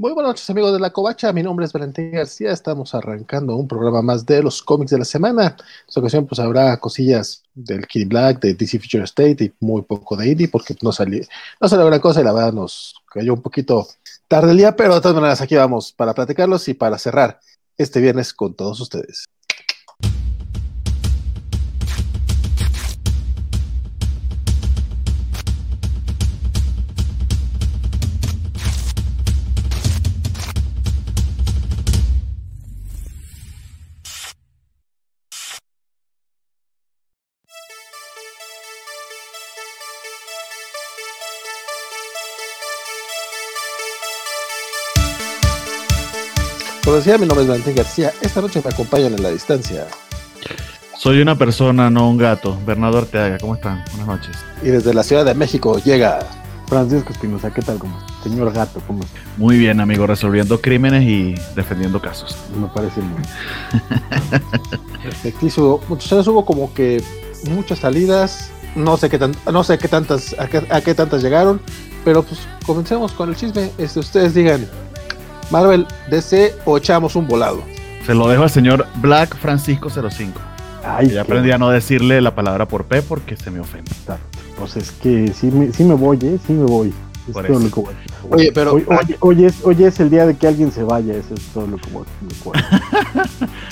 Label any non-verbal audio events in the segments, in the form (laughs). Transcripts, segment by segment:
Muy buenas noches amigos de la Covacha, mi nombre es Valentín García, estamos arrancando un programa más de los cómics de la semana. En esta ocasión pues habrá cosillas del Kitty Black, de DC Future State y muy poco de Indie porque no salió, no salió gran cosa y la verdad nos cayó un poquito tarde el día, pero de todas maneras aquí vamos para platicarlos y para cerrar este viernes con todos ustedes. Como decía, mi nombre es Valentín García. Esta noche me acompañan en la distancia. Soy una persona, no un gato. Bernardo Arteaga, ¿cómo están? Buenas noches. Y desde la Ciudad de México llega Francisco Espinosa, ¿qué tal? ¿Cómo? Señor Gato, ¿cómo está? Muy bien, amigo, resolviendo crímenes y defendiendo casos. Me parece muy Perfectísimo. (laughs) Muchos hubo como que muchas salidas. No sé qué, tan, no sé qué tantas, a qué, a qué tantas llegaron. Pero pues comencemos con el chisme. Este, ustedes digan, Marvel, DC o echamos un volado. Se lo dejo al señor Black Francisco 05. Ay, Ya aprendí a no decirle la palabra por P porque se me ofende. Pues es que sí me, sí me voy, ¿eh? Sí me voy. Es todo lo que voy. Oye, pero Hoy, hoy- hoy es, hoy es el día de que alguien se vaya, eso es todo lo que voy. (laughs)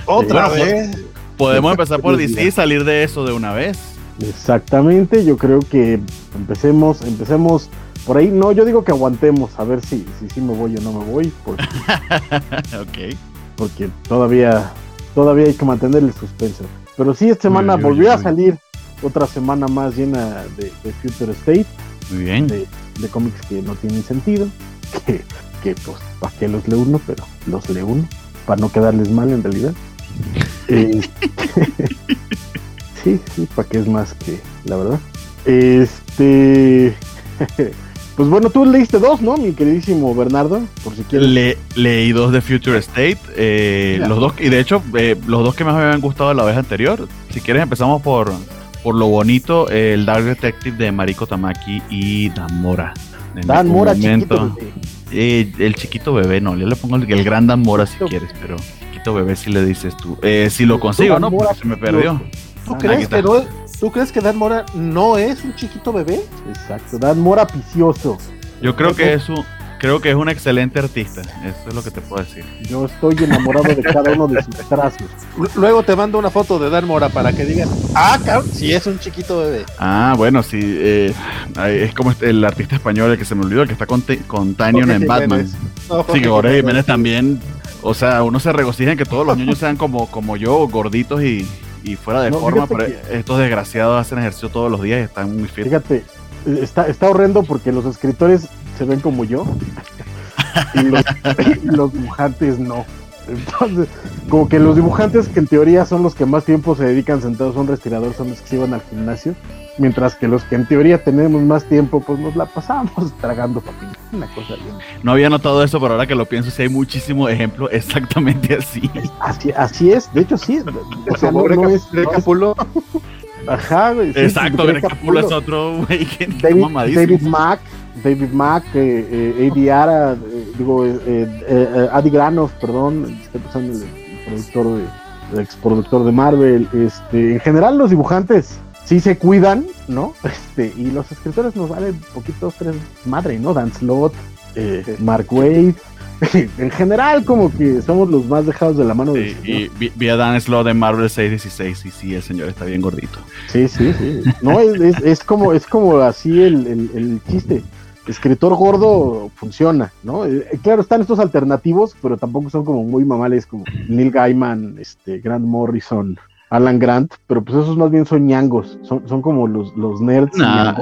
otra vez. Podemos empezar por DC y salir de eso de una vez. Exactamente, yo creo que empecemos, empecemos por ahí. No, yo digo que aguantemos, a ver si, si, si me voy o no me voy, porque, (laughs) porque todavía, todavía hay que mantener el suspenso. Pero sí, esta semana volvió a salir otra semana más llena de, de Future State. Muy bien. de, de cómics que no tienen sentido, que, que pues, ¿para qué los lee uno? Pero los lee uno, para no quedarles mal en realidad. (laughs) Eh, (laughs) sí, sí, para qué es más que la verdad. Este. Pues bueno, tú leíste dos, ¿no, mi queridísimo Bernardo? Por si quieres. Le, leí dos de Future State, eh, los dos, y de hecho, eh, los dos que más me habían gustado la vez anterior. Si quieres, empezamos por, por lo bonito, eh, el Dark Detective de Mariko Tamaki y Dan Mora. En Dan Mora, momento- chiquito. Eh, el chiquito bebé, no, yo le pongo el, el gran Dan Mora si Chiquito. quieres, pero chiquito bebé si le dices tú. Eh, si lo consigo, ¿no? Porque se me perdió. ¿Tú, Ah, crees que no ¿Tú crees que Dan Mora no es un chiquito bebé? Exacto, Dan Mora Picioso. Yo creo que es un, creo que es un excelente artista. Eso es lo que te puedo decir. Yo estoy enamorado de cada uno de sus trazos. Luego te mando una foto de Dan Mora para que digan, ah, cabrón, sí es un chiquito bebé. Ah, bueno, sí. eh, es como este- el artista español, el que se me olvidó, el que está con, con Tanyon en Batman. Jiménez. No, Sí, Jorge que Jorge Jiménez. Jiménez también. O sea, uno se regocija en que todos los niños sean como, como yo, gorditos y, y fuera de No, forma, pero estos desgraciados hacen ejercicio todos los días y están muy fit. Fíjate, está, está horrendo porque los escritores se ven como yo (laughs) y los, y los dibujantes no. Entonces, como que los dibujantes que en teoría son los que más tiempo se dedican sentados a un respirador son los que se iban al gimnasio, mientras que los que en teoría tenemos más tiempo, pues nos la pasamos (laughs) tragando papilla. Una cosa bien. No había notado eso, pero ahora que lo pienso, sí hay muchísimos ejemplos (laughs) exactamente así. Así, así es, de hecho sí. O sea, no, no es, no es- Grecapulo. (laughs) Ajá, güey, sí, Exacto, Greca Grecapulo es otro güey que David. David Mack, David Mack, eh, eh, Eddie Ara, eh, digo, eh, eh, eh, Adi Granoff, perdón, estoy pensando en el productor de, el ex productor de Marvel, este, en general los dibujantes sí se cuidan, ¿no? (laughs) Este, y los escritores nos valen poquitos tres madre, ¿no? Dan Slott, eh, Sí. Mark Wade, (laughs) en general como que somos los más dejados de la mano Sí, señor. y vi, a Dan Slott de Marvel 616 y sí, el señor está bien gordito. Sí, sí, sí. No, es, es, es como, es como así el, el, el chiste. Escritor gordo funciona, ¿no? Eh, claro, están estos alternativos, pero tampoco son como muy mamales como Neil Gaiman, este, Grant Morrison, Alan Grant, pero pues esos más bien son ñangos, son, son como los, los nerds Nah.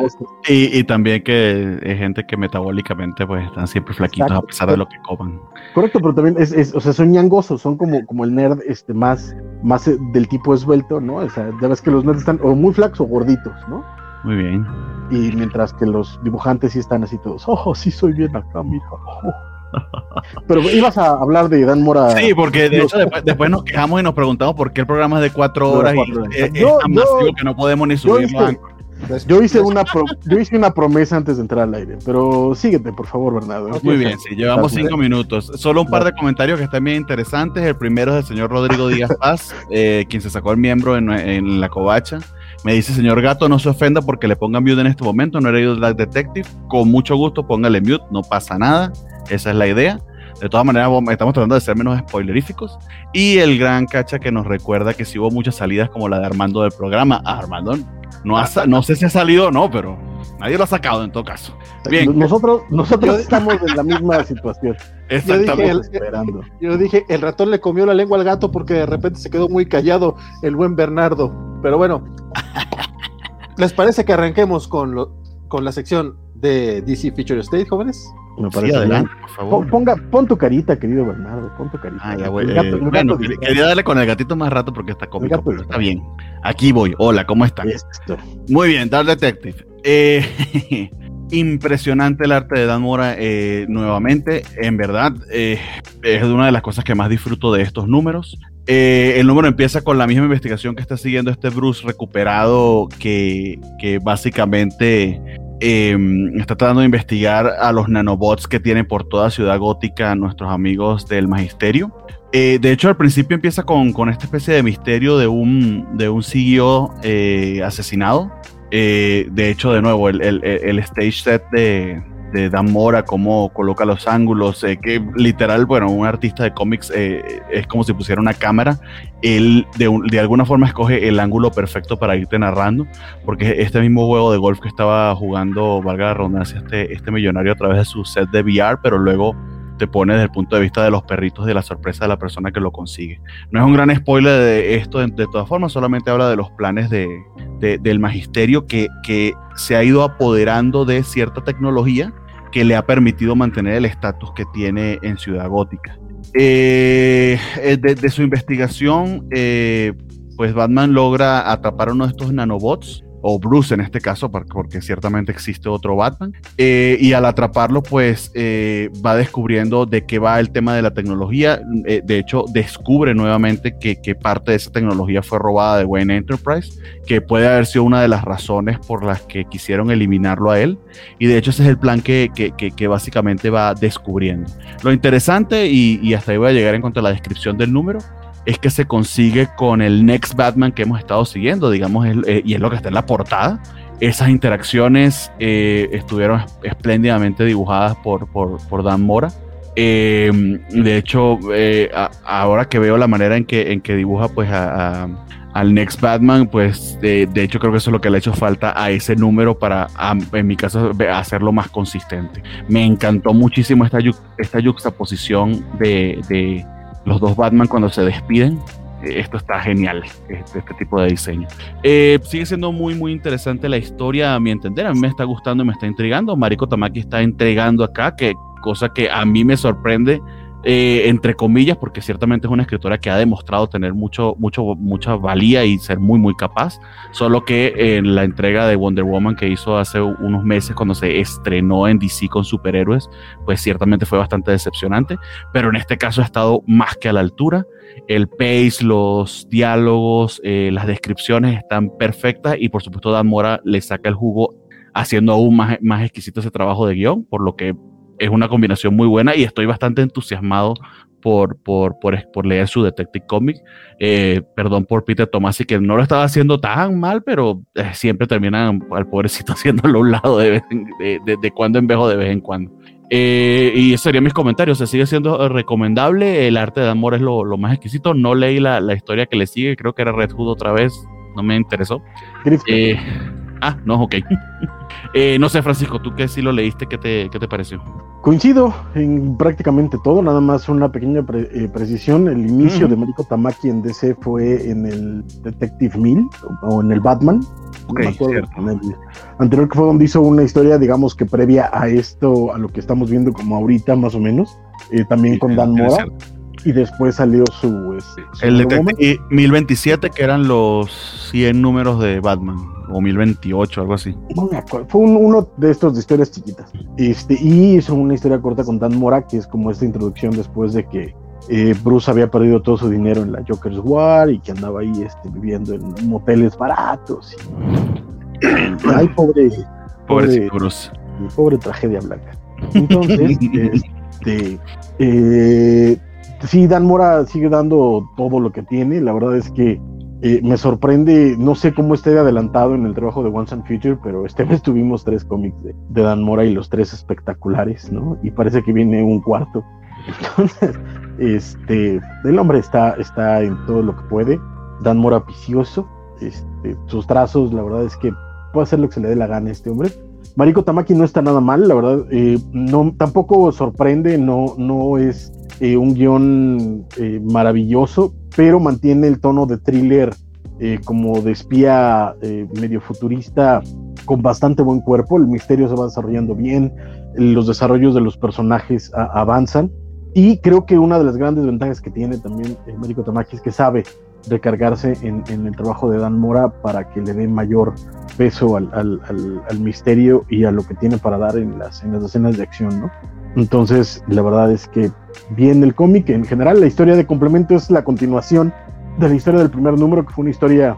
Y, y también que hay gente que metabólicamente pues están siempre flaquitos Exacto. a pesar de lo que coman. Correcto, pero también es, es- o sea, son ñangosos, son como, como el nerd este más, más eh, del tipo esbelto, ¿no? O sea, ya ves que los nerds están o muy flacos o gorditos, ¿no? Muy bien. Y mientras que los dibujantes sí están así todos, oh, sí soy bien acá, mira. oh". Pero ibas a hablar de Dan Mora. Sí, porque de hecho después, después nos quejamos y nos preguntamos por qué el programa es de cuatro horas cuatro y es, es Yo- tan yo- masivo que no podemos ni subirlo. Yo hice, una yo hice una promesa antes de entrar al aire, pero síguete, por favor, Bernardo. Muy bien, sí, llevamos cinco minutos. Solo un par de comentarios que están bien interesantes. El primero es del señor Rodrigo Díaz Paz, (laughs) eh, quien se sacó el miembro en, la covacha. Me dice, señor Gato, no se ofenda porque le pongan mute en este momento, no he leído Black Detective. Con mucho gusto, póngale mute, no pasa nada. Esa es la idea. De todas maneras, estamos tratando de ser menos spoileríficos. Y el gran cacha que nos recuerda que si hubo muchas salidas como la de Armando del programa. Ah, Armando, no, no sé si ha salido o no, pero nadie lo ha sacado en todo caso. Bien. Nosotros, nosotros estamos en la misma situación. (laughs) Yo dije, yo dije, el ratón le comió la lengua al gato porque de repente se quedó muy callado el buen Bernardo. Pero bueno, (laughs) ¿les parece que arranquemos con, lo, con la sección de DC Feature State, jóvenes? Me parece adelante, por favor. Ponga, pon tu carita, querido Bernardo, pon tu carita. Ah, eh, bueno, quería darle con el gatito más rato porque está cómico, pero está bien. Aquí voy. Hola, ¿cómo están? Muy bien, Dark Detective. Eh, (laughs) impresionante el arte de Dan Mora eh, nuevamente. En verdad, es una de las cosas que más disfruto de estos números. el número empieza con la misma investigación que está siguiendo este Bruce recuperado que, que básicamente Em, está tratando de investigar a los nanobots que tienen por toda Ciudad Gótica nuestros amigos del Magisterio. Eh, de hecho, al principio empieza con, esta especie de misterio de un, de un CEO eh, asesinado. Eh, de hecho, de nuevo, el, el stage set de, de Dan Mora, cómo coloca los ángulos, eh, que literal, bueno, un artista de cómics eh, es como si pusiera una cámara, él de, de, alguna forma escoge el ángulo perfecto para irte narrando, porque este mismo juego de golf que estaba jugando, valga la redundancia, este, este millonario a través de su set de VR, pero luego te pone desde el punto de vista de los perritos de la sorpresa de la persona que lo consigue. No es un gran spoiler de esto, de, todas formas, solamente habla de los planes de, del magisterio que, que se ha ido apoderando de cierta tecnología que le ha permitido mantener el estatus que tiene en Ciudad Gótica. Eh, eh, de, su investigación, eh, pues Batman logra atrapar uno de estos nanobots o Bruce en este caso, porque ciertamente existe otro Batman, eh, y al atraparlo pues eh, va descubriendo de qué va el tema de la tecnología, eh, de hecho descubre nuevamente que, parte de esa tecnología fue robada de Wayne Enterprise, que puede haber sido una de las razones por las que quisieron eliminarlo a él, y de hecho ese es el plan que, que, básicamente va descubriendo. Lo interesante, y, y hasta ahí voy a llegar en cuanto a la descripción del número, es que se consigue con el Next Batman que hemos estado siguiendo, digamos, eh, y es lo que está en la portada. Esas interacciones eh, estuvieron espléndidamente dibujadas por, por, Dan Mora. Eh, de hecho, ahora que veo la manera en que, en que dibuja pues al Next Batman, pues de, hecho creo que eso es lo que le ha hecho falta a ese número para, en mi caso, hacerlo más consistente. Me encantó muchísimo esta, esta juxtaposición de, los dos Batman cuando se despiden. Eh, esto está genial, este, este tipo de diseño. Eh, sigue siendo muy, muy interesante la historia, a mi entender. A mí me está gustando me está intrigando. Mariko Tamaki está entregando acá, que cosa que a mí me sorprende eh, entre comillas, porque ciertamente es una escritora que ha demostrado tener mucho, mucho, mucha valía y ser muy, muy capaz. Solo que en la entrega de Wonder Woman que hizo hace unos meses, cuando se estrenó en DC con superhéroes, pues ciertamente fue bastante decepcionante. Pero en este caso ha estado más que a la altura. El pace, los diálogos, eh, las descripciones están perfectas y por supuesto Dan Mora le saca el jugo haciendo aún más, más exquisito ese trabajo de guion, por lo que es una combinación muy buena y estoy bastante entusiasmado por, por, por, leer su Detective Comic. Eh, perdón por Peter Tomasi, que no lo estaba haciendo tan mal, pero eh, siempre terminan al pobrecito (laughs) haciéndolo a un lado de, de, de, cuando en vez de vez en cuando. Eh, y esos serían mis comentarios. Se sigue siendo recomendable. El arte de amor es lo, lo más exquisito. No leí la, la, historia que le sigue. Creo que era Red Hood otra vez. No me interesó. Ah, no, ok. (laughs) Eh, no sé, Francisco, tú que sí lo leíste, ¿qué te, qué te pareció? Coincido en prácticamente todo, nada más una pequeña eh, precisión. El inicio de Mariko Tamaki en DC fue en el Detective Mill o en el Batman. anterior que fue donde hizo una historia, digamos que previa a esto, a lo que estamos viendo como ahorita más o menos, eh, también con Dan Mora. Y después salió su... Este, el Detective 1027, que eran los 100 números de Batman o 1028, algo así. Fue uno de estos de historias chiquitas. Este, y hizo una historia corta con Dan Mora, que es como esta introducción después de que eh, Bruce había perdido todo su dinero en la Joker's War y que andaba ahí este, viviendo en moteles baratos. (coughs) Ay, pobre. Pobre, pobre, pobre tragedia blanca. Entonces, (laughs) este, eh, sí, Dan Mora sigue dando todo lo que tiene. La verdad es que eh, me sorprende, no sé cómo esté adelantado en el trabajo de Once and Future, pero este mes tuvimos tres cómics de, Dan Mora y los tres espectaculares, ¿no? Y parece que viene un cuarto. (laughs) Entonces, este, el hombre está, está en todo lo que puede. Dan Mora vicioso. Este, sus trazos, la verdad es que puede hacer lo que se le dé la gana a este hombre. Mariko Tamaki no está nada mal, la verdad. Eh, no, tampoco sorprende, no, no es eh, un guion eh, maravilloso, pero mantiene el tono de thriller como de espía medio futurista con bastante buen cuerpo. El misterio se va desarrollando bien, los desarrollos de los personajes avanzan. Y creo que una de las grandes ventajas que tiene también Mariko Tamaki es que sabe recargarse en, el trabajo de Dan Mora para que le dé mayor peso al, misterio y a lo que tiene para dar en las, en las escenas de acción, ¿no? Entonces, la verdad es que bien el cómic, en general, la historia de complemento es la continuación de la historia del primer número, que fue una historia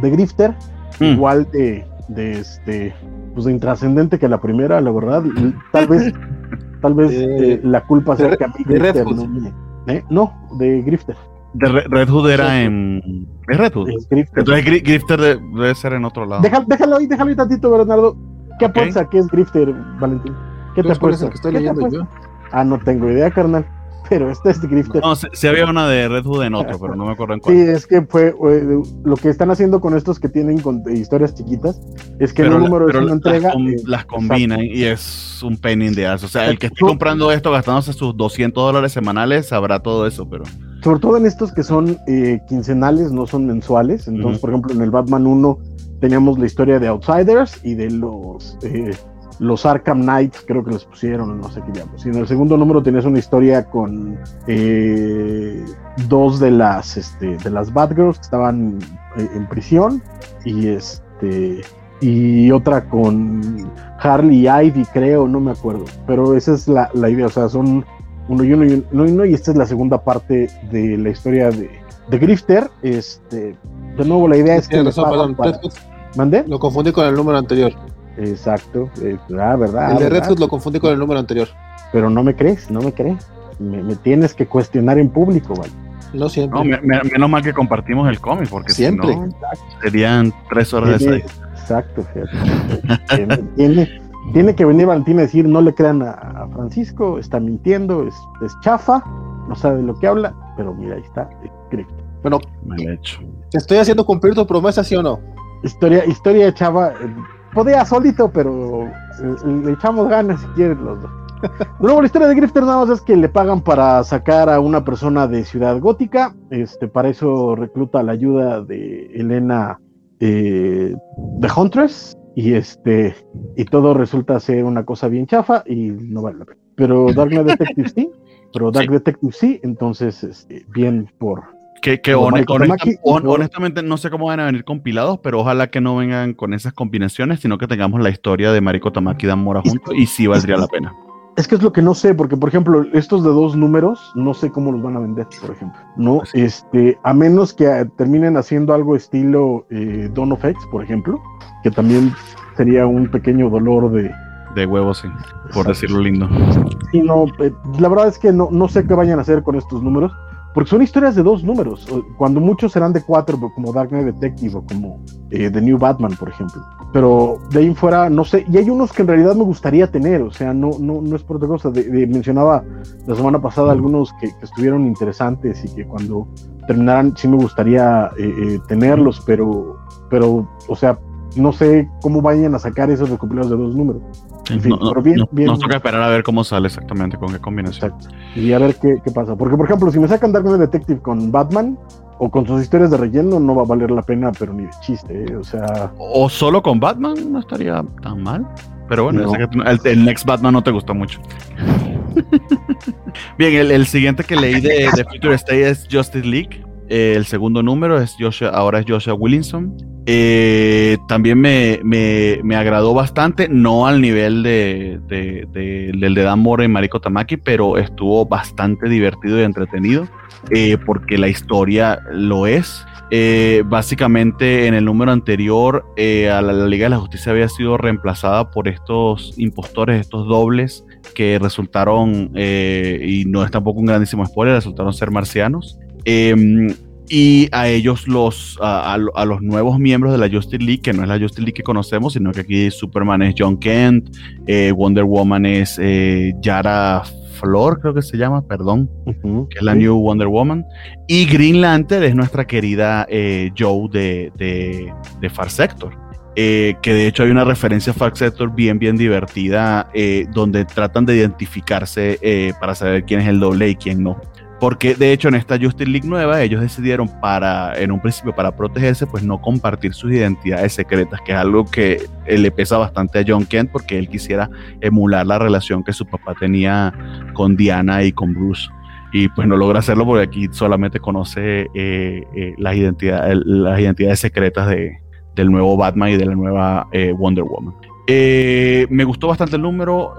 de Grifter, mm. igual de, de este, pues de intrascendente que la primera, la verdad. Tal vez, (laughs) tal vez eh, la culpa sea que a mí Grifter, no, ¿eh? no, de Grifter. De Red Hood era en. ¿Es Red Hood? Entonces Grifter debe ser en otro lado. Déjalo, déjalo ahí, déjalo ahí tantito, Bernardo. ¿Qué okay. apuesta que es Grifter, Valentín? ¿Qué te apuesta? que estoy leyendo yo? Ah, no tengo idea, carnal. (laughs) Pero este es Grifter. No, si, había una de Red Hood en otro, pero no me acuerdo en (laughs) cuál. Sí, es que fue eh, lo que están haciendo con estos que tienen con, historias chiquitas, es que pero el número de una entrega. Com, eh, las combinan exacto. y es un penny de ass. O sea, el que esté comprando esto gastándose sus 200 dólares semanales sabrá todo eso, pero sobre todo en estos que son eh, quincenales, no son mensuales. Entonces, uh -huh. por ejemplo, en el Batman 1 teníamos la historia de Outsiders y de los, eh, los Arkham Knights, creo que les pusieron, no sé qué llamo. Y en el segundo número tenías una historia con eh, dos de las, este, de las Batgirls que estaban eh, en prisión y este y otra con Harley y Ivy, creo, no me acuerdo. Pero esa es la, la idea, o sea, son uno y uno y uno y uno, y esta es la segunda parte de la historia de, de Grifter. Este, de nuevo, la idea es que. Razón, perdón, para... ¿Mandé? Lo confundí con el número anterior. Exacto, eh, ah, verdad. El de. Red Hood lo confundí con el número anterior. Pero no me crees, no me crees. Me, me tienes que cuestionar en público, ¿vale? No siempre. No, me, me, menos mal que compartimos el cómic, porque siempre. Si no, serían tres horas tiene, de seis. Exacto, fíjate. tiene, tiene que venir Valentín a decir, no le crean a, a Francisco, está mintiendo, es, es, chafa, no sabe de lo que habla, pero mira, ahí está, escrito. Bueno, Mal hecho. ¿te estoy haciendo cumplir tu promesa, sí o no? Historia, historia de chava, eh, podía solito, pero eh, le echamos ganas si quieren los dos. (laughs) Luego la historia de Grifter nada más es que le pagan para sacar a una persona de Ciudad Gótica, este, para eso recluta la ayuda de Elena eh, de Huntress, y este y todo resulta ser una cosa bien chafa y no vale la pena. Pero Dark Detective sí, pero (laughs) Dark sí. Detective sí, entonces este, bien por que, que honest, honesta, on, honestamente no sé cómo van a venir compilados, pero ojalá que no vengan con esas combinaciones, sino que tengamos la historia de Mariko Tamaki y Dan Mora juntos y sí valdría la pena. Es que es lo que no sé, porque por ejemplo, estos de dos números, no sé cómo los van a vender, por ejemplo. No, este, a menos que terminen haciendo algo estilo eh, Dawn of X, por ejemplo, que también sería un pequeño dolor de, de huevos, sí, por Exacto. decirlo lindo. Sí, no, eh, la verdad es que no, no sé qué vayan a hacer con estos números, porque son historias de dos números, cuando muchos serán de cuatro, como Dark Knight Detective o como eh, The New Batman, por ejemplo. Pero de ahí fuera, no sé, y hay unos que en realidad me gustaría tener, o sea, no, no, no es por otra cosa. De, mencionaba la semana pasada algunos que, que, estuvieron interesantes y que cuando terminaran sí me gustaría eh, eh, tenerlos, pero, pero, o sea, no sé cómo vayan a sacar esos recopilados de dos números. En fin, no, bien, no, bien. Nos toca esperar a ver cómo sale exactamente, con qué combinación. Exacto. Y a ver qué, qué, pasa. Porque, por ejemplo, si me sacan Dark Knight Detective con Batman o con sus historias de relleno, no va a valer la pena, pero ni de chiste, ¿eh? O sea. O solo con Batman, no estaría tan mal. Pero bueno, no. el, el, Next Batman no te gustó mucho. (laughs) bien, el, el, siguiente que leí de, de Future State es Justice League. Eh, el segundo número es Joshua, ahora es Joshua Williamson. Eh, también me, me, agradó bastante, no al nivel de, de, de, del de Dan Mora y Mariko Tamaki, pero estuvo bastante divertido y entretenido, eh, porque la historia lo es. Eh, básicamente en el número anterior a la, Liga de la Justicia había sido reemplazada por estos impostores, estos dobles que resultaron, y no es tampoco un grandísimo spoiler, resultaron ser marcianos. Em, y a ellos los a, los nuevos miembros de la Justice League que no es la Justice League que conocemos sino que aquí Superman es John Kent eh, Wonder Woman es eh, Yara Flor creo que se llama perdón que es la New Wonder Woman. Y Green Lantern es nuestra querida eh, Joe de, de, Far Sector que de hecho hay una referencia a Far Sector bien bien divertida donde tratan de identificarse para saber quién es el doble y quién no porque de hecho en esta Justice League nueva ellos decidieron para, en un principio para protegerse, pues no compartir sus identidades secretas, que es algo que eh, le pesa bastante a John Kent porque él quisiera emular la relación que su papá tenía con Diana y con Bruce. Y pues no logra hacerlo porque aquí solamente conoce eh, eh, las, identidades, las identidades secretas de, del nuevo Batman y de la nueva Wonder Woman. me gustó bastante el número,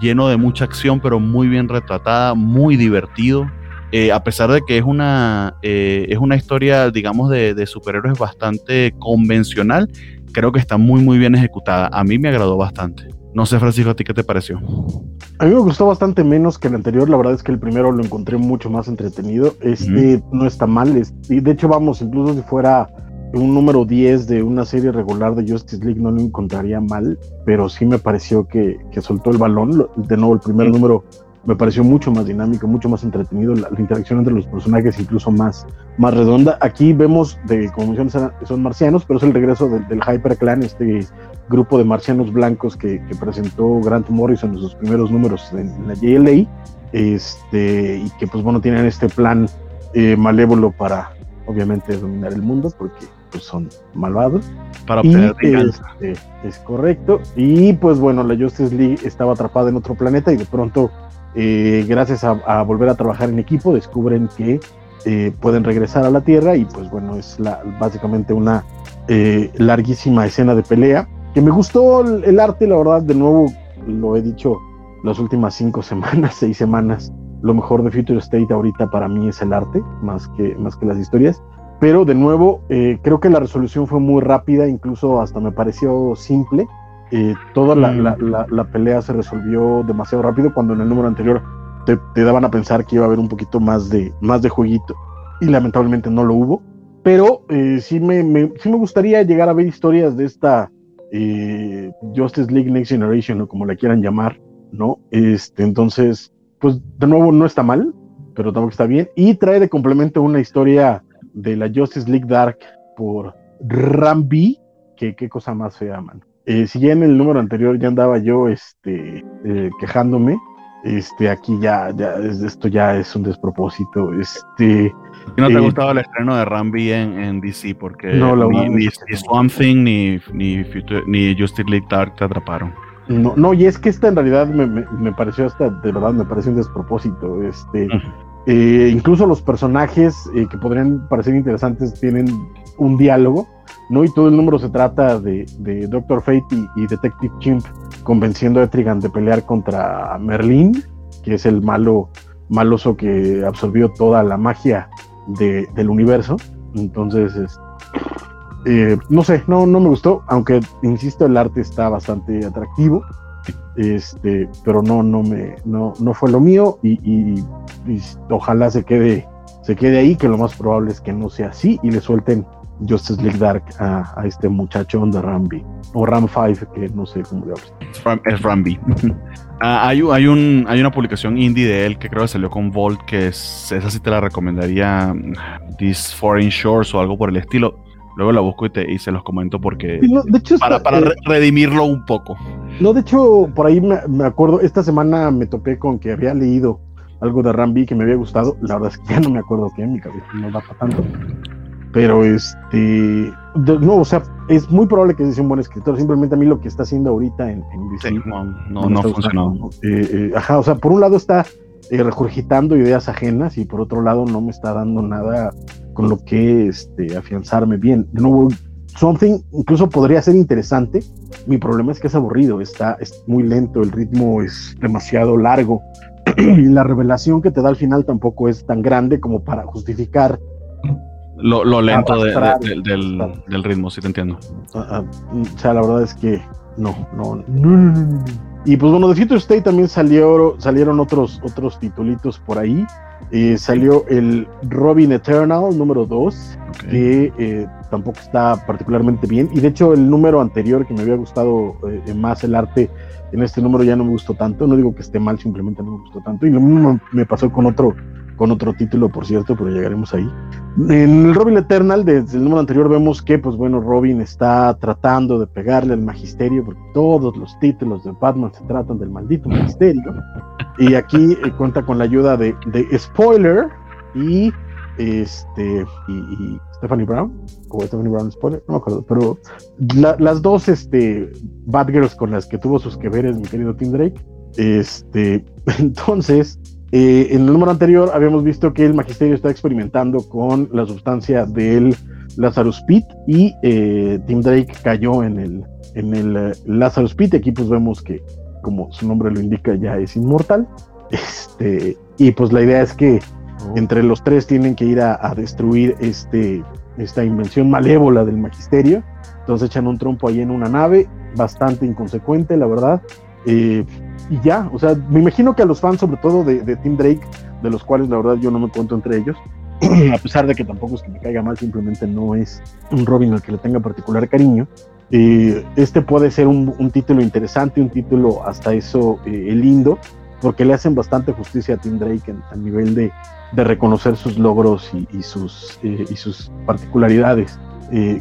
lleno de mucha acción, pero muy bien retratada, muy divertido. Eh, a pesar de que es una, eh, es una historia, digamos, de, superhéroes bastante convencional, creo que está muy, muy bien ejecutada. A mí me agradó bastante. No sé, Francisco, ¿a ti qué te pareció? A mí me gustó bastante menos que el anterior. La verdad es que el primero lo encontré mucho más entretenido. Este no está mal. y de hecho, vamos, incluso si fuera un número 10 de una serie regular de Justice League, no lo encontraría mal. Pero sí me pareció que, que soltó el balón. De nuevo, el primer número me pareció mucho más dinámico, mucho más entretenido, la, interacción entre los personajes incluso más, más redonda. Aquí vemos, de, como mencionas, son marcianos, pero es el regreso del Hyper Clan, este grupo de marcianos blancos que, presentó Grant Morrison en sus primeros números en, la JLA, este, y que pues bueno, tienen este plan eh, malévolo para obviamente dominar el mundo, porque pues son malvados. Para obtener este, es correcto. Y pues bueno, la Justice League estaba atrapada en otro planeta y de pronto eh, gracias a, volver a trabajar en equipo, descubren que eh, pueden regresar a la Tierra y pues bueno, es la, básicamente una eh, larguísima escena de pelea. Que me gustó el, arte, la verdad, de nuevo lo he dicho las últimas cinco (laughs) semanas, seis semanas. Lo mejor de Future State ahorita para mí es el arte, más que, más que las historias. Pero de nuevo, creo que la resolución fue muy rápida, incluso hasta me pareció simple eh, toda mm. la, pelea se resolvió demasiado rápido cuando en el número anterior te, daban a pensar que iba a haber un poquito más de, más de jueguito y lamentablemente no lo hubo. Pero eh, sí, me, sí me gustaría llegar a ver historias de esta eh, Justice League Next Generation o como la quieran llamar, ¿no? Este, entonces, pues de nuevo no está mal, pero tampoco está bien. Y trae de complemento una historia de la Justice League Dark por Rambi, que qué cosa más fea, man. Eh, si ya en el número anterior ya andaba yo este, eh, quejándome, este, aquí ya, ya, esto ya es un despropósito. Este, no te ha eh, gustado el estreno de Rambi en, DC? Porque ni, ni, Swamp Thing ni, ni, ni Justice League Dark te atraparon. No, no, y es que esta en realidad me, me, pareció hasta, de verdad, me parece un despropósito. Este, incluso los personajes que podrían parecer interesantes tienen un diálogo ¿no? Y todo el número se trata de, Doctor Fate y, Detective Chimp convenciendo a Etrigan de pelear contra Merlin, que es el malo maloso que absorbió toda la magia del universo. Entonces, eh, no sé, no, no me gustó, aunque insisto, el arte está bastante atractivo. Este, pero no, no me, no, no fue lo mío y, y ojalá se quede, se quede ahí, que lo más probable es que no sea así y le suelten Justice League Dark a, este muchacho de Rambi, o Ram 5, que no sé cómo le Es Rambi. (laughs) Ah, hay, hay, un, hay una publicación indie de él que creo que salió con Volt, que es, esa sí te la recomendaría, This Foreign Shores o algo por el estilo. Luego la busco y, te, y se los comento porque. para, para eh, redimirlo un poco. No, de hecho, por ahí me, me, acuerdo, esta semana me topé con que había leído algo de Rambi que me había gustado. La verdad es que ya no me acuerdo qué, mi cabeza no da para tanto. Pero este, no, o sea, es muy probable que sea un buen escritor. Simplemente a mí lo que está haciendo ahorita en, en no, no, funcionó. Eh, eh, ajá, o sea, por un lado está eh, regurgitando ideas ajenas y por otro lado no me está dando nada con lo que este, afianzarme bien. De nuevo, Something incluso podría ser interesante. Mi problema es que es aburrido, está es muy lento, el ritmo es demasiado largo (clears throat) y la revelación que te da al final tampoco es tan grande como para justificar lo, lento del, ritmo, si te entiendo. Ah, ah, o sea, la verdad es que no, no, no, Y pues bueno, de Future State también salió, salieron otros, otros titulitos por ahí. Eh, salió el Robin Eternal número 2, que eh, tampoco está particularmente bien. Y de hecho, el número anterior que me había gustado eh, más el arte, en este número ya no me gustó tanto. No digo que esté mal, simplemente no me gustó tanto. Y lo mismo me pasó con otro con otro título, por cierto, pero llegaremos ahí. En el Robin Eternal, desde el número anterior, vemos que, pues bueno, Robin está tratando de pegarle al magisterio, porque todos los títulos de Batman se tratan del maldito magisterio. Y aquí eh, cuenta con la ayuda de, de Spoiler y este y, Stephanie Brown o Stephanie Brown spoiler no me acuerdo pero las dos este Batgirls con las que tuvo sus que veres mi querido Tim Drake este (laughs) entonces eh, en el número anterior habíamos visto que el magisterio está experimentando con la sustancia del Lazarus Pit y eh, Tim Drake cayó en el, en el eh, Lazarus Pit. Aquí pues vemos que, como su nombre lo indica, ya es inmortal. Este, y pues la idea es que oh. entre los tres tienen que ir a, destruir este, esta invención malévola del magisterio. Entonces echan un trompo ahí en una nave, bastante inconsecuente, la verdad. Eh, y ya, o sea, me imagino que a los fans, sobre todo de, de Tim Drake, de los cuales la verdad yo no me cuento entre ellos, (clears throat) a pesar de que tampoco es que me caiga mal, simplemente no es un Robin al que le tenga particular cariño. Eh, este puede ser un, título interesante, un título hasta eso eh, lindo, porque le hacen bastante justicia a Tim Drake a nivel de, de, reconocer sus logros y, sus, y sus particularidades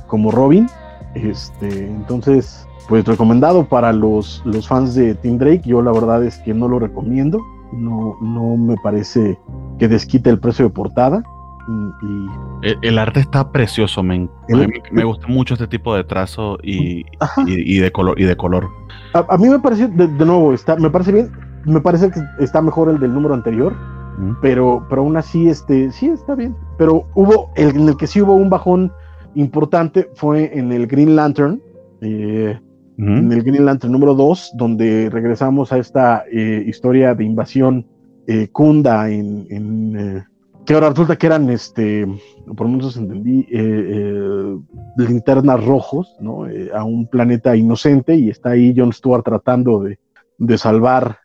como Robin. Este, entonces, pues recomendado para los, los fans de Tim Drake. Yo la verdad es que no lo recomiendo. No, no me parece que desquite el precio de portada. Y, el, arte está precioso, men. me gusta mucho este tipo de trazo y, y, de color. Y de color. A, mí me parece, de, nuevo, está, me parece bien. Me parece que está mejor el del número anterior. Pero, pero aún así, este, sí está bien. Pero hubo, el, en el que sí hubo un bajón importante fue en el Green Lantern. Eh, en el Green Lantern número 2, donde regresamos a esta eh, historia de invasión eh, Kunda en, eh, que ahora resulta que eran, este, por lo menos entendí, linternas rojos, ¿no? a un planeta inocente y está ahí John Stewart tratando de, salvar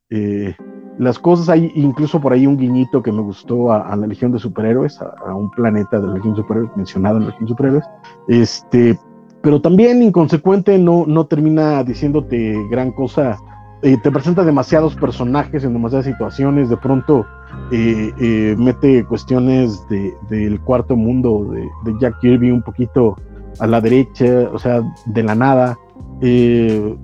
las cosas. Hay incluso por ahí un guiñito que me gustó a, la Legión de Superhéroes, a, a, un planeta de la Legión de Superhéroes mencionado en la Legión de Superhéroes. Este, pero también inconsecuente no, no termina diciéndote gran cosa. Eh, te presenta demasiados personajes en demasiadas situaciones, de pronto eh, eh, mete cuestiones del cuarto mundo de, Jack Kirby un poquito a la derecha, o sea, de la nada. en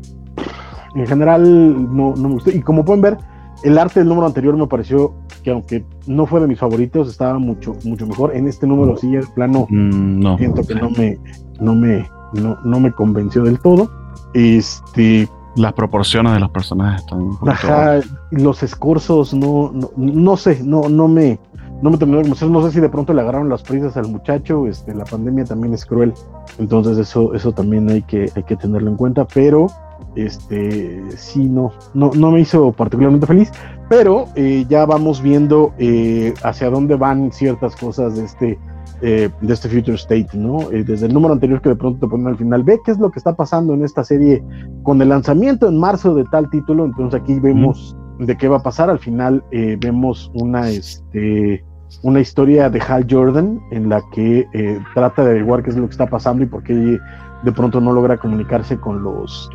general no, no me gustó. Y como pueden ver, el arte del número anterior me pareció que aunque no fue de mis favoritos, estaba mucho, mucho mejor. En este número sí, el plano, mm, no. siento que no me, no me, no, no me convenció del todo. Este, las proporciones de los personajes están. Ajá, los escurzos no, no, no, sé, no, no me, no me terminó de No sé si de pronto le agarraron las prisas al muchacho. Este, la pandemia también es cruel. Entonces, eso, eso también hay que, hay que tenerlo en cuenta. Pero este sí no, no, no me hizo particularmente feliz. Pero eh, ya vamos viendo eh, hacia dónde van ciertas cosas de este eh, de este Future State, ¿no? Eh, desde el número anterior que de pronto te ponen al final, ve qué es lo que está pasando en esta serie con el lanzamiento en marzo de tal título, entonces aquí vemos de qué va a pasar, al final eh, vemos una, este, una historia de Hal Jordan en la que trata de averiguar qué es lo que está pasando y por qué de pronto no logra comunicarse con los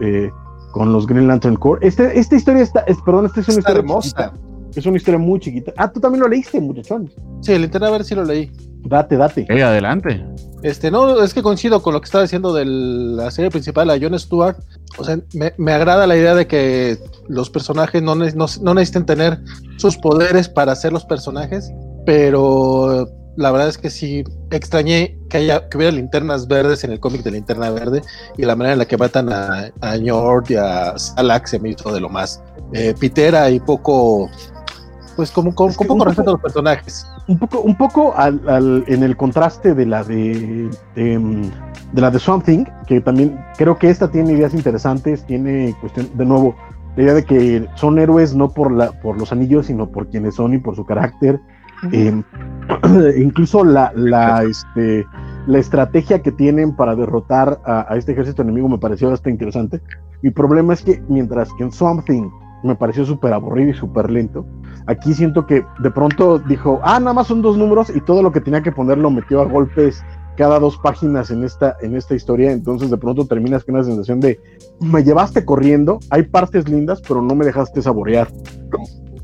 con los Green Lantern Corps. Este, esta historia está, es, perdón, esta es una historia hermosa. Es una historia muy chiquita. Ah, tú también lo leíste, muchachón. Sí, el a ver si lo leí. Date, date. Hey, adelante. Este, no, es que coincido con lo que estaba diciendo de la serie principal, a Jon Stewart. O sea, me, agrada la idea de que los personajes no, no, necesiten tener sus poderes para ser los personajes, pero la verdad es que sí extrañé que haya que hubiera linternas verdes en el cómic de Linterna Verde y la manera en la que matan a, a Njord y a Salak se me hizo de lo más eh, pitera y poco pues como con, poco respeto a los personajes. Un poco, un poco al, en el contraste de la de, de la de Something, que también creo que esta tiene ideas interesantes, tiene cuestión, de nuevo, la idea de que son héroes no por, la, por los anillos, sino por quienes son y por su carácter. Eh, (clears throat) incluso la, la, este, la estrategia que tienen para derrotar a, este ejército enemigo me pareció bastante interesante. Mi problema es que mientras que en Something me pareció súper aburrido y súper lento, aquí siento que de pronto dijo, ah, nada más son dos números y todo lo que tenía que poner lo metió a golpes cada dos páginas en esta, en esta historia, entonces de pronto terminas con una sensación de, me llevaste corriendo, hay partes lindas, pero no me dejaste saborear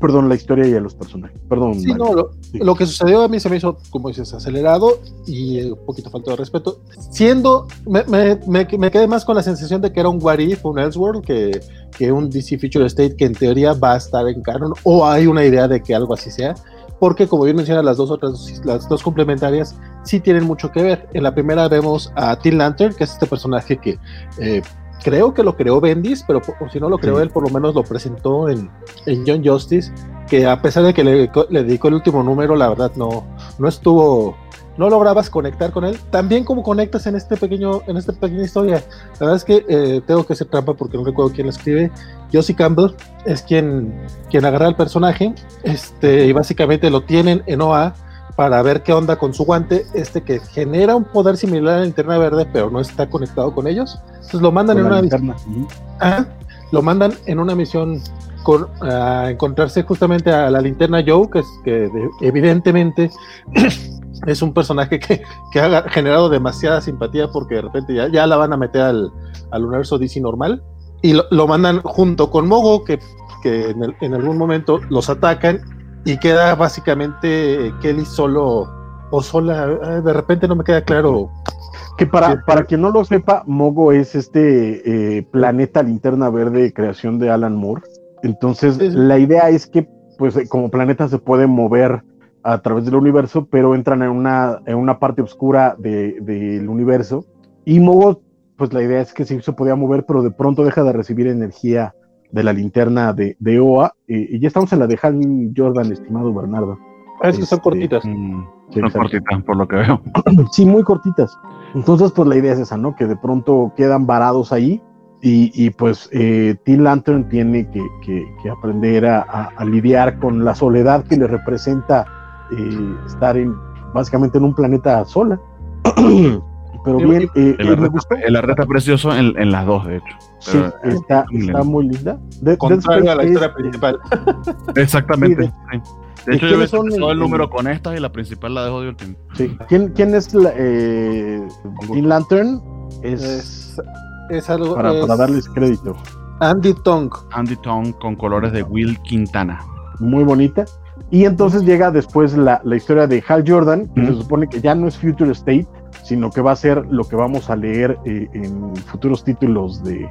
perdón, la historia y a los personajes. Perdón. Sí, no, lo, que sucedió a mí se me hizo, como dices, acelerado y un poquito falta de respeto. Siendo, me, me, me, quedé más con la sensación de que era un What If, un Elseworld, que, que un DC Future State que en teoría va a estar en canon, o hay una idea de que algo así sea. Porque, como bien menciona, las dos otras, las dos complementarias sí tienen mucho que ver. En la primera vemos a Tim Lantern, que es este personaje que eh, creo que lo creó Bendis, pero si no lo creó él, por lo menos lo presentó en, en John Justice, que a pesar de que le, dedicó el último número, la verdad no, no estuvo, no lograbas conectar con él, también como conectas en este pequeño, en esta pequeña historia. La verdad es que eh, tengo que hacer trampa porque no recuerdo quién la escribe. Josie Campbell es quien, quien agarra al personaje, este, y básicamente lo tienen en OA para ver qué onda con su guante, este que genera un poder similar a la linterna verde, pero no está conectado con ellos. Entonces lo mandan en una misión. lo mandan en una misión con, a encontrarse justamente a la linterna Joe, que, es, que evidentemente (clears throat) es un personaje que, que, ha generado demasiada simpatía porque de repente ya, ya la van a meter al, al universo DC normal. Y lo, lo mandan junto con Mogo, que, que en, en algún momento los atacan y queda básicamente Kelly solo o sola. De repente no me queda claro. Que para, para quien no lo sepa, Mogo es este eh, planeta linterna verde creación de Alan Moore. Entonces, la idea es que, pues, como planeta se puede mover a través del universo, pero entran en una, en una parte oscura del universo. Y Mogo, pues la idea es que sí se podía mover, pero de pronto deja de recibir energía de la linterna de, de OA. y ya estamos en la de Hal Jordan, estimado Bernardo. Ah, sí, son este, cortitas. Mm, son cortitas, por lo que veo. (clears throat) sí, muy cortitas. Entonces, pues la idea es esa, ¿no? Que de pronto quedan varados ahí y, y pues eh, Tim Lantern tiene que, que, aprender a, a, lidiar con la soledad que le representa eh, estar en, básicamente en un planeta sola. (clears throat) Pero bien, eh, el, arreta, precioso en, en, las dos, de hecho. Sí, está, está muy linda. De, Contrario a la historia principal. (laughs) Exactamente. De, hecho, yo he todo el número con esta y la principal la dejo de último. Sí. ¿Quién, quién es la, eh, Green Lantern? Es, es, algo. Para, para, darles crédito. Andy Tong. Andy Tong con colores de Will Quintana. Muy bonita. Y entonces llega después la, la historia de Hal Jordan, que se supone que ya no es Future State, sino que va a ser lo que vamos a leer eh, en futuros títulos de,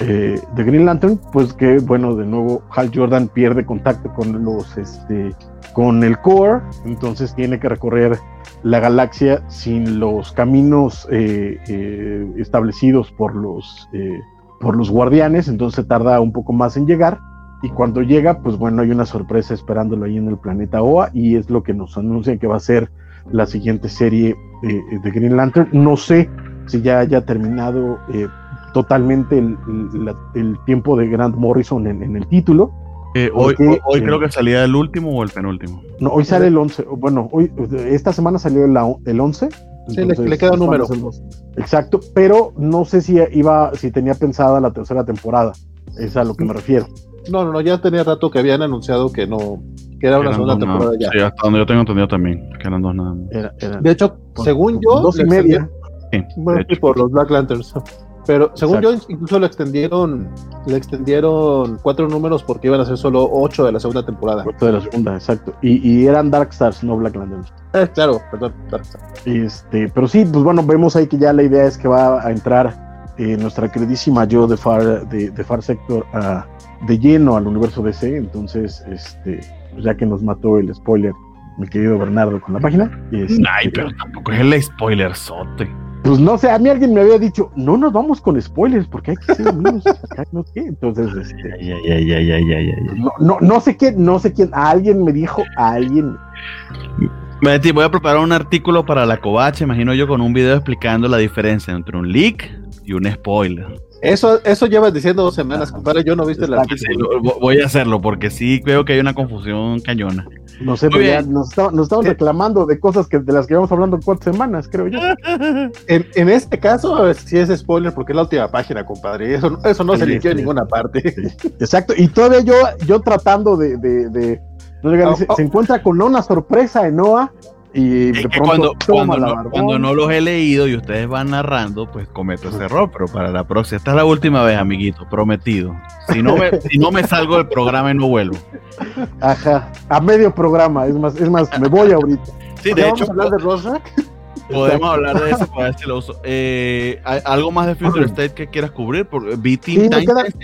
eh, de, Green Lantern, pues que, bueno, de nuevo Hal Jordan pierde contacto con los, este, con el core, entonces tiene que recorrer la galaxia sin los caminos eh, establecidos por los, por los guardianes, entonces tarda un poco más en llegar. Y cuando llega, pues bueno, hay una sorpresa esperándolo ahí en el planeta OA y es lo que nos anuncian que va a ser la siguiente serie eh, de Green Lantern. No sé si ya haya terminado eh, totalmente el, tiempo de Grant Morrison en, el título. Eh, hoy, hoy creo que salía el último o el penúltimo. No, hoy sale el 11. Bueno, hoy, esta semana salió el, el 11. Sí, le, queda un número. Exacto, pero no sé si iba, si tenía pensada la tercera temporada. Es a lo que me refiero. No, no, no, ya tenía rato que habían anunciado que no, que era una segunda temporada ya. Sí, hasta donde yo tengo entendido también, que eran dos nada más. de hecho, según yo. Dos y media. Sí, bueno, por los Black Lanterns. Pero según yo, incluso le extendieron, le extendieron cuatro números porque iban a ser solo ocho de la segunda temporada. Ocho de la segunda, exacto. Y, y eran Dark Stars, no Black Lanterns. Eh, claro, perdón, Dark Stars. Este, pero sí, pues bueno, vemos ahí que ya la idea es que va a entrar eh, nuestra queridísima yo de Far, de, de Far Sector a de lleno al universo DC, entonces, este, pues ya que nos mató el spoiler, mi querido Bernardo, con la página. Este, Ay, pero tampoco es el spoiler sote. Pues no sé, a mí alguien me había dicho, no nos vamos con spoilers, porque hay que ser amigos, (laughs) no sé, entonces, este, no, no, no sé quién, no sé quién, a alguien me dijo, a alguien. Betty, voy a preparar un artículo para la covacha, imagino yo, con un video explicando la diferencia entre un leak y un spoiler. Eso, eso llevas diciendo dos semanas, compadre. Yo no viste artículo. voy a hacerlo porque sí creo que hay una confusión cañona. No sé, pero ya nos, estamos reclamando de cosas que, de las que íbamos hablando cuatro semanas, creo yo. (laughs) En, este caso, sí es spoiler porque es la última página, compadre. Eso, eso no se limpió en ninguna parte. Exacto. Y todavía yo, yo tratando de, de, oh, se, oh. encuentra con una sorpresa en Noah y cuando, cuando, no, los he leído y ustedes van narrando, pues cometo ese error. Pero para la próxima, esta es la última vez, amiguito, prometido. Si no me, si no me salgo del programa y no vuelvo. Ajá, a medio programa, es más, es más, me voy ahorita. Sí, de hecho. hablar de Podemos hablar de eso para ver si lo uso. Eh, ¿Algo más de Future State que quieras cubrir? Porque vi Teen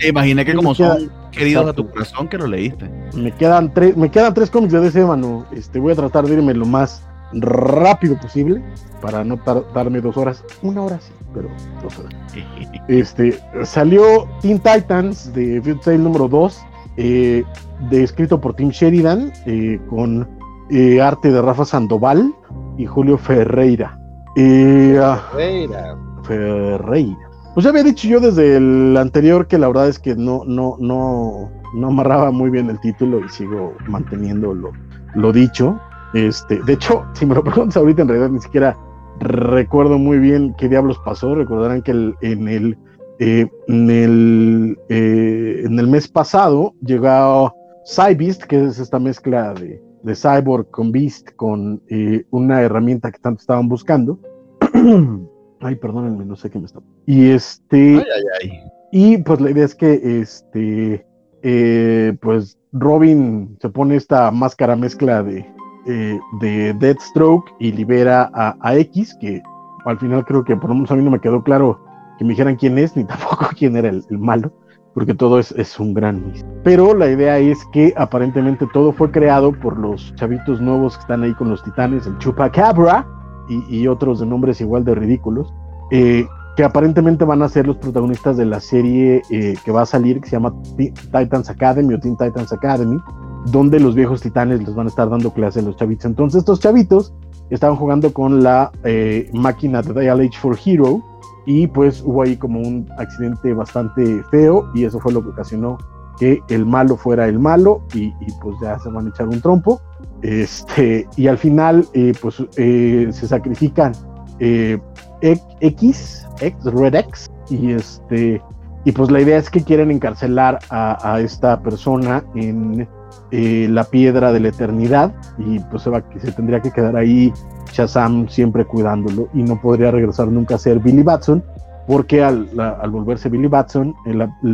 imaginé que como son queridos a tu corazón que lo leíste. Me quedan tres, me quedan tres cómics de DC, mano. Este, voy a tratar de irme lo más rápido posible para no tardarme dos horas. Una hora sí, pero dos horas. (laughs) Este, salió Teen Titans de Future número 2, eh, de, escrito por Tim Sheridan, eh, con eh, arte de Rafa Sandoval y Julio Ferreira. Ah, Ferreira. Ferreira. Pues ya había dicho yo desde el anterior que la verdad es que no, no, no, no amarraba muy bien el título y sigo manteniendo lo, lo dicho. Este, de hecho, (laughs) si me lo preguntas ahorita, en realidad ni siquiera recuerdo muy bien qué diablos pasó. Recordarán que en, el, eh, en, el, eh, en el mes pasado llegó Cybeast, que es esta mezcla de, de Cyborg con Beast, con eh, una herramienta que tanto estaban buscando. (clears throat) ay, perdónenme, no sé qué me está. Y este. Ay, ay, ay. Y pues la idea es que este. pues Robin se pone esta máscara mezcla de, eh, de Deathstroke y libera a, X, que al final creo que por lo menos a mí no me quedó claro que me dijeran quién es, ni (laughs) tampoco quién era el, malo, porque todo es, es un gran misterio. Pero la idea es que aparentemente todo fue creado por los chavitos nuevos que están ahí con los titanes, el Chupacabra y, y otros de nombres igual de ridículos, eh, que aparentemente van a ser los protagonistas de la serie eh, que va a salir, que se llama Titans Academy o Teen Titans Academy, donde los viejos titanes les van a estar dando clase a los chavitos. Entonces estos chavitos estaban jugando con la eh, máquina de Dial Age for Hero y pues hubo ahí como un accidente bastante feo y eso fue lo que ocasionó que el malo fuera el malo y, pues ya se van a echar un trompo. Este, y al final eh, pues eh, se sacrifican X, X, Red X y este y pues la idea es que quieren encarcelar a esta persona en eh, la piedra de la eternidad y pues se, tendría que quedar ahí Shazam siempre cuidándolo y no podría regresar nunca a ser Billy Batson porque al, volverse Billy Batson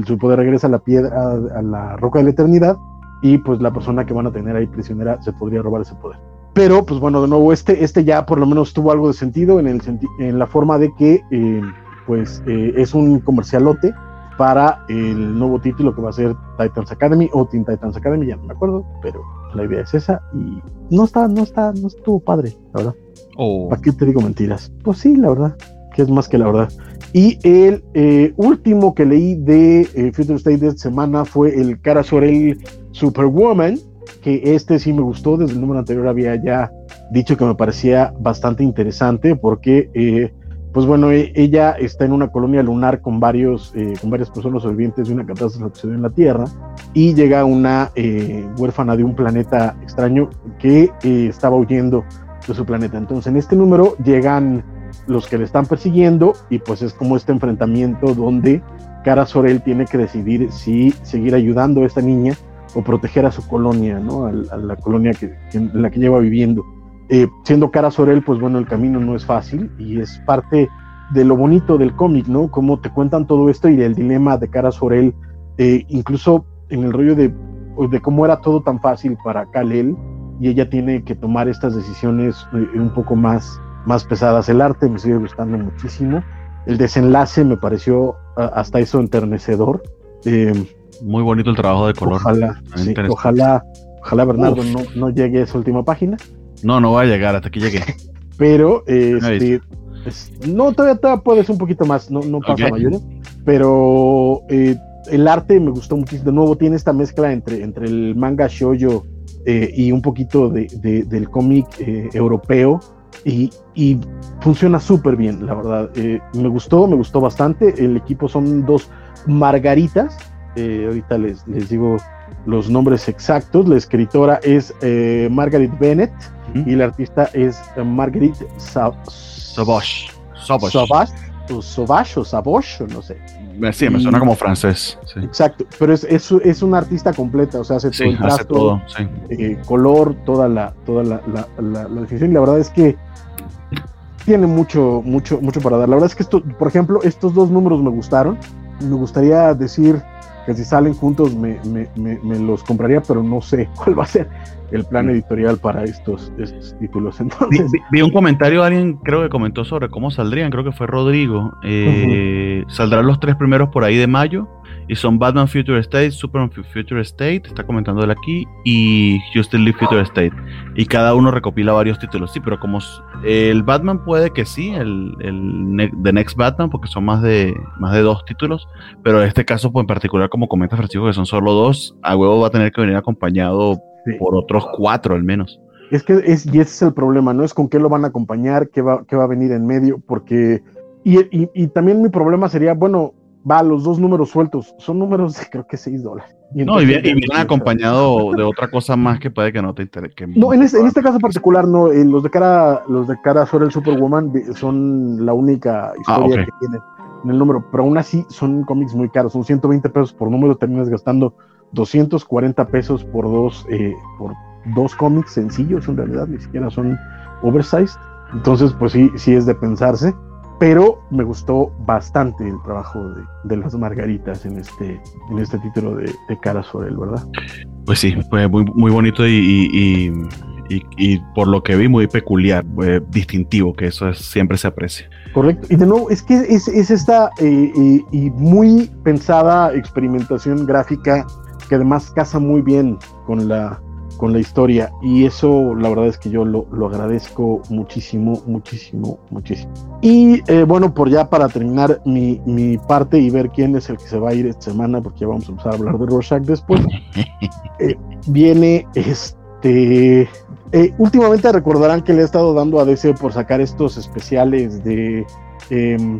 su poder regresa a la piedra a, la roca de la eternidad y pues la persona que van a tener ahí prisionera se podría robar ese poder. Pero pues bueno de nuevo este este ya por lo menos tuvo algo de sentido en el en la forma de que eh, pues eh, es un comercialote para el nuevo título que va a ser Titans Academy o Teen Titans Academy, ya no me acuerdo, pero la idea es esa y no está, no está, no estuvo padre, la verdad. Oh. ¿Para qué te digo mentiras? Pues sí, la verdad, que es más que la verdad. Y el eh, último que leí de eh, Future State de esta semana fue el Cara Sorel Superwoman, que este sí me gustó, desde el número anterior había ya dicho que me parecía bastante interesante porque eh, pues bueno, e, ella está en una colonia lunar con, varios, eh, con varias personas sobrevivientes de una catástrofe que sucedió en la Tierra y llega una eh, huérfana de un planeta extraño que eh, estaba huyendo de su planeta. Entonces en este número llegan los que le están persiguiendo y pues es como este enfrentamiento donde Cara Sorel tiene que decidir si seguir ayudando a esta niña o proteger a su colonia, ¿no? a, la colonia que, en la que lleva viviendo. Eh, siendo cara Sorel, pues bueno, el camino no es fácil y es parte de lo bonito del cómic, ¿no? Cómo te cuentan todo esto y el dilema de cara Sorel, eh, incluso en el rollo de, de cómo era todo tan fácil para Kalel y ella tiene que tomar estas decisiones eh, un poco más, más pesadas. El arte me sigue gustando muchísimo. El desenlace me pareció hasta eso enternecedor. Muy bonito el trabajo de color. Ojalá, ojalá, ojalá Bernardo no, no llegue a esa última página. No, no va a llegar hasta que llegue. (laughs) Pero, este, no, todavía, todavía puedes un poquito más, no, no pasa mayor. Pero eh, el arte me gustó muchísimo. De nuevo, tiene esta mezcla entre, entre el manga shoujo eh, y un poquito de, del cómic eh, europeo y, y funciona súper bien, la verdad. me gustó, me gustó bastante. El equipo son dos margaritas. ahorita les, les digo los nombres exactos. La escritora es Margaret Bennett y la artista es Marguerite Sabosh. Sabosh. Sabosh o Sabosh, no sé. Sí, me suena como francés. Exacto, pero es, es, es, una artista completa, o sea, hace todo el trasto, eh, color, toda la, toda la, la, la, definición. Y la verdad es que tiene mucho, mucho, mucho para dar. La verdad es que esto, por ejemplo, estos dos números me gustaron. Me gustaría decir que si salen juntos me, me, me, los compraría, pero no sé (laughs) cuál va a ser el plan editorial para estos, estos títulos. (laughs) Entonces, vi, un comentario, alguien creo que comentó sobre cómo saldrían, creo que fue Rodrigo. Eh, Saldrán los tres primeros por ahí de mayo y son Batman Future State, Superman Future State, está comentando él aquí, y Justin League Future State. Y cada uno recopila varios títulos. Sí, pero como el Batman puede que sí, el, el The Next Batman, porque son más de, más de dos títulos, pero en este caso, pues en particular, como comenta Francisco, que son solo dos, a huevo va a tener que venir acompañado por otros cuatro al menos. Es que es, y ese es el problema, ¿no? Es con qué lo van a acompañar, qué va, qué va a venir en medio, porque... Y, y, y también mi problema sería, bueno, va, los dos números sueltos, son números de creo que 6 dólares. Y no, y, vienen (laughs) acompañado de otra cosa más que puede que no te interese. No, en este, en este caso particular, no, eh, los de cara, los de cara sobre el Superwoman son la única ah, historia que tienen en el número, pero aún así son cómics muy caros, son 120 pesos por número, terminas gastando 240 pesos por dos, eh, por dos cómics sencillos, en realidad, ni siquiera son oversized. Entonces, pues sí, sí es de pensarse pero me gustó bastante el trabajo de, las margaritas en este, en este título de, de Cara sobre él, ¿verdad? Pues sí, fue muy, muy bonito y, y, por lo que vi muy peculiar, eh, distintivo, que eso siempre se aprecia. Correcto, y de nuevo, es que es, es esta eh, eh, y muy pensada experimentación gráfica que además casa muy bien con la con la historia y eso la verdad es que yo lo, agradezco muchísimo, muchísimo, muchísimo. Y eh, bueno, por ya para terminar mi, parte y ver quién es el que se va a ir esta semana, porque ya vamos a empezar a hablar de Rorschach después, (laughs) eh, viene este... Eh, últimamente recordarán que le he estado dando a DC por sacar estos especiales de... Em,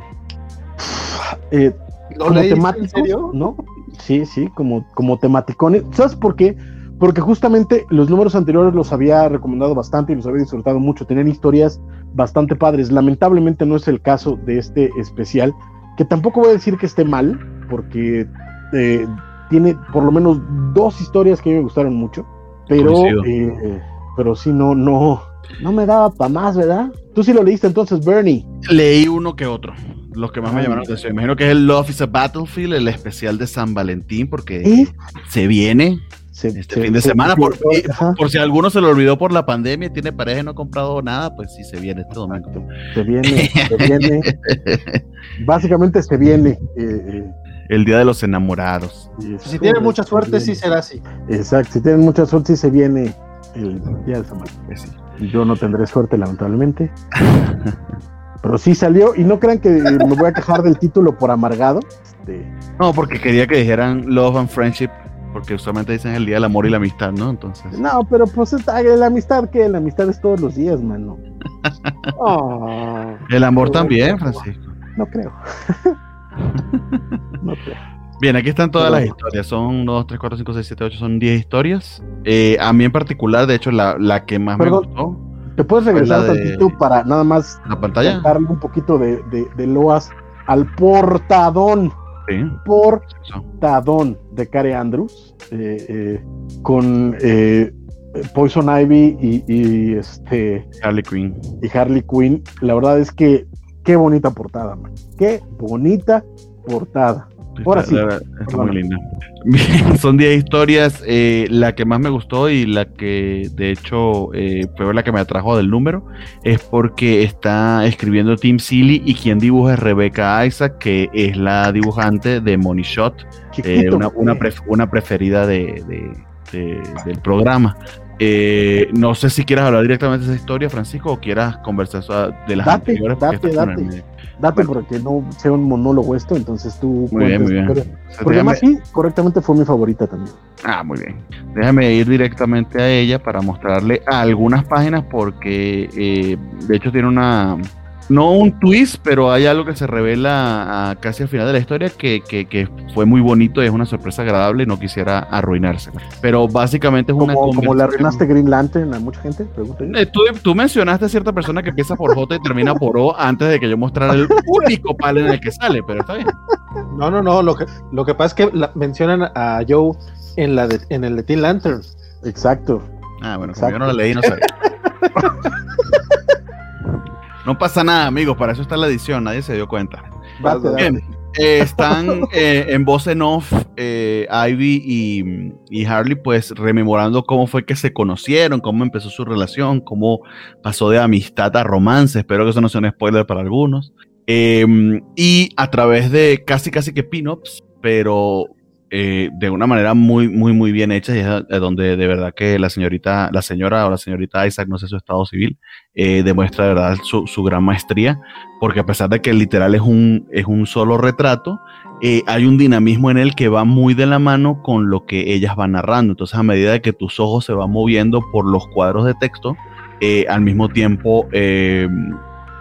¿Lo ¿En serio? ¿no? Sí, sí, como, como tematicones. ¿Sabes por qué? Porque justamente los números anteriores los había recomendado bastante y los había disfrutado mucho, tenían historias bastante padres. Lamentablemente no es el caso de este especial, que tampoco voy a decir que esté mal, porque eh, tiene por lo menos dos historias que a mí me gustaron mucho, pero, eh, pero sí, no, no, no me daba para más, ¿verdad? Tú sí lo leíste entonces, Bernie. Leí uno que otro. Los que más me llamaron la atención. Imagino que es el Love is a Battlefield, el especial de San Valentín, porque ¿Eh? se viene este fin de semana, por, por, si alguno se lo olvidó por la pandemia y tiene pareja y no ha comprado nada, pues sí se viene este domingo. Se viene, se viene. (laughs) Básicamente se viene. Eh, eh. el día de los enamorados. Si tienen mucha suerte, sí será así. Exacto, si tienen mucha suerte, sí se viene el día de San pues Yo no tendré suerte, lamentablemente. Pero sí salió, y no crean que me voy a quejar del título por amargado. Este, no, porque quería que dijeran Love and Friendship porque usualmente dicen el día del amor y la amistad, ¿no? Entonces. No, pero pues la amistad que la amistad es todos los días, mano. (laughs) oh, el amor también, Francisco. No creo. (laughs) no creo. Bien, aquí están todas las historias. Son 1, 2, 3, 4, 5, 6, 7, 8, son 10 historias. Eh, a mí en particular, de hecho, la, la que más me gustó. ¿Te puedes regresar tantito para nada más la pantalla? darle un poquito de, de, de loas al portadón? Por Tadón de Care Andrews eh, eh, con eh, Poison Ivy y, este Harley Quinn. y Harley Quinn. La verdad es que qué bonita portada man. qué bonita portada Ahora sí. muy linda. (laughs) Son 10 historias. Eh, la que más me gustó y la que de hecho eh, fue la que me atrajo del número es porque está escribiendo Tim Seeley y quien dibuja es Rebecca Isaac, que es la dibujante de Money Shot, eh, una, una, preferida de, del programa. Eh, no sé si quieras hablar directamente de esa historia, Francisco, o quieras conversar de las date, anteriores. Date, date, date, porque no sea un monólogo esto, entonces tú. Muy bien, muy bien. Porque además sí, correctamente fue mi favorita también. Ah, muy bien. Déjame ir directamente a ella para mostrarle algunas páginas porque eh, de hecho tiene una no un twist, pero hay algo que se revela casi al final de la historia que, que, fue muy bonito y es una sorpresa agradable y no quisiera arruinarse. Pero básicamente es una Como la arruinaste Green Lantern a mucha gente, eh, tú, tú, mencionaste a cierta persona que empieza por J y termina por O antes de que yo mostrara el único panel en el que sale, pero está bien. No, no, no, lo que, lo que pasa es que mencionan a Joe en, la en el de Teen Lantern. Exacto. Ah, bueno, como yo no la leí, no sabía. (laughs) No pasa nada, amigos, para eso está la edición, nadie se dio cuenta. Bien, eh, están eh, en voz en off eh, Ivy y, Harley, pues rememorando cómo fue que se conocieron, cómo empezó su relación, cómo pasó de amistad a romance. Espero que eso no sea un spoiler para algunos. Em, y a través de casi, casi que pin-ups, pero eh, de una manera muy, muy, muy bien hecha y es donde de verdad que la señorita, la señora o la señorita Isaac, no sé su estado civil, eh, demuestra de verdad su, gran maestría, porque a pesar de que literal es un, es un solo retrato, eh, hay un dinamismo en él que va muy de la mano con lo que ellas van narrando. Entonces, a medida de que tus ojos se van moviendo por los cuadros de texto, al mismo tiempo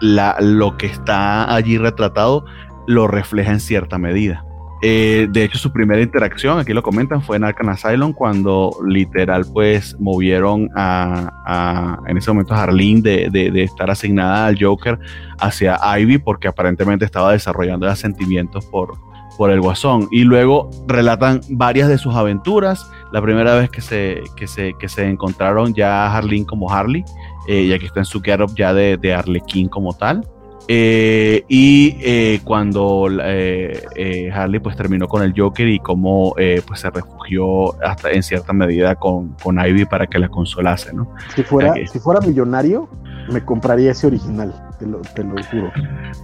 la, lo que está allí retratado lo refleja en cierta medida. Eh, de hecho, su primera interacción, aquí lo comentan, fue en Arkham Asylum cuando literal pues movieron a, en ese momento a Harleen de, estar asignada al Joker hacia Ivy porque aparentemente estaba desarrollando sentimientos por, por el Guasón. Y luego relatan varias de sus aventuras. La primera vez que se, se, se encontraron ya Harleen como Harley, eh, y aquí está en su get ya de, de Arlequín como tal. Eh, y eh, cuando eh, Harley pues terminó con el Joker y cómo pues se refugió hasta en cierta medida con, con Ivy para que la consolase, ¿no? Si fuera, si fuera millonario, me compraría ese original, te lo, juro.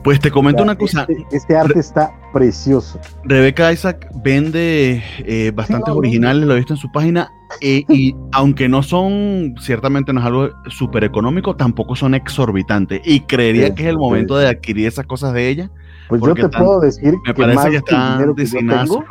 Pues te comento una cosa. Este, este arte está precioso. Rebeca Isaac vende eh, bastantes originales, lo he visto en su página, eh, y (laughs) aunque no son, ciertamente no es algo súper económico, tampoco son exorbitantes. Y creería que es el momento de adquirir esas cosas de ella. Pues yo te puedo decir me que parece que están diseñadas (laughs)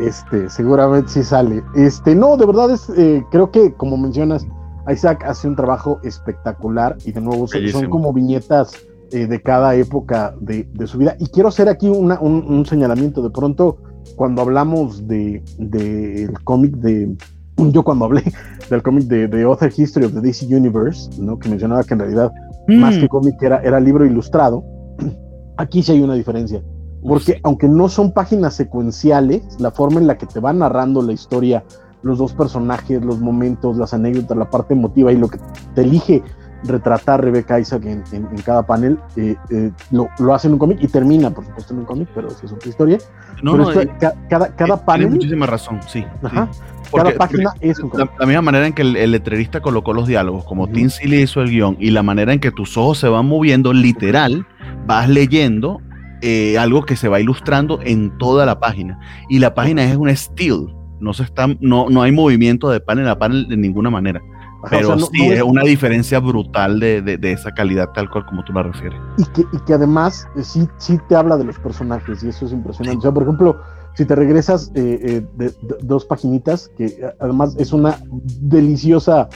Este, seguramente sí sale. Este, no, de verdad es, eh, creo que como mencionas, Isaac hace un trabajo espectacular y de nuevo son como viñetas eh, de cada época de, su vida. Y quiero hacer aquí un, señalamiento. De pronto, cuando hablamos del de, cómic de. (clears throat) Yo cuando hablé del cómic de, The Author History of the DC Universe, ¿no? que mencionaba que en realidad más que mm. cómic era, era libro ilustrado, (clears throat) aquí sí hay una diferencia. Porque aunque no son páginas secuenciales, la forma en la que te va narrando la historia los dos personajes, los momentos, las anécdotas, la parte emotiva y lo que te elige retratar Rebecca Isaac en, cada panel, eh, eh, lo, lo, hace en un cómic y termina, por supuesto, en un cómic, pero es otra historia. No, no, eh, cada, cada panel. Tiene muchísima razón, sí. cada página es un cómic. La, misma manera en que el, letrerista colocó los diálogos, como Tim hizo el guion, y la manera en que tus ojos se van moviendo, literal, vas leyendo algo que se va ilustrando en toda la página. Y la página es un still no se está, no, no hay movimiento de panel a panel de ninguna manera. pero sí, es, una diferencia brutal de, de, esa calidad tal cual como tú la refieres. Y que, y que además eh, sí, sí te habla de los personajes y eso es impresionante. O sea, por ejemplo, si te regresas eh, eh, de, dos paginitas, que además es una deliciosa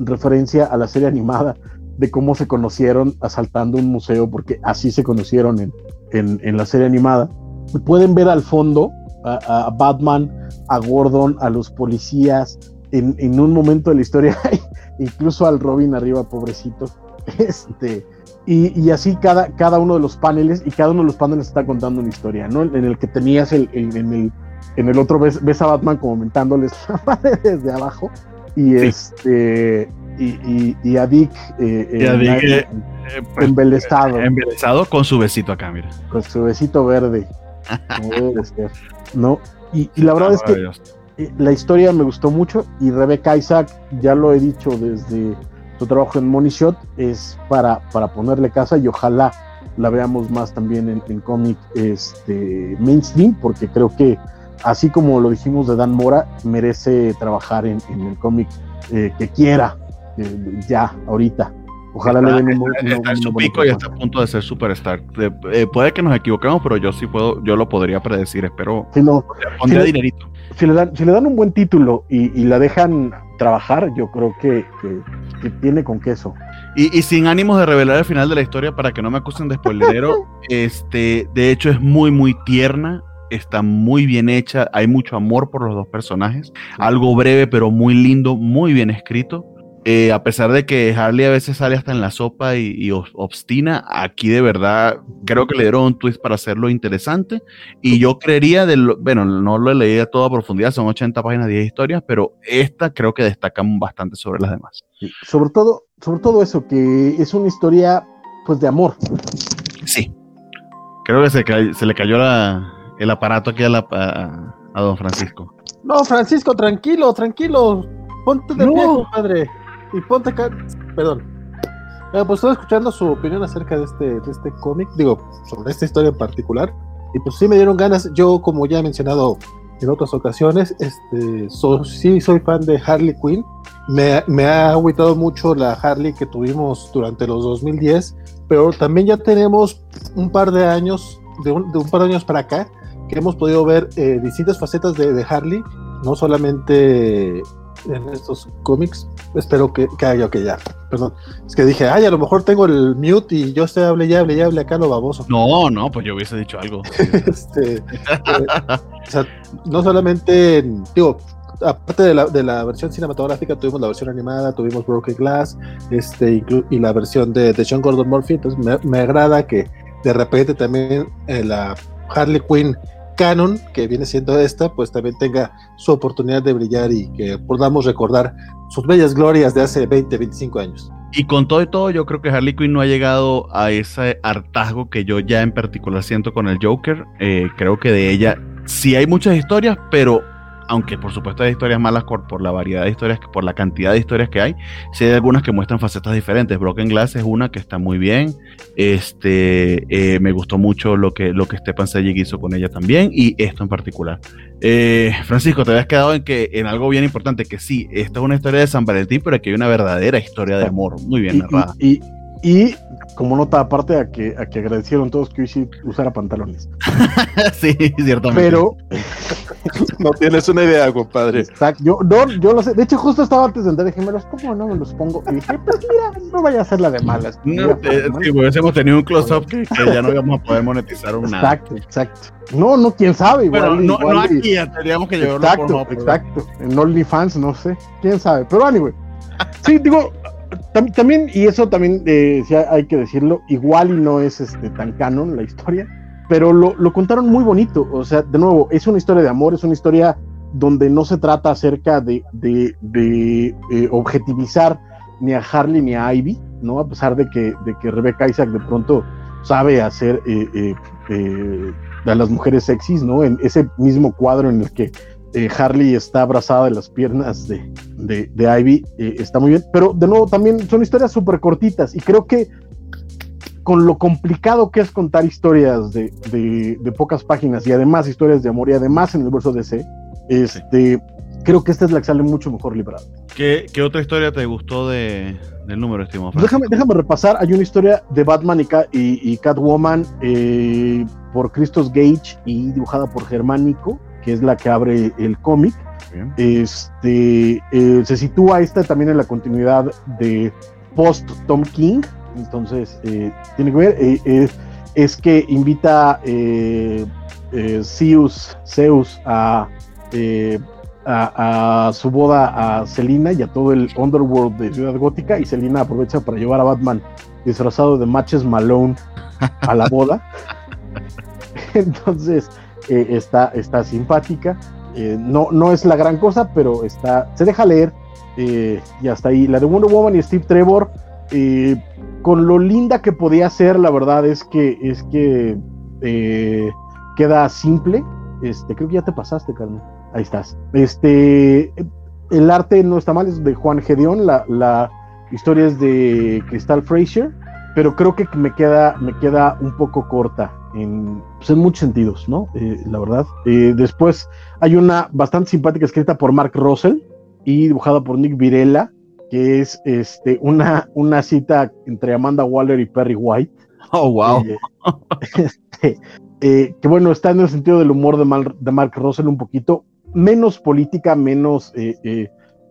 referencia a la serie animada de cómo se conocieron asaltando un museo, porque así se conocieron en, en, en la serie animada. Pueden ver al fondo a, Batman, a Gordon, a los policías. En, un momento de la historia, (laughs) incluso al Robin arriba, pobrecito. (laughs) Este, y, así cada, cada uno de los paneles, y cada uno de los paneles está contando una historia, ¿no? En el que tenías el, en, el, en el otro ves, ves a Batman comentándoles (laughs) desde abajo. Y este y, y, a Dick, eh, eh, eh pues, embelesado. con su besito acá, mira. Con su besito verde. ¿No? Y, la verdad es que eh, la historia me gustó mucho y Rebecca Isaac, ya lo he dicho desde su trabajo en Money Shot, es para, para ponerle casa y ojalá la veamos más también en, cómic este, mainstream, porque creo que así como lo dijimos de Dan Mora, merece trabajar en, el cómic eh, que quiera, ya, ahorita. Ojalá le den un, Está en su pico y está a punto de ser superstar. Eh, puede que nos equivoquemos, pero yo sí puedo, yo lo podría predecir. Espero. Si no, pondría dinerito. Si le, dan, si le dan un buen título y, la dejan trabajar, yo creo que, que, tiene con queso. Y, y, sin ánimos de revelar el final de la historia para que no me acusen de spoilerero, (laughs) este, de hecho es muy, muy tierna está muy bien hecha, hay mucho amor por los dos personajes, algo breve pero muy lindo, muy bien escrito. Eh, a pesar de que Harley a veces sale hasta en la sopa y, obstina, aquí de verdad creo que le dieron un twist para hacerlo interesante. Y yo creería, de bueno, no lo he leído a toda profundidad, son 80 páginas, 10 historias, pero esta creo que destaca bastante sobre las demás. Sobre todo, sobre todo eso, que es una historia pues de amor. Sí. Creo que se, se le cayó el aparato aquí a, a, don Francisco. No, Francisco, tranquilo, tranquilo. Ponte de pie, compadre y ponte acá, perdón. pues estaba escuchando su opinión acerca de este, de este cómic, digo, sobre esta historia en particular, y pues sí me dieron ganas, yo como ya he mencionado en otras ocasiones, este, sí soy fan de Harley Quinn, me, me ha agüitado mucho la Harley que tuvimos durante los 2010, pero también ya tenemos un par de años, de un, de un par de años para acá, que hemos podido ver eh, distintas facetas de, de Harley, no solamente en estos cómics. Espero que, que haya, que ya. Perdón. Es que dije, ay, a lo mejor tengo el mute y yo estoy hable y hable y hable acá lo baboso. No, no, pues yo hubiese dicho algo. (laughs) este, eh, o sea, no solamente, digo, aparte de la, de la, versión cinematográfica, tuvimos la versión animada, tuvimos Broken Glass, este, y la versión de, de John Gordon Murphy. Entonces me, me agrada que de repente también eh, la Harley Quinn canon, que viene siendo esta, pues también tenga su oportunidad de brillar y que podamos recordar sus bellas glorias de hace 20, 25 años. Y con todo y todo, yo creo que Harley Quinn no ha llegado a ese hartazgo que yo ya en particular siento con el Joker. Eh, creo que de ella sí hay muchas historias, pero aunque por supuesto hay historias malas por, la variedad de historias, por la cantidad de historias que hay, sí hay algunas que muestran facetas diferentes. Broken Glass es una que está muy bien. Este, eh, me gustó mucho lo que, lo que Stepan Sejic hizo con ella también, y esto en particular. Eh, Francisco, te habías quedado en que en algo bien importante, que sí, esta es una historia de San Valentín, pero aquí hay una verdadera historia de amor, muy bien narrada. y, y como nota aparte a que, a que agradecieron todos que usara pantalones. (laughs) sí, ciertamente. Pero (laughs) no tienes una idea, compadre. Exacto. Yo, no, yo lo sé. De hecho, justo estaba antes de entrar dije, ¿me los pongo no me los pongo? Y dije, pues mira, no vaya a ser la de malas. No, eh, si hubiésemos tenido un close-up que, ya no íbamos a poder monetizar un nada. Exacto, exacto. No, no, quién sabe. Igual, bueno, no, no aquí, tendríamos que llevarlo Exacto, por exacto. En OnlyFans, no sé. Quién sabe. Pero anyway. Sí, digo, también, y eso también eh, hay que decirlo, igual y no es este, tan canon la historia, pero lo, lo, contaron muy bonito. O sea, de nuevo, es una historia de amor, es una historia donde no se trata acerca de, de, de eh, objetivizar ni a Harley ni a Ivy, ¿no? A pesar de que, de que Rebecca Isaac de pronto sabe hacer eh, a las mujeres sexys, ¿no? En ese mismo cuadro en el que eh, Harley está abrazada de las piernas de, de, Ivy, eh, está muy bien, pero de nuevo también son historias súper cortitas y creo que con lo complicado que es contar historias de, de, pocas páginas y además historias de amor y además en el verso DC, este, creo que esta es la que sale mucho mejor librada. ¿Qué, ¿Qué, otra historia te gustó de, del número, estimado? Déjame, déjame repasar, hay una historia de Batman y, y, Catwoman eh, por Christos Gage y dibujada por Germánico que es la que abre el cómic. Este, eh, se sitúa esta también en la continuidad de post Tom King, entonces eh, tiene que ver, eh, es que invita Zeus, Zeus a, a, su boda a Selina y a todo el underworld de Ciudad Gótica y Selina aprovecha para llevar a Batman disfrazado de Matches Malone a la boda. (laughs) Entonces, eh, está, está simpática. Eh, no, no es la gran cosa, pero está, se deja leer eh, y hasta ahí. La de Wonder Woman y Steve Trevor, con lo linda que podía ser, la verdad es que, es que queda simple. Este, creo que ya te pasaste, Carmen. Ahí estás. Este, el arte no está mal, es de Juan Gedeón, la, la historia es de Crystal Fraser, pero creo que me queda, me queda un poco corta en, pues, en muchos sentidos, ¿no? Eh, la verdad. Eh, después hay una bastante simpática escrita por Mark Russell y dibujada por Nick Virella, que es este, una, una cita entre Amanda Waller y Perry White. Oh, wow. (laughs) Este, que bueno, está en el sentido del humor de, de Mark Russell un poquito, menos política, menos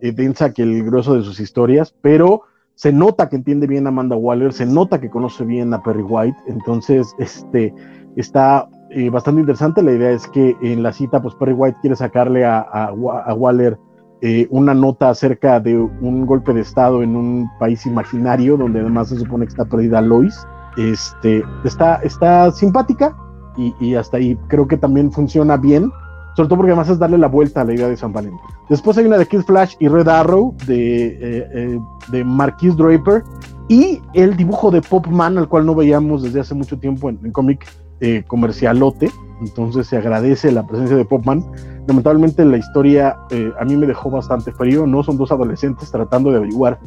densa que el grueso de sus historias, pero se nota que entiende bien a Amanda Waller, se nota que conoce bien a Perry White, entonces este, está eh, bastante interesante. La idea es que en la cita, pues Perry White quiere sacarle a, Waller eh, una nota acerca de un golpe de Estado en un país imaginario, donde además se supone que está perdida Lois. Este, está, está simpática y, y hasta ahí creo que también funciona bien sobre todo porque además es darle la vuelta a la idea de San Valentín. Después hay una de Kid Flash y Red Arrow de, eh, eh, de Marquis Draper y el dibujo de Pop Man, al cual no veíamos desde hace mucho tiempo en, en cómic eh, comercialote. Entonces se agradece la presencia de Popman. Lamentablemente la historia a mí me dejó bastante frío, ¿no? Son dos adolescentes tratando de averiguar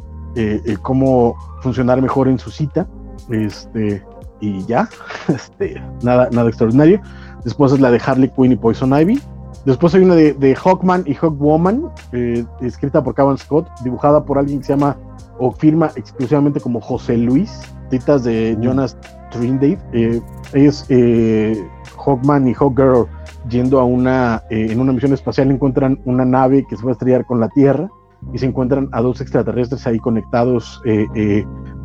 cómo funcionar mejor en su cita. Este, y ya, (laughs) este, nada, nada extraordinario. Después es la de Harley Quinn y Poison Ivy. Después hay una de, Hawkman y Hawkwoman, eh, escrita por Cavan Scott, dibujada por alguien que se llama o firma exclusivamente como José Luis, citas de Jonas Trindade. Eh, es eh, Hawkman y Hawkgirl yendo a una, eh, en una misión espacial, encuentran una nave que se va a estrellar con la Tierra y se encuentran a dos extraterrestres ahí conectados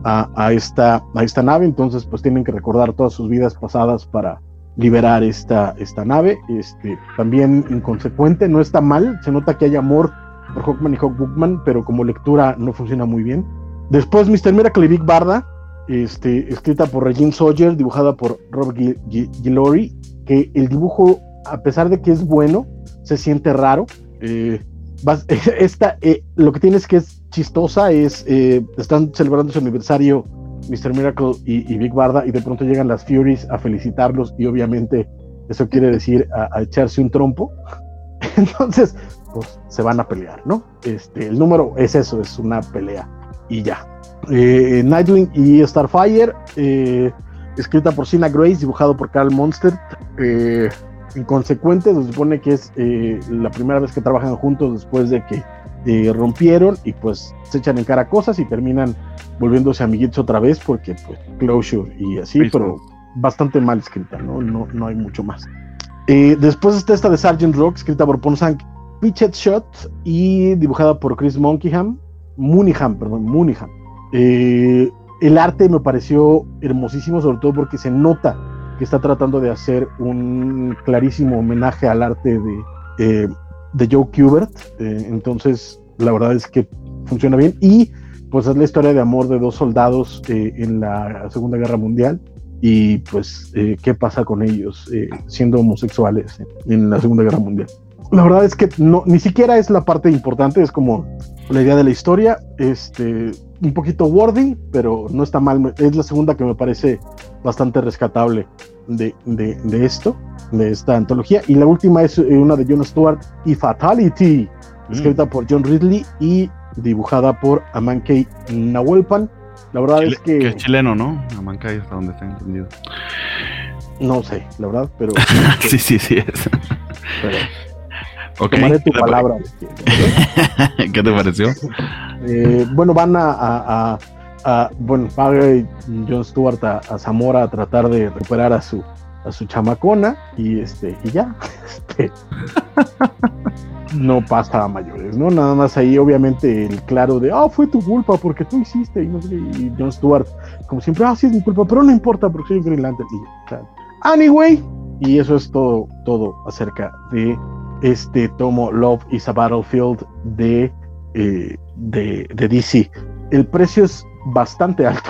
a, a, esta, a esta nave, entonces pues tienen que recordar todas sus vidas pasadas para liberar esta, esta nave. Este, también inconsecuente, no está mal, se nota que hay amor por Hawkman y Hawkman, pero como lectura no funciona muy bien. Después Mr. Miracle y Big Barda, este, escrita por Regine Sawyer, dibujada por Rob Guillory, que el dibujo, a pesar de que es bueno, se siente raro. Eh, (laughs) esta, eh, lo que tienes que es chistosa es, eh, están celebrando su aniversario Mr. Miracle y, Big Barda y de pronto llegan las Furies a felicitarlos y obviamente eso quiere (laughs) decir a, echarse un trompo. (laughs) Entonces, pues se van a pelear, ¿no? Este, el número es eso, es una pelea y ya. Eh, Nightwing y Starfire, eh, escrita por Sina Grace, dibujado por Carl Monster. Eh, inconsecuente, se supone que es la primera vez que trabajan juntos después de que rompieron y pues se echan en cara cosas y terminan volviéndose amiguitos otra vez porque pues closure y así, pero bastante mal escrita, ¿no? No, no hay mucho más. Eh, después está esta de Sargent Rock, escrita por Ponsang Pitched Shot y dibujada por Chris Monkingham, Mooneyham, perdón, Mooneyham. Eh, el arte me pareció hermosísimo, sobre todo porque se nota que está tratando de hacer un clarísimo homenaje al arte de, eh, de Joe Kubert. entonces, la verdad es que funciona bien. Y pues es la historia de amor de dos soldados eh, en la Segunda Guerra Mundial y pues eh, qué pasa con ellos eh, siendo homosexuales en la Segunda Guerra Mundial. La verdad es que no, ni siquiera es la parte importante, es como la idea de la historia, este, un poquito wordy, pero no está mal, es la segunda que me parece bastante rescatable de, de, esto, de esta antología, y la última es una de John Stewart y Fatality, escrita mm. por John Ridley y dibujada por Amankei Nahuelpan. La verdad es que... es chileno, ¿no? Amankei hasta donde está entendido. No sé, la verdad, pero... (laughs) (laughs) sí, sí, sí es. Tomaré tu palabra. (laughs) ¿Qué te pareció? Eh, bueno, van a, a, bueno, paga John Stewart a, Zamora a tratar de recuperar a su a su chamacona y este y ya (laughs) este, no pasa a mayores, ¿no? Nada más ahí, obviamente, el claro de, ah, fue tu culpa porque tú hiciste, y, no sé, y John Stewart, como siempre, ah, sí es mi culpa, pero no importa porque soy Green Lantern. Anyway, y eso es todo, todo acerca de este tomo Love is a Battlefield de, eh, de, de DC. El precio es bastante alto.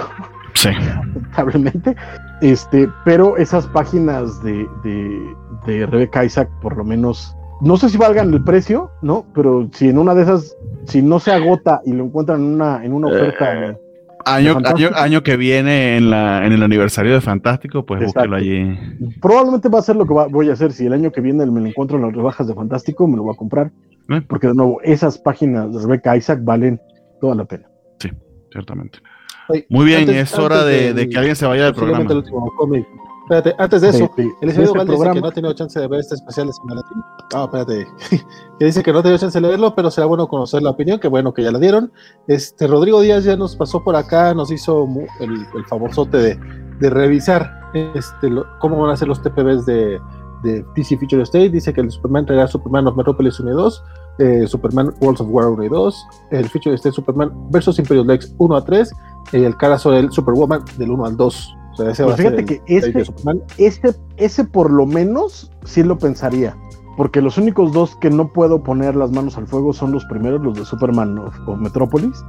Sí. Lamentablemente. Este, pero esas páginas de, de, de Rebecca Isaac, por lo menos, no sé si valgan el precio, ¿no? Pero si en una de esas, si no se agota y lo encuentran en una, en una oferta. Eh, año, año, que viene en, la, en el aniversario de Fantástico, pues búsquelo allí. Probablemente va a ser lo que voy a hacer. Si el año que viene me lo encuentro en las rebajas de Fantástico, me lo voy a comprar. Eh. Porque de nuevo, esas páginas de Rebecca Isaac valen toda la pena. Sí, ciertamente. Muy bien, es hora de, que alguien se vaya del programa. Espérate, antes de eso, el este dice que no ha tenido chance de ver este especial de San Ah, espérate. (laughs) que dice que no ha tenido chance de leerlo, pero será bueno conocer la opinión, que bueno que ya la dieron. Este Rodrigo Díaz ya nos pasó por acá, nos hizo el, el favorzote de, de revisar este, cómo van a ser los TPBs de, de DC Feature State. Dice que el Superman traerá Superman of Metropolis 1 y 2, eh, Superman Worlds of War 1 y 2, el Feature State Superman versus Imperial Lex 1 a 3 y el caso del Superwoman del 1 al 2. Pues fíjate que ese, ese, por lo menos sí lo pensaría. Porque los únicos dos que no puedo poner las manos al fuego son los primeros, los de Superman o, Metropolis.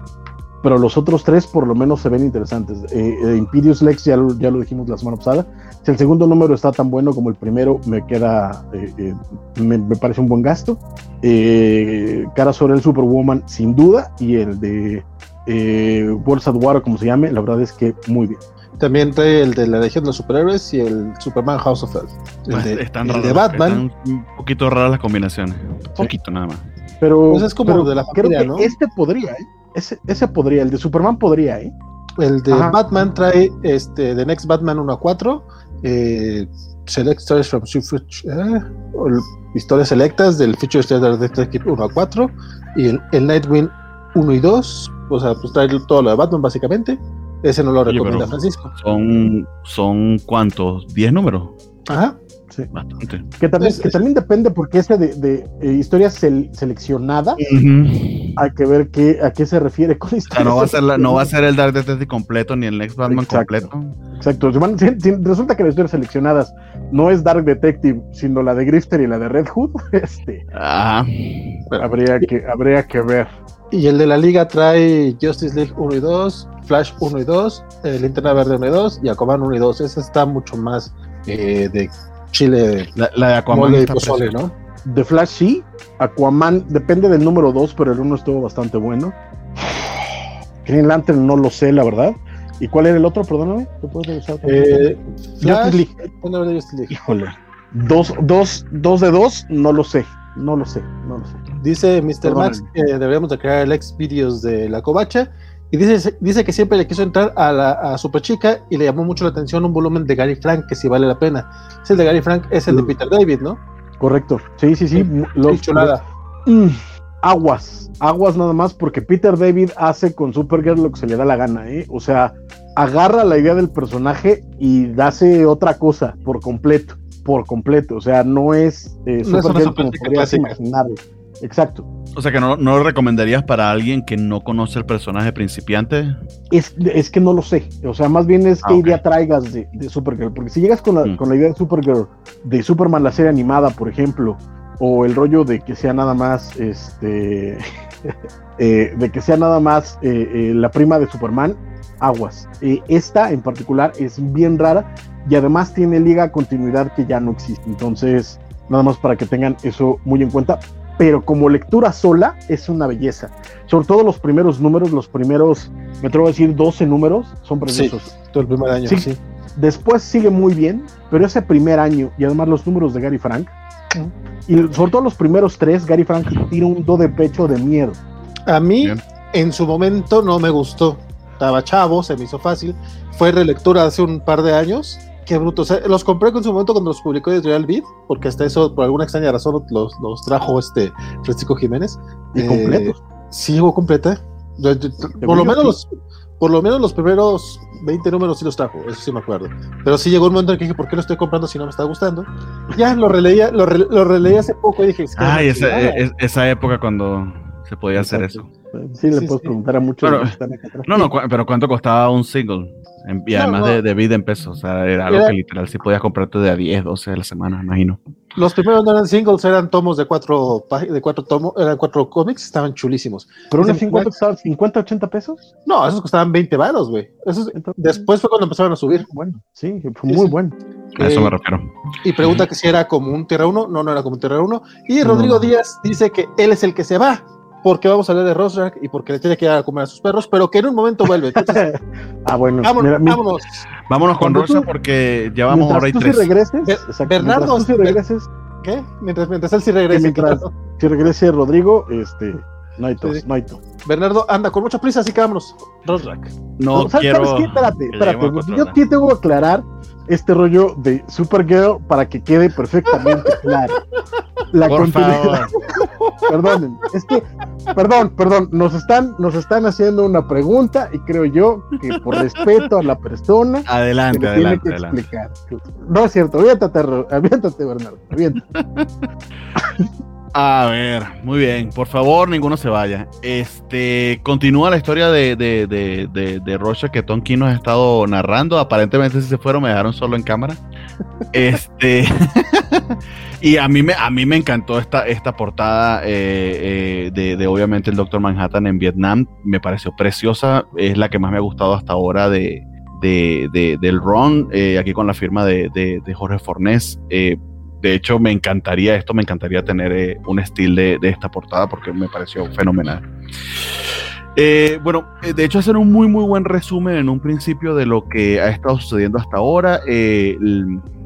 Pero los otros tres por lo menos se ven interesantes. Eh, eh, Imperius Lex ya lo, ya lo dijimos la semana pasada. Si el segundo número está tan bueno como el primero, me queda, eh, me, parece un buen gasto. cara sobre el Superwoman, sin duda. Y el de Worlds at War, como se llame, la verdad es que muy bien. También trae el de la Legión de los Superhéroes y el Superman House of Earth. El, pues de, están el de Batman. un poquito raras las combinaciones. Un poquito nada más. Pero, pues es como de la familia, creo que Este podría, ¿eh? Ese, ese podría, el de Superman podría, ¿eh? El de Batman trae este The Next Batman 1 a 4, eh, Select Stories from eh, historias selectas del Future State Detective 1 a 4 y el, el, Nightwing 1 y 2, o sea, pues trae todo lo de Batman básicamente. Ese no lo recomienda Francisco. Son, son cuántos? ¿10 números? Ajá. Sí. Bastante. Que también, que también depende porque ese de, de eh, historias seleccionadas, hay que ver qué, a qué se refiere con historias. no, va a ser no va a ser el Dark Detective completo ni el Next Batman completo. Exacto. resulta que las historias seleccionadas no es Dark Detective, sino la de Grifter y la de Red Hood. (laughs) Este, Ajá. Habría que, habría que ver. Y el de la liga trae Justice League 1 y 2, Flash 1 y 2, el eh, Linterna Verde 1 y 2 y Aquaman 1 y 2. Esa está mucho más eh, de Chile. La, la de Aquaman está ¿no? De Flash sí, Aquaman depende del número 2, pero el 1 estuvo bastante bueno. Green Lantern no lo sé, la verdad. ¿Y cuál era el otro? Perdóname. Eh, Justice League. Híjole. Dos, dos, dos de dos, no lo sé. No lo sé, no lo sé. Dice Mr. Max que deberíamos de crear el ex videos de la covacha. Y dice, dice que siempre le quiso entrar a la a Super Chica y le llamó mucho la atención un volumen de Gary Frank que sí vale la pena. Es el de Gary Frank, es el de mm. Peter David, ¿no? Correcto. Sí, sí, sí. Lo, nada. Mm, aguas, aguas nada más porque Peter David hace con Supergirl lo que se le da la gana, ¿eh? O sea, agarra la idea del personaje y hace otra cosa por completo por completo. O sea, no es eh, no como podrías imaginarlo. Exacto. O sea que no, no, lo recomendarías para alguien que no conoce el personaje principiante. Es, es que no lo sé. O sea, más bien es ah, qué idea traigas de, de, Supergirl. Porque si llegas con la, mm. con la idea de Supergirl, de Superman, la serie animada, por ejemplo, o el rollo de que sea nada más, este, (laughs) eh, de que sea nada más eh, eh, la prima de Superman, aguas. esta en particular es bien rara y además tiene liga continuidad que ya no existe. Entonces, nada más para que tengan eso muy en cuenta. Pero como lectura sola es una belleza. Sobre todo los primeros números, los primeros, me atrevo a decir 12 números, son preciosos. todo el primer año, sí. Después sigue muy bien, pero ese primer año y además los números de Gary Frank, y sobre todo los primeros tres, Gary Frank tira un do de pecho de miedo. A mí, en su momento, no me gustó. Estaba chavo, se me hizo fácil. Fue relectura hace un par de años qué bruto. los compré con su momento cuando los publicó Editorial Beat, porque hasta eso, por alguna extraña razón, los, los trajo este Francisco Jiménez. ¿Y completos? Eh, sí, llegó completa. por lo menos los, por lo menos los primeros 20 números sí los trajo, eso sí me acuerdo. Pero sí llegó un momento en que dije, ¿por qué lo estoy comprando si no me está gustando? Ya lo releía, lo, lo releí hace poco y dije, ah, esa, esa época cuando se podía hacer eso. Sí, le puedes preguntar a muchos. no, no, pero ¿cuánto costaba un single? y además De, de, vida en pesos. O sea, era algo que literal si podías comprarte de a 10, 12 a la semana, imagino. Los primeros no eran singles, eran tomos de cuatro, de cuatro tomos, eran cuatro cómics, estaban chulísimos. ¿Pero unos 50 costaban 50, 80 pesos? No, esos costaban 20 varos, güey. Después fue cuando empezaron a subir. Bueno, sí, fue muy bueno. A eso me refiero. Y pregunta que si era como un Tierra 1. No, no era como un Tierra 1. Y Rodrigo Díaz dice que él es el que se va porque vamos a hablar de Rosrak y porque le tiene que ir a comer a sus perros, pero que en un momento vuelve. (laughs) ah, bueno. Vámonos. vámonos. con Rosrak porque llevamos hora y tres. Si regreses, Bernardo, mientras tú si regreses. ¿Qué? Mientras, mientras él sí regrese. Mientras, si regrese Rodrigo, este, no hay tos, no hay tos. Bernardo anda con mucha prisa, así que vámonos. Rosrack. No, quiero. Espérate, espérate. Yo sí tengo que aclarar este rollo de Supergirl para que quede perfectamente (laughs) claro. La continuidad. (laughs) Perdonen, es que, perdón, perdón, nos están, nos están haciendo una pregunta y creo yo que por respeto a la persona, (laughs) adelante, adelante, tiene que explicar. No es cierto, aviéntate, aviéntate, Bernardo, aviéntate. A ver, muy bien. Por favor, ninguno se vaya. Este continúa la historia de, de, de, de, Rocha que Tonki nos ha estado narrando. Aparentemente, si se fueron, me dejaron solo en cámara. (laughs) Este (laughs) y a mí me a mí me encantó esta, esta portada eh, eh, de, obviamente el Doctor Manhattan en Vietnam. Me pareció preciosa. Es la que más me ha gustado hasta ahora de, del Ron, eh, aquí con la firma de, Jorge Fornés de hecho, me encantaría esto, me encantaría tener eh, un estilo de, esta portada porque me pareció fenomenal. Eh, bueno, eh, de hecho, hacer un muy, muy buen resumen en un principio de lo que ha estado sucediendo hasta ahora.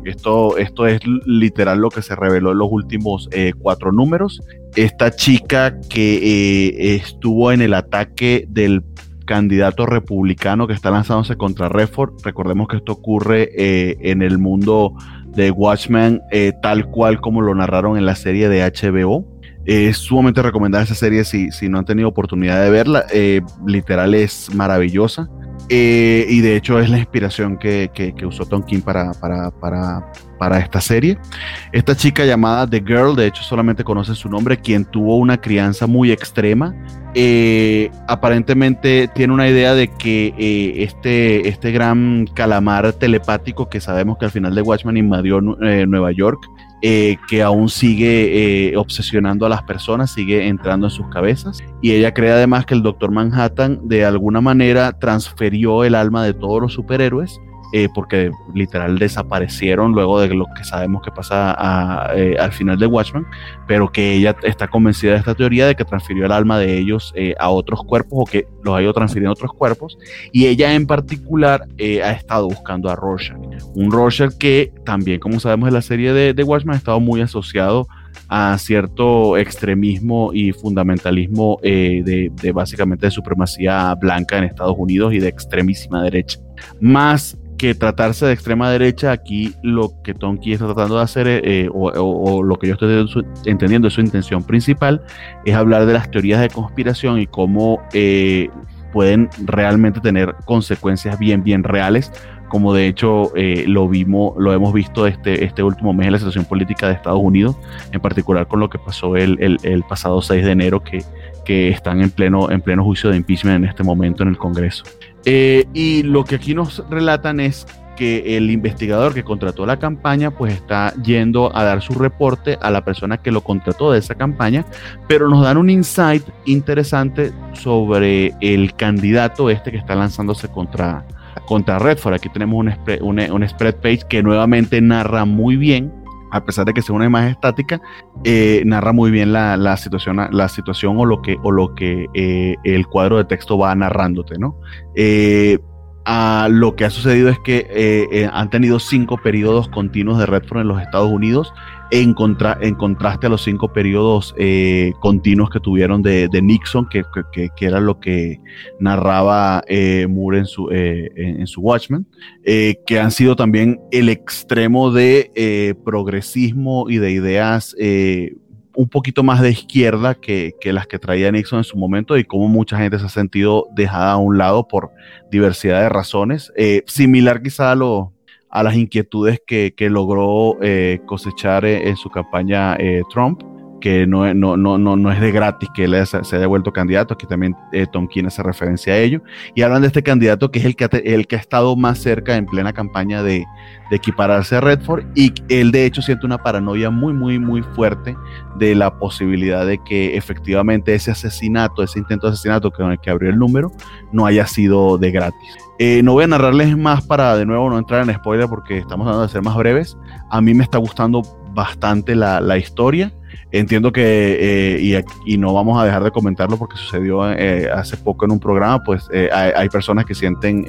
esto, esto es literal lo que se reveló en los últimos cuatro números. Esta chica que estuvo en el ataque del candidato republicano que está lanzándose contra Redford. Recordemos que esto ocurre en el mundo de Watchmen eh, tal cual como lo narraron en la serie de HBO. es sumamente recomendada esa serie si, si, no han tenido oportunidad de verla. Eh, literal es maravillosa. Eh, y de hecho es la inspiración que, que, usó Tom King para, para, para, para, esta serie. Esta chica llamada The Girl, de hecho solamente conoce su nombre, quien tuvo una crianza muy extrema. Eh, aparentemente tiene una idea de que eh, este, este gran calamar telepático que sabemos que al final de Watchmen invadió Nueva York, eh, que aún sigue eh, obsesionando a las personas, sigue entrando en sus cabezas. Y ella cree además que el Doctor Manhattan de alguna manera transferió el alma de todos los superhéroes eh, porque literal desaparecieron luego de lo que sabemos que pasa eh, al final de Watchmen, pero que ella está convencida de esta teoría de que transfirió el alma de ellos eh, a otros cuerpos o que los ha ido transfiriendo a otros cuerpos, y ella en particular ha estado buscando a Rorschach, un Rorschach que también, como sabemos en la serie de, de Watchmen, ha estado muy asociado a cierto extremismo y fundamentalismo de, de, básicamente de supremacía blanca en Estados Unidos y de extremísima derecha. Más que tratarse de extrema derecha, aquí lo que Tonki está tratando de hacer, eh, o, lo que yo estoy entendiendo es su intención principal, es hablar de las teorías de conspiración y cómo eh, pueden realmente tener consecuencias bien, bien reales, como de hecho eh, lo vimos, lo hemos visto este, este último mes en la situación política de Estados Unidos, en particular con lo que pasó el, el, pasado 6 de enero, que, que están en pleno, en pleno juicio de impeachment en este momento en el Congreso. Eh, y lo que aquí nos relatan es que el investigador que contrató la campaña pues está yendo a dar su reporte a la persona que lo contrató de esa campaña, pero nos dan un insight interesante sobre el candidato este que está lanzándose contra, contra Redford. Aquí tenemos un, un, un spread page que nuevamente narra muy bien a pesar de que sea una imagen estática, eh, narra muy bien la, situación, la situación o lo que, o lo que eh, el cuadro de texto va narrándote, ¿no? Eh, lo que ha sucedido es que han tenido cinco periodos continuos de Redford en los Estados Unidos en, contra, en contraste a los cinco periodos eh, continuos que tuvieron de, Nixon, que, que, era lo que narraba eh, Moore en su, eh, en, su Watchmen, que han sido también el extremo de progresismo y de ideas un poquito más de izquierda que, que, las que traía Nixon en su momento y cómo mucha gente se ha sentido dejada a un lado por diversidad de razones. similar quizá a lo, a las inquietudes que, logró eh, cosechar eh, en su campaña eh, Trump, que no, no, no, no, es de gratis que él se, haya vuelto candidato, aquí también Tom Keane hace referencia a ello, y hablan de este candidato que es el que, el que ha estado más cerca en plena campaña de, equipararse a Redford, y él de hecho siente una paranoia muy, muy, muy fuerte de la posibilidad de que efectivamente ese asesinato, ese intento de asesinato con el que abrió el número, no haya sido de gratis. Eh, no voy a narrarles más para de nuevo no entrar en spoiler porque estamos tratando de ser más breves. A mí me está gustando bastante la, la historia. Entiendo que, eh, y, no vamos a dejar de comentarlo porque sucedió eh, hace poco en un programa, pues hay, hay, personas que sienten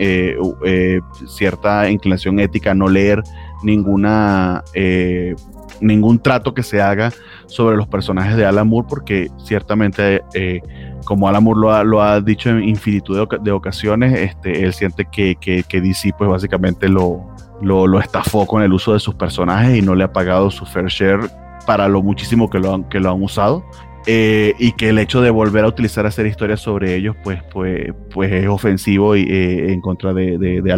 cierta inclinación ética a no leer ninguna eh, ningún trato que se haga sobre los personajes de Alan Moore, porque ciertamente, eh, como Alan Moore lo ha, lo ha, dicho en infinitud de, ocasiones, este, él siente que, que, que DC, pues básicamente lo, lo, lo, estafó con el uso de sus personajes y no le ha pagado su fair share para lo muchísimo que lo han, que lo han usado. Eh, y que el hecho de volver a utilizar hacer historias sobre ellos pues, pues, pues es ofensivo y, eh, en contra de, de, de.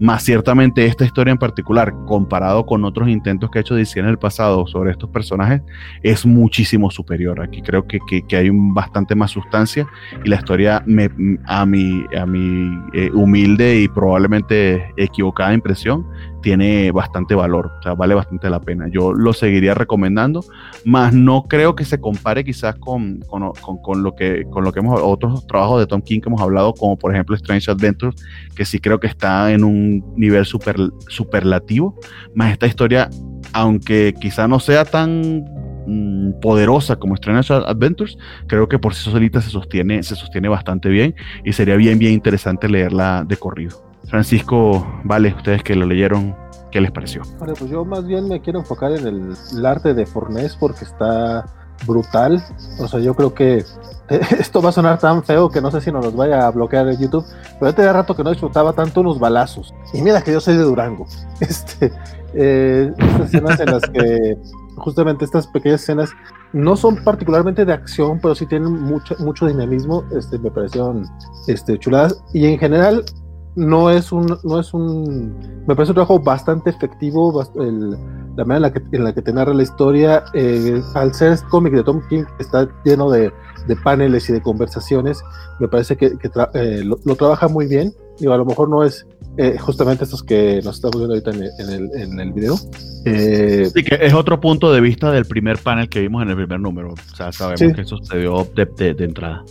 Más ciertamente esta historia en particular, comparado con otros intentos que ha hecho DC en el pasado sobre estos personajes, es muchísimo superior. Aquí creo que, que, que hay un, bastante más sustancia y la historia me, a mi, a mi eh, humilde y probablemente equivocada impresión tiene bastante valor, o sea, vale bastante la pena. Yo lo seguiría recomendando, más no creo que se compare quizás con, con, con, lo que con lo que hemos otros trabajos de Tom King que hemos hablado, como por ejemplo Strange Adventures, que sí creo que está en un nivel super, superlativo, más esta historia, aunque quizá no sea tan mm, poderosa como Strange Adventures, creo que por sí solita se sostiene, se sostiene bastante bien y sería bien, bien interesante leerla de corrido. Francisco, vale, ustedes que lo leyeron, ¿qué les pareció? Vale, pues yo más bien me quiero enfocar en el, el arte de Fornés porque está brutal. O sea, yo creo que (laughs) esto va a sonar tan feo que no sé si nos los vaya a bloquear en YouTube, pero hace rato que no disfrutaba tanto unos balazos. Y mira que yo soy de Durango. (laughs) Este, eh, estas escenas en las que (laughs) justamente estas pequeñas escenas no son particularmente de acción, pero sí tienen mucho, mucho dinamismo. Este, me parecieron este, chuladas. Y en general, no es un, no es un, me parece un trabajo bastante efectivo, el, la manera en la, que, en la que te narra la historia, eh, al ser este cómic de Tom King, está lleno de, de, paneles y de conversaciones, me parece que, que tra eh, lo, lo, trabaja muy bien, digo, a lo mejor no es eh, justamente estos que nos estamos viendo ahorita en el, en el, en el video. Eh, sí, que es otro punto de vista del primer panel que vimos en el primer número, o sea, sabemos sí. que eso sucedió de, de, de entrada.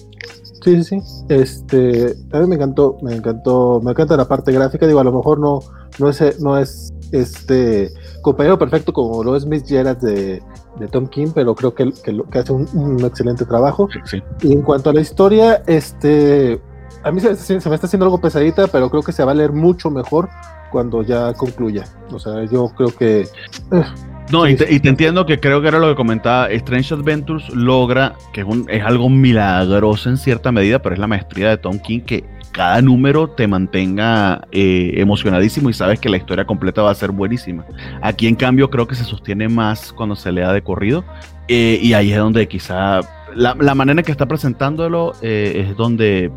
Sí, sí, sí. Este, a mí me encantó, me encantó, me encanta la parte gráfica. Digo, a lo mejor no, no es, no es este compañero perfecto como lo es Miss Gerard de, de Tom King, pero creo que, que, que hace un, un, excelente trabajo. Sí. Y en cuanto a la historia, este, a mí se, se, me está haciendo algo pesadita, pero creo que se va a leer mucho mejor cuando ya concluya. O sea, yo creo que. No, y te, y te, entiendo que creo que era lo que comentaba. Strange Adventures logra, que es, un, es algo milagroso en cierta medida, pero es la maestría de Tom King que cada número te mantenga eh, emocionadísimo y sabes que la historia completa va a ser buenísima. Aquí, en cambio, creo que se sostiene más cuando se lea de corrido. Eh, y ahí es donde quizá la, la, manera en que está presentándolo eh, es donde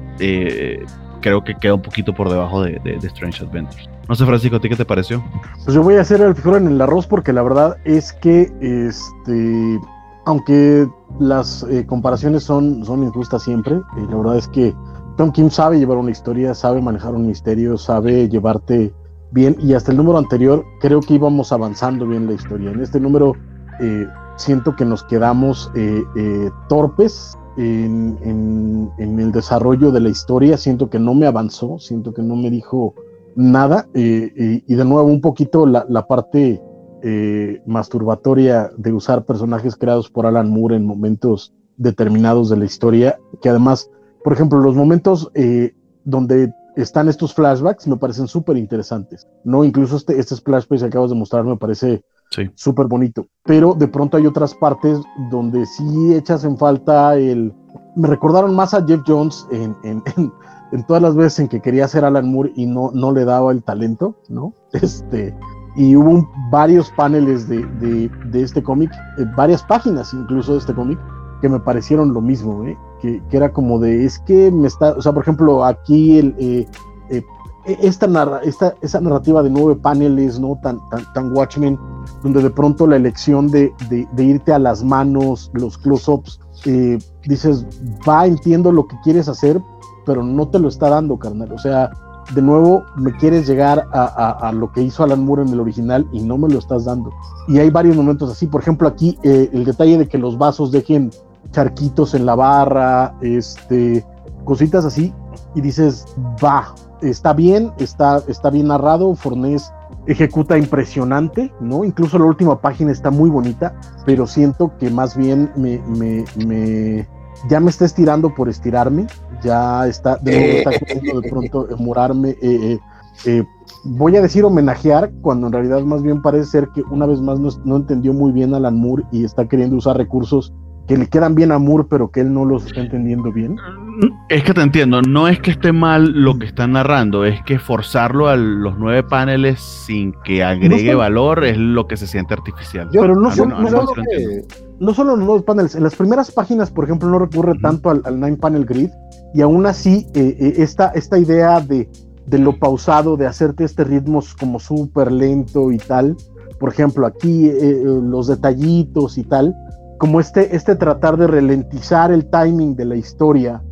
creo que queda un poquito por debajo de, de, de Strange Adventures. No sé, Francisco, ¿a ti qué te pareció? Pues yo voy a hacer el figura en el arroz porque la verdad es que, este, aunque las eh, comparaciones son, son injustas siempre, eh, la verdad es que Tom Kim sabe llevar una historia, sabe manejar un misterio, sabe llevarte bien y hasta el número anterior creo que íbamos avanzando bien la historia. En este número eh, siento que nos quedamos torpes en, en, en el desarrollo de la historia, siento que no me avanzó, siento que no me dijo nada. Eh, y, y, de nuevo, un poquito la, la parte eh, masturbatoria de usar personajes creados por Alan Moore en momentos determinados de la historia, que además, por ejemplo, los momentos eh, donde están estos flashbacks me parecen súper interesantes, ¿no? Incluso este, este flashback que acabas de mostrar me parece súper sí. bonito, pero de pronto hay otras partes donde sí echas en falta el... Me recordaron más a Jeff Jones en, en, en en todas las veces en que quería ser Alan Moore y no, no le daba el talento, ¿no? (laughs) Este, y hubo un, varios paneles de, de, este cómic, eh, varias páginas incluso de este cómic, que me parecieron lo mismo, ¿eh? que, que, era como de, es que me está, o sea, por ejemplo, aquí el, eh, eh, esta, narra, esta esa narrativa de nueve paneles, ¿no? Tan, tan, Watchmen, donde de pronto la elección de, de, de irte a las manos, los close-ups, eh, dices, va, entiendo lo que quieres hacer, pero no te lo está dando, carnal. O sea, de nuevo me quieres llegar a, lo que hizo Alan Moore en el original y no me lo estás dando. Y hay varios momentos así. Por ejemplo, aquí eh, el detalle de que los vasos dejen charquitos en la barra, este, cositas así, y dices, va, está bien, está, está bien narrado, Fornés ejecuta impresionante, ¿no? Incluso la última página está muy bonita, pero siento que más bien me, me, me ya me está estirando por estirarme, ya está de, nuevo está de pronto morarme, eh, eh, eh, voy a decir homenajear, cuando en realidad más bien parece ser que una vez más no, entendió muy bien Alan Moore y está queriendo usar recursos que le quedan bien a Moore, pero que él no los está entendiendo bien. Es que te entiendo, no es que esté mal lo que están narrando, es que forzarlo a los nueve paneles sin que agregue valor es lo que se siente artificial. pero no, son, no, solo no, solo los nueve paneles, en las primeras páginas, por ejemplo, no recurre tanto al, nine panel grid, y aún así eh, eh, esta, esta idea de de lo pausado, de hacerte este ritmo como súper lento y tal. Por ejemplo, aquí eh, los detallitos y tal, como este, este tratar de ralentizar el timing de la historia,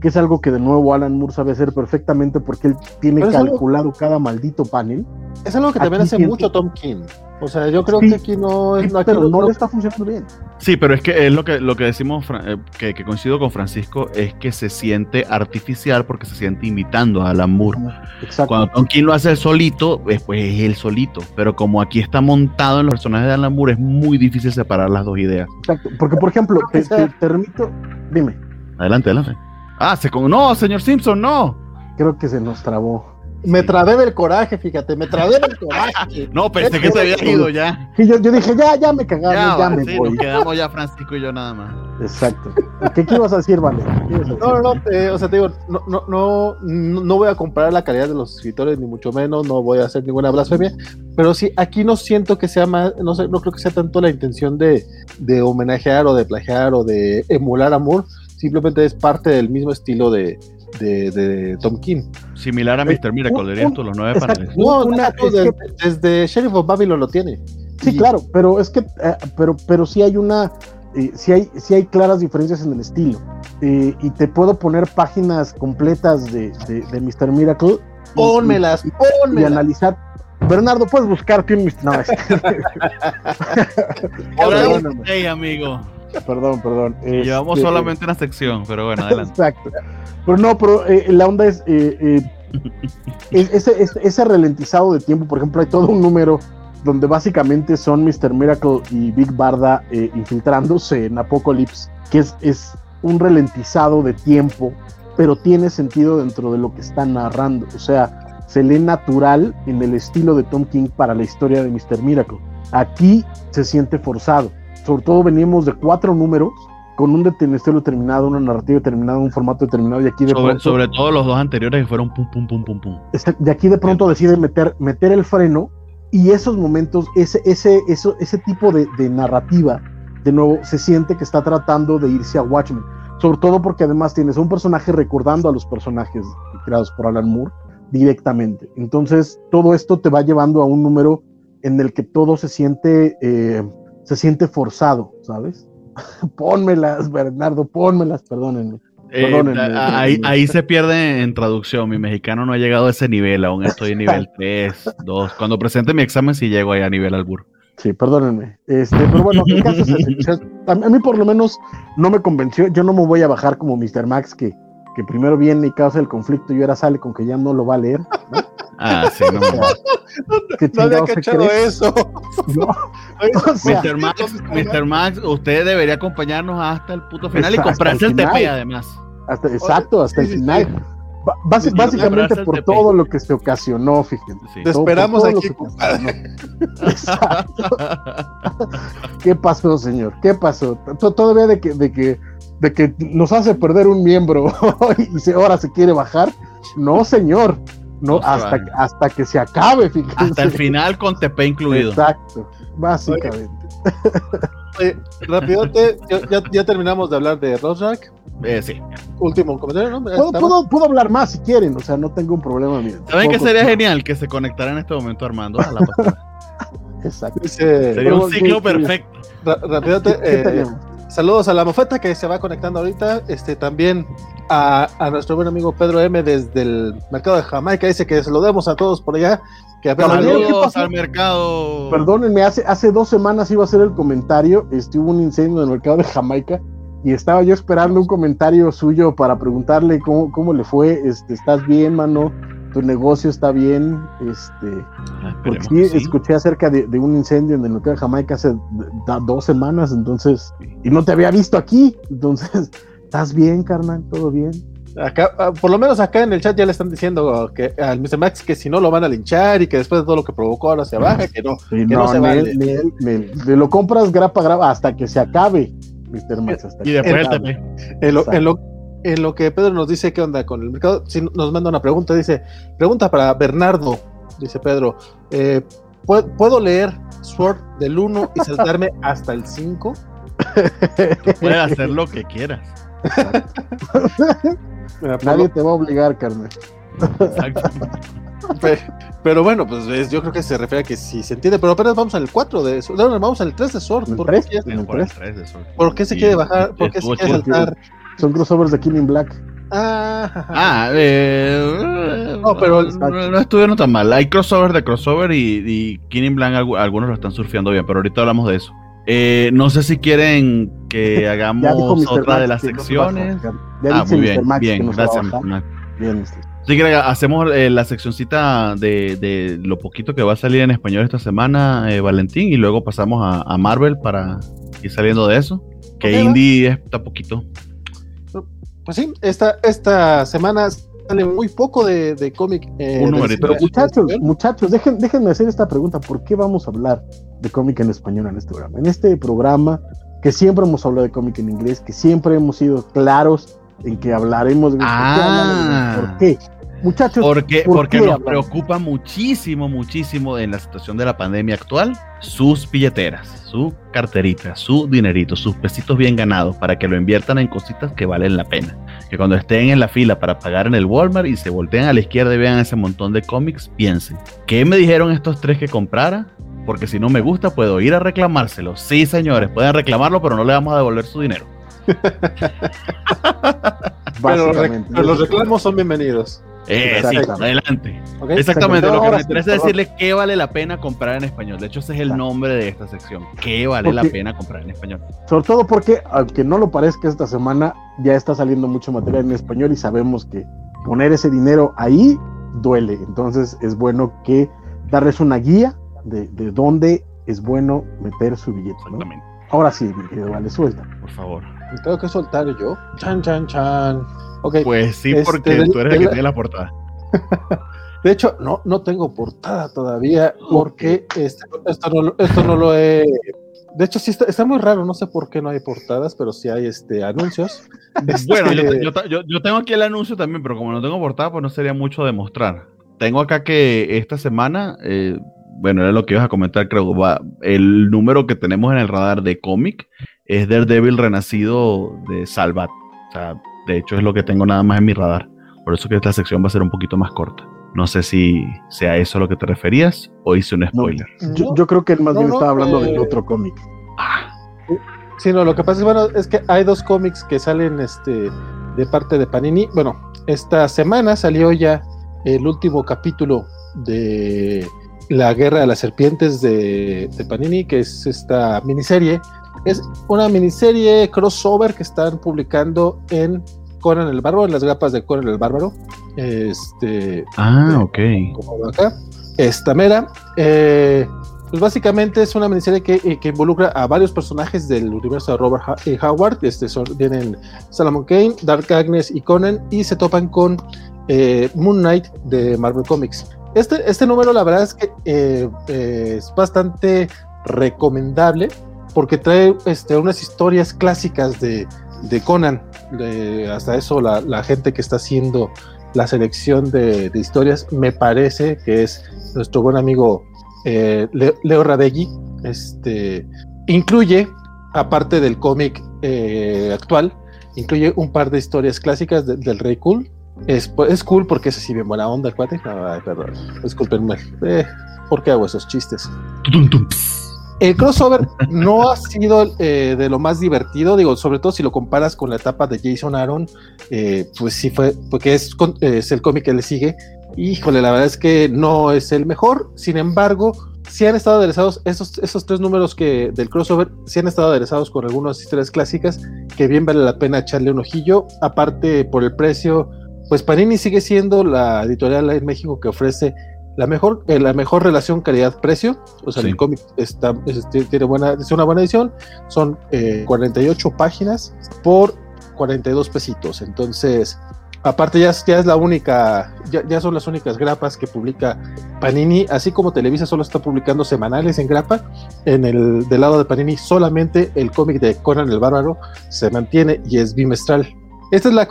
que es algo que de nuevo Alan Moore sabe hacer perfectamente porque él tiene calculado cada maldito panel. Es algo que también hace mucho Tom King. O sea, yo creo que aquí no es. No, pero no, le está funcionando bien. Sí, pero es que es lo que, lo que decimos, eh, que, que, coincido con Francisco, es que se siente artificial porque se siente imitando a Alan Moore. Exacto. Cuando Tom King lo hace solito, pues es él solito. Pero como aquí está montado en los personajes de Alan Moore, es muy difícil separar las dos ideas. Exacto. Porque, por ejemplo, (laughs) te, te, remito. Dime. Adelante, adelante. Ah, se con... No, señor Simpson, no. Creo que se nos trabó. Me trabé del coraje, fíjate, me trabé del (laughs) coraje. no, pensé que se había ido ya. Sí, yo, dije, ya, ya me cagaron, ya, me voy. Nos quedamos ya Francisco y yo nada más. Exacto. ¿Qué, qué ibas a decir, Vale? No, no, no, o sea, te digo, no, no, no, no voy a comparar la calidad de los escritores, ni mucho menos, no voy a hacer ninguna blasfemia, pero sí, aquí no siento que sea más, no sé, no creo que sea tanto la intención de, de homenajear o de plagiar o de emular amor, simplemente es parte del mismo estilo de, de, Tom King. Similar a Mr. Miracle, dirías tú, los nueve paneles. No, desde, Sheriff of Babylon lo tiene. Sí, claro, pero es que, eh, pero, pero sí hay una, eh, sí, hay, sí hay claras diferencias en el estilo. Eh, y te puedo poner páginas completas de, de, Mr. Miracle. Pónmelas, y, analizar. Bernardo, puedes buscarte un No, Ahora, (laughs) (laughs) hey, amigo. Perdón, perdón. Llevamos este, solamente una sección, pero bueno, (laughs) adelante. Exacto. Pero no, pero eh, la onda es eh, eh, (laughs) ese, ese, ralentizado de tiempo. Por ejemplo, hay todo un número donde básicamente son Mr. Miracle y Big Barda infiltrándose en Apocalypse, que es, es un ralentizado de tiempo, pero tiene sentido dentro de lo que está narrando. O sea, se lee natural en el estilo de Tom King para la historia de Mr. Miracle. Aquí se siente forzado sobre todo venimos de cuatro números con un estilo terminado, una narrativa determinada, un formato determinado, y aquí de sobre, sobre todo los dos anteriores que fueron pum, pum, pum, pum, pum. De aquí de pronto decide meter, meter el freno, y esos momentos, ese, ese, eso, ese tipo de, narrativa, de nuevo, se siente que está tratando de irse a Watchmen. Sobre todo porque además tienes un personaje recordando a los personajes creados por Alan Moore directamente. Entonces, todo esto te va llevando a un número en el que todo se siente eh, se siente forzado, ¿sabes? (laughs) pónmelas, Bernardo, pónmelas, perdónenme. Eh, ahí, ahí, se pierde en traducción. Mi mexicano no ha llegado a ese nivel, aún estoy en nivel 3, 2. Cuando presente mi examen, sí llego ahí a nivel albur. Sí, perdónenme. Este, pero bueno, caso es A mí, por lo menos, no me convenció. Yo no me voy a bajar como Mr. Max, que, que primero viene y causa el conflicto y ahora sale con que ya no lo va a leer. Ah, sí, no. (laughs) no había cachado eso. (laughs) (laughs) Mr. Max, Mr. Max, usted debería acompañarnos hasta el puto final y comprarse el, TP además. Hasta, exacto, hasta el final. básicamente por todo lo que se ocasionó, fíjense. Te esperamos aquí. Exacto. ¿Qué pasó, señor? ¿Qué pasó? Todavía de que, de que, de que nos hace perder un miembro (laughs) y ahora se quiere bajar. No, señor. No, hasta, hasta que se acabe, fíjense. Hasta el final con TP incluido. Exacto, básicamente. Oye, rapidote, ya, ya, terminamos de hablar de Rorschach. Eh, sí. Último comentario, ¿no? ¿Puedo, puedo, hablar más si quieren, o sea, no tengo un problema. Mira. ¿Saben que sería genial que se conectara en este momento Armando a la (laughs) Exacto. sería un ciclo perfecto. Rapidote, eh, saludos a la mofeta que se va conectando ahorita. Este también a, nuestro buen amigo Pedro M desde el mercado de Jamaica. Dice que se lo demos a todos por allá. Que Saludos al mercado. Perdónenme, hace, hace dos semanas iba a hacer el comentario. Estuvo un incendio en el mercado de Jamaica y estaba yo esperando un comentario suyo para preguntarle cómo, cómo le fue. Este, ¿Estás bien, mano? ¿Tu negocio está bien? Este, ah, porque sí, escuché acerca de, un incendio en el mercado de Jamaica hace dos semanas, entonces, y no te había visto aquí, entonces (laughs) ¿Estás bien, carnal? ¿Todo bien? Acá, ah, por lo menos acá en el chat ya le están diciendo que al Mr. Max que si no lo van a linchar y que después de todo lo que provocó ahora se baja, que no, que no, se vale. Ni, lo compras grapa grapa hasta que se acabe, Mr. Max. Hasta y después en, lo, en, lo, en lo que Pedro nos dice qué onda con el mercado, si nos manda una pregunta, dice, pregunta para Bernardo, dice Pedro, eh, ¿puedo, leer Sword del 1 y saltarme (laughs) hasta el 5? Puedes (laughs) hacer lo que quieras. Nadie te va a obligar, Carmen. (laughs) Pero, bueno, pues yo creo que se refiere a que si se entiende, pero apenas vamos al 4 de eso. No, vamos al 3 de Sword. ¿Por, qué, ¿Por qué se quiere bajar? ¿Por qué se quiere saltar? Son crossovers de Killing Black. Ah, ah eh, no, pero no, estuvieron tan mal. Hay crossovers de crossover y, y Killing Black algunos lo están surfeando bien, pero ahorita hablamos de eso. Eh, no sé si quieren que (laughs) hagamos otra de las secciones. ah, muy bien, bien, gracias. Bien, Así que hacemos eh, la seccioncita de, de, lo poquito que va a salir en español esta semana, eh, Valentín, y luego pasamos a, Marvel para ir saliendo de eso. Que Indie está poquito. Pues sí, esta, esta semana sale muy poco de, de cómic. Eh, pero muchachos, muchachos, dejen, déjenme hacer esta pregunta. ¿Por qué vamos a hablar de cómic en español en este programa? En este programa que siempre hemos hablado de cómic en inglés, que siempre hemos sido claros en que hablaremos de... Ah. ¿Por qué? Muchachos, porque, porque nos preocupa muchísimo, muchísimo en la situación de la pandemia actual sus billeteras, su carterita, su dinerito, sus pesitos bien ganados para que lo inviertan en cositas que valen la pena. Que cuando estén en la fila para pagar en el Walmart y se volteen a la izquierda y vean ese montón de cómics, piensen, ¿qué me dijeron estos tres que comprara? Porque si no me gusta, puedo ir a reclamárselo. Sí, señores, pueden reclamarlo, pero no le vamos a devolver su dinero. (laughs) pero los reclamos son bienvenidos. Eh, sí, adelante. Exactamente, lo que me interesa es decirles qué vale la pena comprar en español. De hecho, ese es el nombre de esta sección. ¿Qué vale la pena comprar en español? Sobre todo porque, aunque no lo parezca esta semana, ya está saliendo mucho material en español y sabemos que poner ese dinero ahí duele. Entonces es bueno que darles una guía de, de dónde es bueno meter su billete. ¿no? Ahora sí, mi querido Vale, suelta. Por favor. ¿Me tengo que soltar yo? Chan, chan, chan. Pues sí, porque este, tú eres el que tiene la portada. (laughs) De hecho, no, no tengo portada todavía porque este, esto, no, lo he... De hecho, sí está, muy raro, no sé por qué no hay portadas, pero sí hay este, anuncios. (laughs) bueno, este, yo, tengo aquí el anuncio también, pero como no tengo portada, pues no sería mucho de mostrar. Tengo acá que esta semana, eh, bueno, era lo que ibas a comentar, creo, va, el número que tenemos en el radar de cómic es Daredevil Renacido de Salvat. O sea, de hecho, es lo que tengo nada más en mi radar. Por eso que esta sección va a ser un poquito más corta. No sé si sea eso a lo que te referías o hice un spoiler. yo, creo que él más bien estaba hablando del eh, otro cómic. Ah. Sí, no, lo que pasa es, bueno, es que hay dos cómics que salen este, de parte de Panini. Bueno, esta semana salió ya el último capítulo de La Guerra de las Serpientes de, de Panini, que es esta miniserie. Es una miniserie crossover que están publicando en Conan el Bárbaro, en las grapas de Conan el Bárbaro. Este. Ah, ok. Como acá. Esta mera. Eh, pues básicamente es una miniserie que, eh, que, involucra a varios personajes del universo de Robert eh, Howard. Este son, vienen Salomon Kane, Dark Agnes y Conan y se topan con Moon Knight de Marvel Comics. Este, este número, la verdad es que es bastante recomendable porque trae este, unas historias clásicas de, Conan. hasta eso, la, gente que está haciendo la selección de, historias, me parece que es nuestro buen amigo eh, Leo Radegui. Este, incluye, aparte del cómic eh, actual, incluye un par de historias clásicas del Rey Cool. Es, cool porque es así bien buena onda cuate. Ay, perdón, disculpenme. Eh, ¿Por qué hago esos chistes? El crossover no ha sido eh, de lo más divertido, digo, sobre todo si lo comparas con la etapa de Jason Aaron, eh, pues sí fue, porque es, el cómic que le sigue. Híjole, la verdad es que no es el mejor, sin embargo, sí han estado aderezados, esos, esos tres números que del crossover, sí han estado aderezados con algunas historias clásicas que bien vale la pena echarle un ojillo, aparte por el precio, pues Panini sigue siendo la editorial en México que ofrece la mejor, eh, la mejor relación calidad-precio, o sea, el cómic está, tiene buena, es una buena edición, son 48 eh, páginas por 42 pesitos, entonces Aparte ya, ya es la única, ya, son las únicas grapas que publica Panini, así como Televisa solo está publicando semanales en grapa, en el del lado de Panini solamente el cómic de Conan el Bárbaro se mantiene y es bimestral. Esta es la,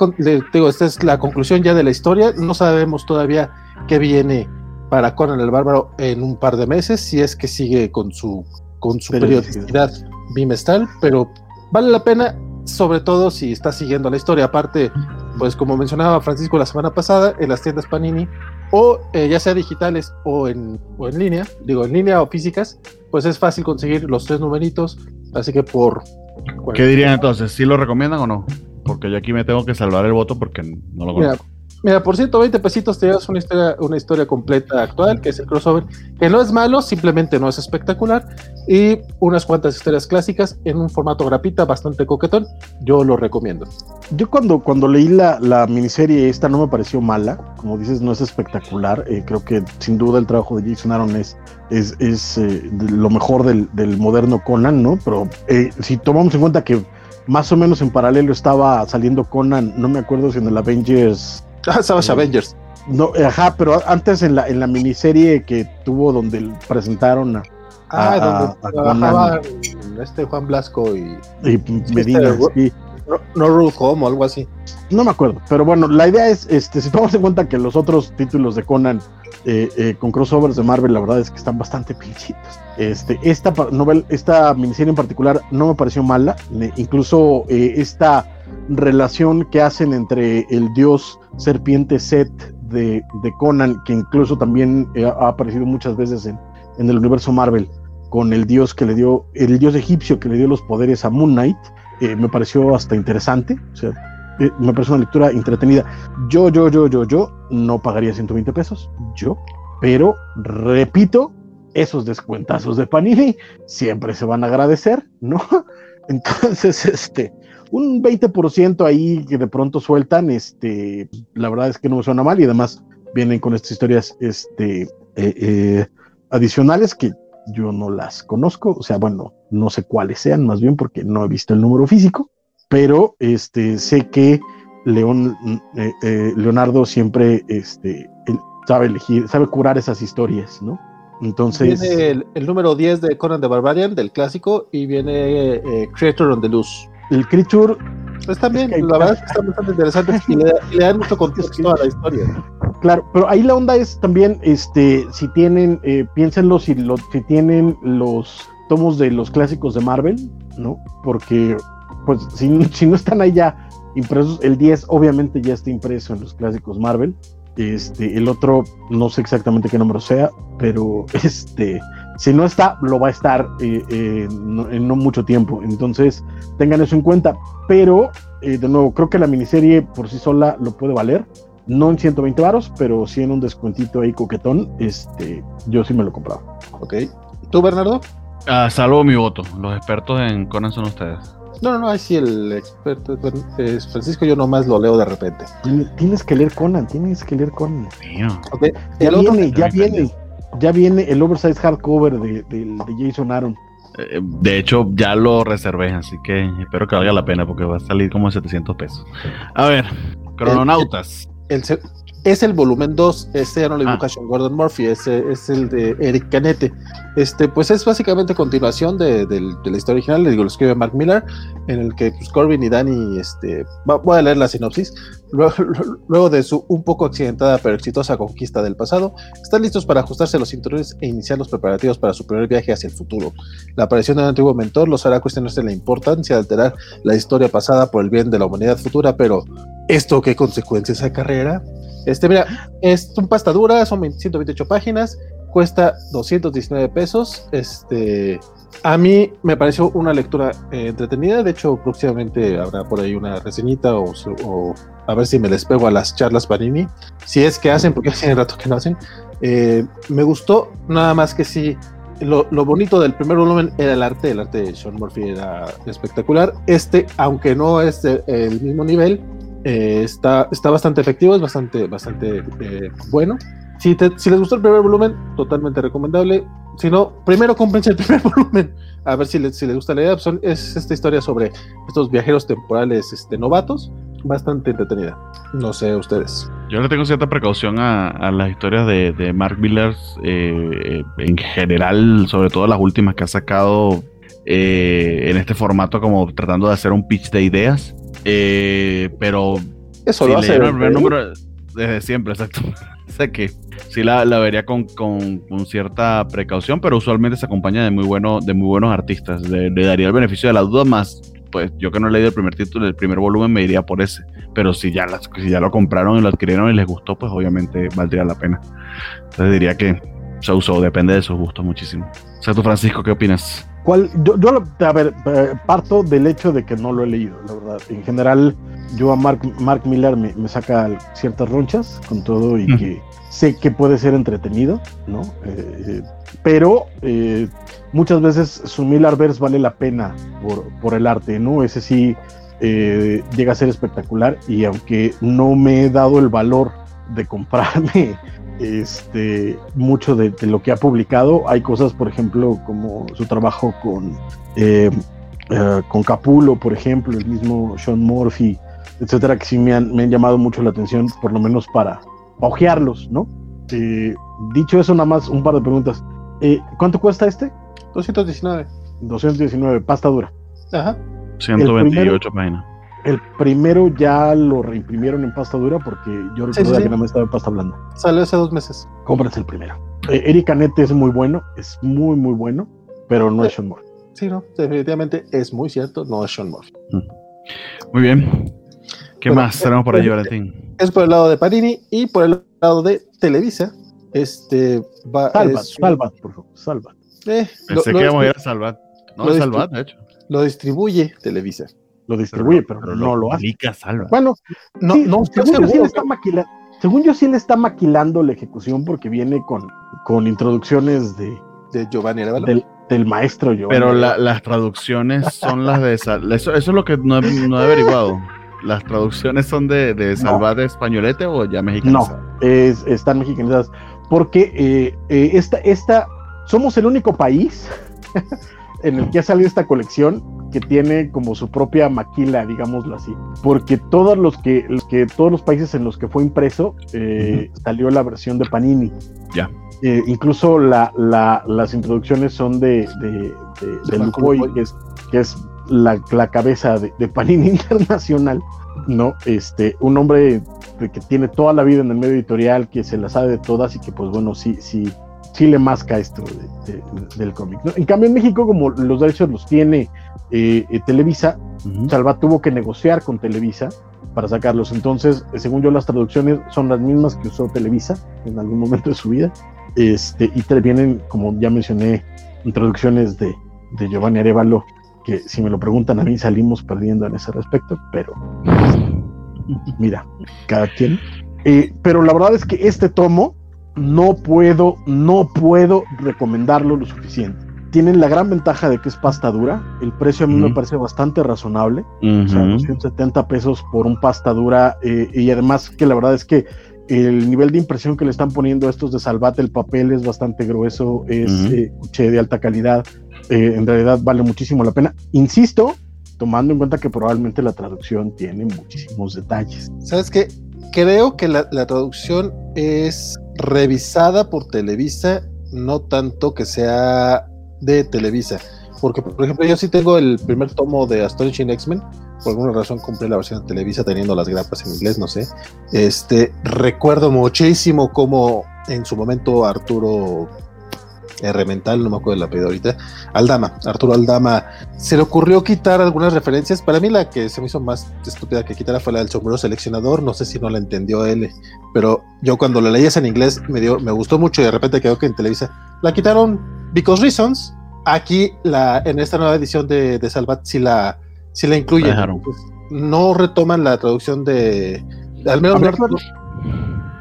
digo, esta es la conclusión ya de la historia, no sabemos todavía qué viene para Conan el Bárbaro en un par de meses, si es que sigue con su, con su periodicidad bimestral, pero vale la pena, sobre todo si está siguiendo la historia. Aparte, pues como mencionaba Francisco la semana pasada, en las tiendas Panini, o eh, ya sea digitales o en, o en línea, digo en línea o físicas, pues es fácil conseguir los tres numeritos, así que por... ¿Qué dirían entonces? ¿Sí lo recomiendan o no? Porque yo aquí me tengo que salvar el voto porque no lo conozco. Mira, por 120 pesitos te llevas una historia, una historia completa actual, que es el crossover, que no es malo, simplemente no es espectacular, y unas cuantas historias clásicas en un formato grapita bastante coquetón, yo lo recomiendo. Yo cuando, cuando leí la, la miniserie esta no me pareció mala, como dices, no es espectacular, eh, creo que sin duda el trabajo de Jason Aaron es, es, es eh, lo mejor del, del, moderno Conan, ¿no? Pero eh, si tomamos en cuenta que más o menos en paralelo estaba saliendo Conan, no me acuerdo si en el Avengers Ah, Savage Avengers. No, ajá, pero antes en la, en la miniserie que tuvo donde presentaron a, ah, donde trabajaban este Juan Blasco y, y Medina, este, No, no Ruth Home o algo así. No me acuerdo, pero bueno, la idea es, este, si tomamos en cuenta que los otros títulos de Conan eh, eh, con crossovers de Marvel, la verdad es que están bastante pinchitos. Este, esta novel, esta miniserie en particular no me pareció mala, incluso eh, esta relación que hacen entre el dios serpiente Set de, Conan, que incluso también eh, ha aparecido muchas veces en, el universo Marvel, con el dios que le dio, el dios egipcio que le dio los poderes a Moon Knight, eh, me pareció hasta interesante, o sea, eh, me pareció una lectura entretenida. Yo, yo, yo, yo, yo no pagaría 120 pesos, yo, pero repito, esos descuentazos de Panini siempre se van a agradecer, ¿no? (laughs) Entonces, este, un 20% ahí que de pronto sueltan, este, la verdad es que no me suena mal y además vienen con estas historias este, eh, eh, adicionales que yo no las conozco, o sea, bueno, no sé cuáles sean, más bien porque no he visto el número físico, pero este, sé que León, eh, Leonardo siempre este, sabe elegir, sabe curar esas historias, ¿no? Entonces. Viene el, número 10 de Conan the Barbarian, del clásico, y viene Creator on the Luz el Creature. Pues también, la verdad es que está bastante interesante y le, da mucho (laughs) contexto a la historia. Claro, pero ahí la onda es también, este, si tienen, eh, piénsenlo, si, lo, si tienen los tomos de los clásicos de Marvel, ¿no? Porque, pues, si, (laughs) si no están ahí ya impresos, el 10 obviamente ya está impreso en los clásicos Marvel. Este, el otro, no sé exactamente qué número sea, pero (laughs) este, si no está, lo va a estar eh, eh, en no mucho tiempo. Entonces, tengan eso en cuenta. Pero, eh, de nuevo, creo que la miniserie por sí sola lo puede valer. No en 120 varos, pero sí en un descuentito ahí coquetón. Este, yo sí me lo compraba. Ok. ¿Tú, Bernardo? Ah, salvo mi voto. Los expertos en Conan son ustedes. No, no, no, ahí sí el experto es Francisco, yo nomás lo leo de repente. Tienes que leer Conan, tienes que leer Conan. Okay. Ya viene, ya viene ya viene el oversize hardcover de, de, Jason Aaron. Eh, de hecho, ya lo reservé, así que espero que valga la pena porque va a salir como 700 pesos. A ver, Crononautas. El, es el volumen 2, este ya no lo dibuja ah. Gordon Murphy, ese es el de Eric Canete. Este, pues es básicamente continuación de, la historia original, le digo, lo escribe Mark Miller, en el que pues, Corbin y Danny, este, voy a leer la sinopsis, (laughs) luego, de su un poco accidentada pero exitosa conquista del pasado, están listos para ajustarse los cinturones e iniciar los preparativos para su primer viaje hacia el futuro. La aparición del antiguo mentor los hará cuestionarse la importancia de alterar la historia pasada por el bien de la humanidad futura, pero ¿esto qué consecuencias acarreará? Este, mira, es un pasta dura, son 128 páginas, cuesta 219 pesos. Este, a mí me pareció una lectura eh, entretenida. De hecho, próximamente habrá por ahí una reseñita o, a ver si me les pego a las charlas Panini. Si es que hacen, porque (laughs) hace rato que no hacen. Eh, me gustó, nada más que sí. Lo, lo, bonito del primer volumen era el arte, el arte de Sean Murphy era espectacular. Este, aunque no es el mismo nivel, eh, está, está bastante efectivo, es bastante, bastante eh, bueno. Si, si, les gustó el primer volumen, totalmente recomendable. Si no, primero cómprense el (laughs) primer volumen, a ver si les, si les gusta la idea. es esta historia sobre estos viajeros temporales este, novatos bastante entretenida. No sé ustedes. Yo le tengo cierta precaución a, las historias de, Mark Miller eh, en general, sobre todo las últimas que ha sacado eh, en este formato, como tratando de hacer un pitch de ideas. Eh, pero eso lo hace el número desde siempre, exacto. (laughs) sé que sí la, vería con, cierta precaución, pero usualmente se acompaña de muy, bueno, de muy buenos artistas. Le, daría el beneficio de la duda más, pues yo que no he leído el primer título, el primer volumen me iría por ese. Pero si ya, las, si ya lo compraron y lo adquirieron y les gustó, pues obviamente valdría la pena. Entonces diría que se usó, depende de sus gustos muchísimo. O sea, tú Francisco, ¿qué opinas? ¿Cuál? Yo, a ver, eh, parto del hecho de que no lo he leído, la verdad. En general, yo a Mark, Mark Miller me, saca ciertas ronchas con todo y que sé que puede ser entretenido, ¿no? Eh, pero eh, muchas veces su Millerverse vale la pena por, el arte, ¿no? Ese sí eh, llega a ser espectacular y aunque no me he dado el valor de comprarme este, mucho de, lo que ha publicado, hay cosas, por ejemplo, como su trabajo con, con Capulo, por ejemplo, el mismo Sean Murphy, etcétera, que sí me han, me han llamado mucho la atención, por lo menos para, ojearlos, ¿no? Eh, dicho eso, nada más un par de preguntas. Eh, ¿Cuánto cuesta este? 219. 219, pasta dura. Ajá. 128 páginas. El primero ya lo reimprimieron en pasta dura porque yo recuerdo que no me estaba en pasta blanda. Salió hace dos meses. Cómprate el primero. Eh, Eric Anette es muy bueno, es muy, muy bueno, pero no es Sean Moore. Sí, no, definitivamente es muy cierto, no es Sean Moore. Mm. Muy bien. ¿Qué más tenemos por ahí, Valentín? Es por el lado de Panini y por el lado de Televisa. Este va. Salvat, Salvat, por favor, Salvat. Eh, Pensé que íbamos a ir a Salvat. No, es Salvat, de hecho. Lo distribuye Televisa. Lo distribuye, pero, no lo hace. Bueno, no, no según, yo sí le está maquilando, según yo sí le está maquilando la ejecución porque viene con, con introducciones de, de Giovanni Del, del, maestro Giovanni. Pero las traducciones son las de (laughs) Eso, eso es lo que no, no he averiguado. ¿Las traducciones son de, de españolete o ya mexicanizadas? No, es, están mexicanizadas. Porque eh, eh, esta, esta, somos el único país (laughs) en el que ha salido esta colección que tiene como su propia maquila, digámoslo así. Porque todos los que, los que todos los países en los que fue impreso eh, salió la versión de Panini. Ya. incluso la, las introducciones son de, de, de, que es, que es la, cabeza de, Panini (laughs) Internacional, ¿no? Este, un hombre que tiene toda la vida en el medio editorial, que se la sabe de todas y que, pues bueno, sí, sí, sí le masca esto del cómic. En cambio, en México, como los derechos los tiene eh, eh, Televisa, Salva tuvo que negociar con Televisa para sacarlos. Entonces, según yo, las traducciones son las mismas que usó Televisa en algún momento de su vida. Este, y vienen, como ya mencioné, traducciones de, de Giovanni Arevalo que si me lo preguntan a mí salimos perdiendo en ese respecto, pero mira, cada quien. Eh, pero la verdad es que este tomo no puedo, no puedo recomendarlo lo suficiente. Tienen la gran ventaja de que es pasta dura. El precio a mí me parece bastante razonable. O sea, 270 pesos por un pasta dura. Eh, y además que la verdad es que el nivel de impresión que le están poniendo a estos de Salvate, el papel es bastante grueso, es uh de alta calidad. Eh, en realidad vale muchísimo la pena. Insisto, tomando en cuenta que probablemente la traducción tiene muchísimos detalles. ¿Sabes qué? Creo que la, traducción es revisada por Televisa, no tanto que sea de Televisa. Porque, por ejemplo, yo sí tengo el primer tomo de Astonishing X-Men. Por alguna razón compré la versión de Televisa teniendo las grapas en inglés, no sé. Este, recuerdo muchísimo cómo en su momento Arturo Remental, no me acuerdo el apellido ahorita, Aldama, Arturo Aldama, se le ocurrió quitar algunas referencias. Para mí la que se me hizo más estúpida que quitar fue la del sombrero seleccionador, no sé si no la entendió él, pero yo cuando la leías en inglés me dio, me gustó mucho y de repente quedó que en Televisa la quitaron because reasons. Aquí la, en esta nueva edición de, de Salvat sí la, sí la incluyen. no retoman la traducción de, al menos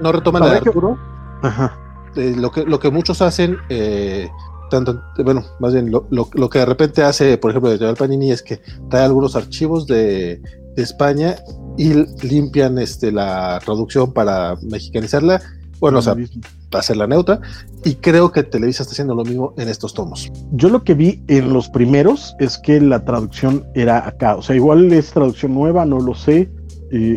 no, retoman la de Arturo. Ajá lo, que, lo que muchos hacen, eh, tanto, bueno, más bien lo, lo, que de repente hace, por ejemplo, de Panini es que trae algunos archivos de, de, España y limpian este, la traducción para mexicanizarla, bueno, o sea, para hacerla neutra, y creo que Televisa está haciendo lo mismo en estos tomos. Yo lo que vi en los primeros es que la traducción era acá, o sea, igual es traducción nueva, no lo sé,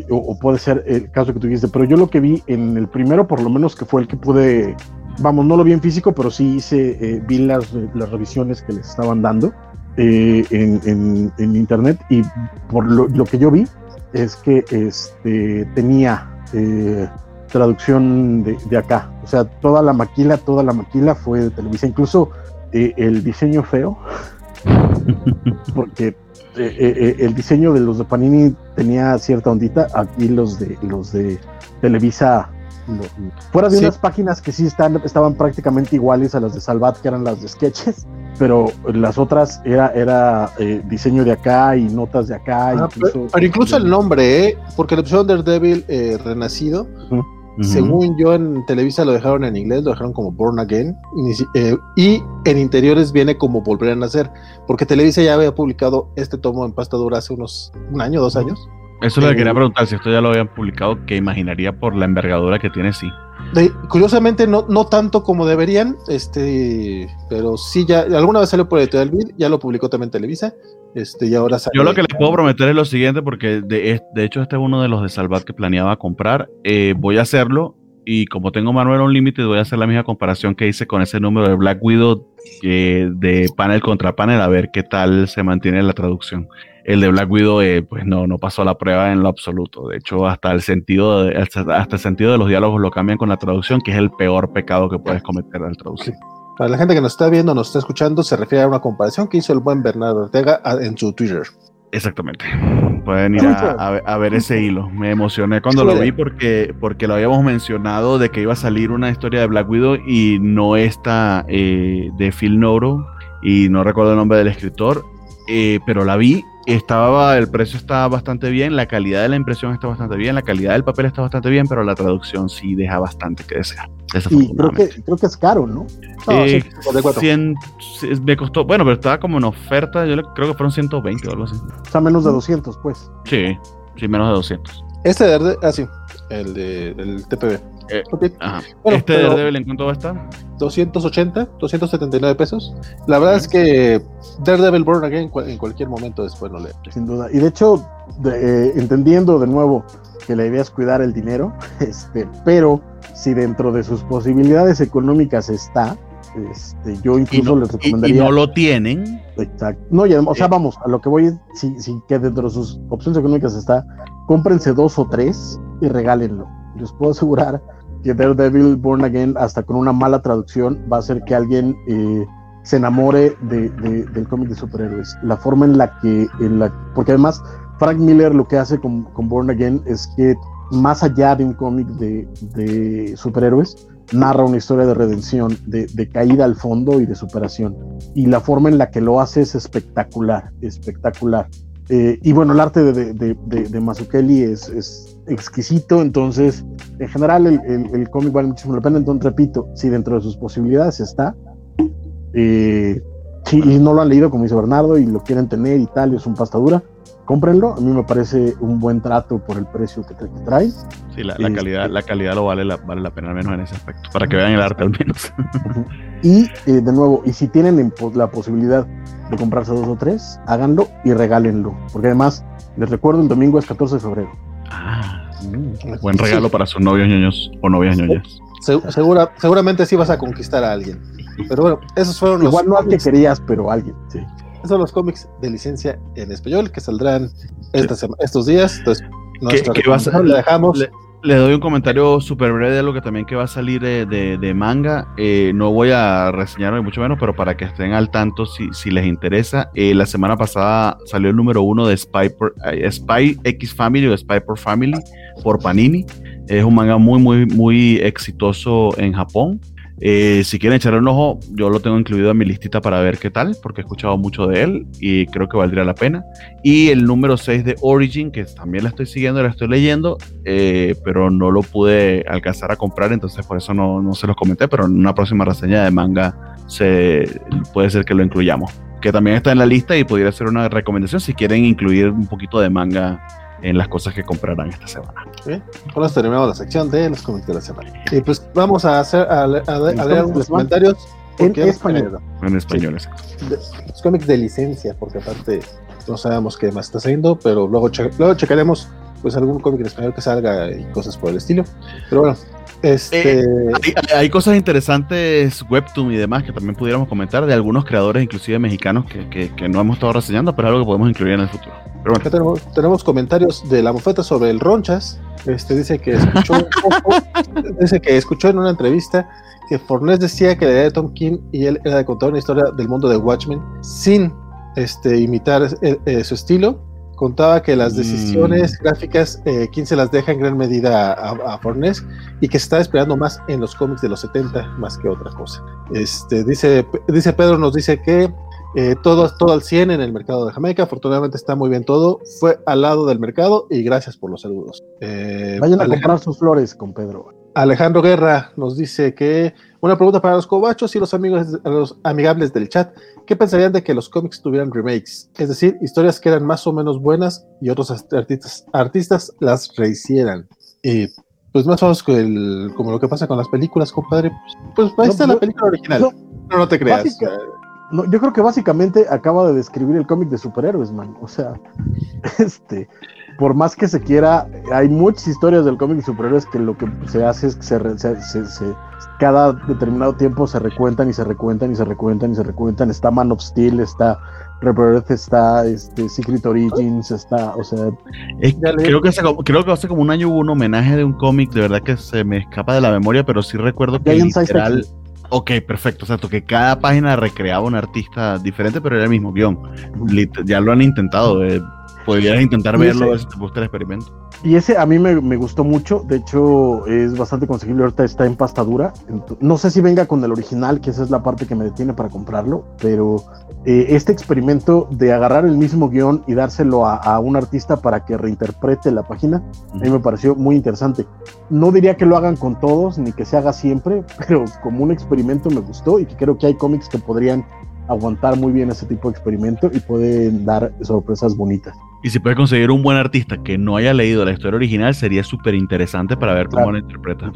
o, puede ser el caso que tú dijiste, pero yo lo que vi en el primero, por lo menos que fue el que pude, vamos, no lo vi en físico, pero sí hice, eh, vi las, las revisiones que les estaban dando eh, en, en, internet y por lo, que yo vi es que este, tenía eh, traducción de, de, acá, o sea, toda la maquila, toda la maquila fue de Televisa, incluso el diseño feo, (laughs) porque eh, eh, eh, el diseño de los de Panini tenía cierta ondita, aquí los de los de Televisa, fuera de unas páginas que sí están, estaban prácticamente iguales a las de Salvat, que eran las de sketches, pero las otras era, era diseño de acá y notas de acá. Ah, incluso, pero, incluso el nombre, porque le pusieron Daredevil Renacido. Según yo en Televisa lo dejaron en inglés, lo dejaron como Born Again. Eh, y en interiores viene como Volver a Nacer, porque Televisa ya había publicado este tomo en pasta dura hace unos un año, dos años. Eso le quería preguntar, si esto ya lo habían publicado, que imaginaría por la envergadura que tiene, sí. curiosamente, no, no tanto como deberían, este, pero sí ya, alguna vez salió por Editorial Vid, ya lo publicó también Televisa, este, y ahora Yo lo que les puedo prometer es lo siguiente, porque de, de hecho este es uno de los de Salvat que planeaba comprar, eh, voy a hacerlo, y como tengo Manuel Unlimited, voy a hacer la misma comparación que hice con ese número de Black Widow eh, de panel contra panel, a ver qué tal se mantiene la traducción el de Black Widow eh, pues no, no pasó la prueba en lo absoluto. De hecho, hasta el sentido de, hasta, el sentido de los diálogos lo cambian con la traducción, que es el peor pecado que puedes cometer al traducir. Para la gente que nos está viendo, nos está escuchando, se refiere a una comparación que hizo el buen Bernardo Ortega en su Twitter. Exactamente. Pueden ir a, ver ese hilo. Me emocioné cuando lo vi porque, porque lo habíamos mencionado de que iba a salir una historia de Black Widow y no esta eh, de Phil Noro y no recuerdo el nombre del escritor, eh, pero la vi estaba, el precio está bastante bien, la calidad de la impresión está bastante bien, la calidad del papel está bastante bien, pero la traducción sí deja bastante que desear. Y creo que, creo que es caro, ¿no? Eh, me costó, bueno, pero estaba como en oferta, yo creo que fueron 120 o algo así. O sea, menos de 200, pues. Sí, sí, menos de 200. Este de, ah, sí, el de el TPB. Eh, ¿Este de Daredevil en cuánto va a estar? 280, 279 pesos. La verdad es que Daredevil Born Again en cualquier momento después no le. Sin duda. Y de hecho, eh, entendiendo de nuevo que la idea es cuidar el dinero, (laughs) este, pero si dentro de sus posibilidades económicas está, este, yo incluso les recomendaría. Y, no lo tienen. Exacto. No, o sea, eh. vamos, a lo que voy, si, si que dentro de sus opciones económicas está, cómprense dos o tres y regálenlo. Les puedo asegurar que Daredevil Born Again, hasta con una mala traducción, va a hacer que alguien eh, se enamore de, del cómic de superhéroes. La forma en la que, en la, porque además Frank Miller lo que hace con, con Born Again es que más allá de un cómic de, de, superhéroes, narra una historia de redención, de, de, caída al fondo y de superación. Y la forma en la que lo hace es espectacular, espectacular. Eh, y bueno, el arte de, de, de Mazzucchelli es, es, exquisito, entonces en general el, el, cómic vale muchísimo la pena, entonces repito, si dentro de sus posibilidades está, eh, si no lo han leído como dice Bernardo y lo quieren tener y tal, y es un pastadura, cómprenlo, a mí me parece un buen trato por el precio que, trae. Sí, la, este, calidad, la calidad lo vale la, vale la pena, al menos en ese aspecto, para que vean el arte al menos. y eh, de nuevo, y si tienen la posibilidad de comprarse dos o tres, háganlo y regálenlo, porque además, les recuerdo, el domingo es 14 de febrero. Ah, mm, buen regalo para sus novios ñoños o novias ñoñas. segura, seguramente sí vas a conquistar a alguien. Pero bueno, esos fueron los. Igual no al que querías, pero alguien, sí. Esos son los cómics de licencia en español que saldrán estos días. Entonces, nuestra le dejamos. Le, doy un comentario súper breve de lo que también que va a salir de, manga. Eh, no voy a reseñarlo mucho menos, pero para que estén al tanto si, si les interesa. Eh, la semana pasada salió el número uno de Spy, eh, Spy X Family o Spy por Family por Panini. Es un manga muy, muy, muy exitoso en Japón. Eh, si quieren echarle un ojo, yo lo tengo incluido en mi listita para ver qué tal, porque he escuchado mucho de él y creo que valdría la pena. Y el número 6 de Origin, que también la estoy siguiendo, la estoy leyendo, eh, pero no lo pude alcanzar a comprar, entonces por eso no, no se los comenté, pero en una próxima reseña de manga se, puede ser que lo incluyamos. Que también está en la lista y podría ser una recomendación si quieren incluir un poquito de manga en las cosas que comprarán esta semana. ¿Sí? Con esto terminamos la sección de los cómics de la semana. Y pues vamos a hacer a, leer algunos comentarios en español. En español, Los cómics de licencia, porque aparte no sabemos qué más está haciendo, pero luego, luego checaremos pues algún cómic en español que salga y cosas por el estilo. Pero bueno, este... Eh, hay, cosas interesantes, Webtoon y demás, que también pudiéramos comentar de algunos creadores, inclusive mexicanos, que, que, no hemos estado reseñando, pero es algo que podemos incluir en el futuro. Pero bueno. tenemos, comentarios de la bufeta sobre el Ronchas. Este dice que escuchó (laughs) dice que escuchó en una entrevista que Fornés decía que la idea de Tom King y él era de contar una historia del mundo de Watchmen sin este, imitar eh, eh, su estilo contaba que las decisiones mm. gráficas, eh, King se las deja en gran medida a, a y que se está esperando más en los cómics de los 70 más que otra cosa. Este, dice, dice Pedro, nos dice que eh, todo, todo al 100 en el mercado de Jamaica, afortunadamente está muy bien todo, fue al lado del mercado y gracias por los saludos. Eh, Vayan a comprar sus flores con Pedro. Alejandro Guerra nos dice que una pregunta para los cobachos y los amigos los amigables del chat. ¿Qué pensarían de que los cómics tuvieran remakes? Es decir, historias que eran más o menos buenas y otros artistas, artistas las rehicieran. Y pues más o menos como lo que pasa con las películas, compadre. Pues, ahí está la película original. No, no, te creas. yo creo que básicamente acaba de describir el cómic de superhéroes, man. O sea, (laughs) este, por más que se quiera, hay muchas historias del cómic de superhéroes que lo que se hace es que se, cada determinado tiempo se recuentan y se recuentan y se recuentan y se recuentan. Está Man of Steel, está Rebirth, está este, Secret Origins, está, o sea... creo, que hace, creo que hace como un año hubo un homenaje de un cómic, de verdad que se me escapa de la memoria, pero sí recuerdo que literal... Ok, perfecto, o sea, que cada página recreaba un artista diferente, pero era el mismo guion. Ya lo han intentado. Eh, podrías intentar verlo, a ver si te gusta el experimento. Y ese a mí me, gustó mucho, de hecho es bastante conseguible, ahorita está en pastadura. No sé si venga con el original, que esa es la parte que me detiene para comprarlo, pero eh, este experimento de agarrar el mismo guion y dárselo a, un artista para que reinterprete la página, a mí me pareció muy interesante. No diría que lo hagan con todos, ni que se haga siempre, (laughs) pero como un experimento me gustó y que creo que hay cómics que podrían aguantar muy bien ese tipo de experimento y pueden dar sorpresas bonitas. Y si puede conseguir un buen artista que no haya leído la historia original, sería súper interesante para ver cómo la interpreta.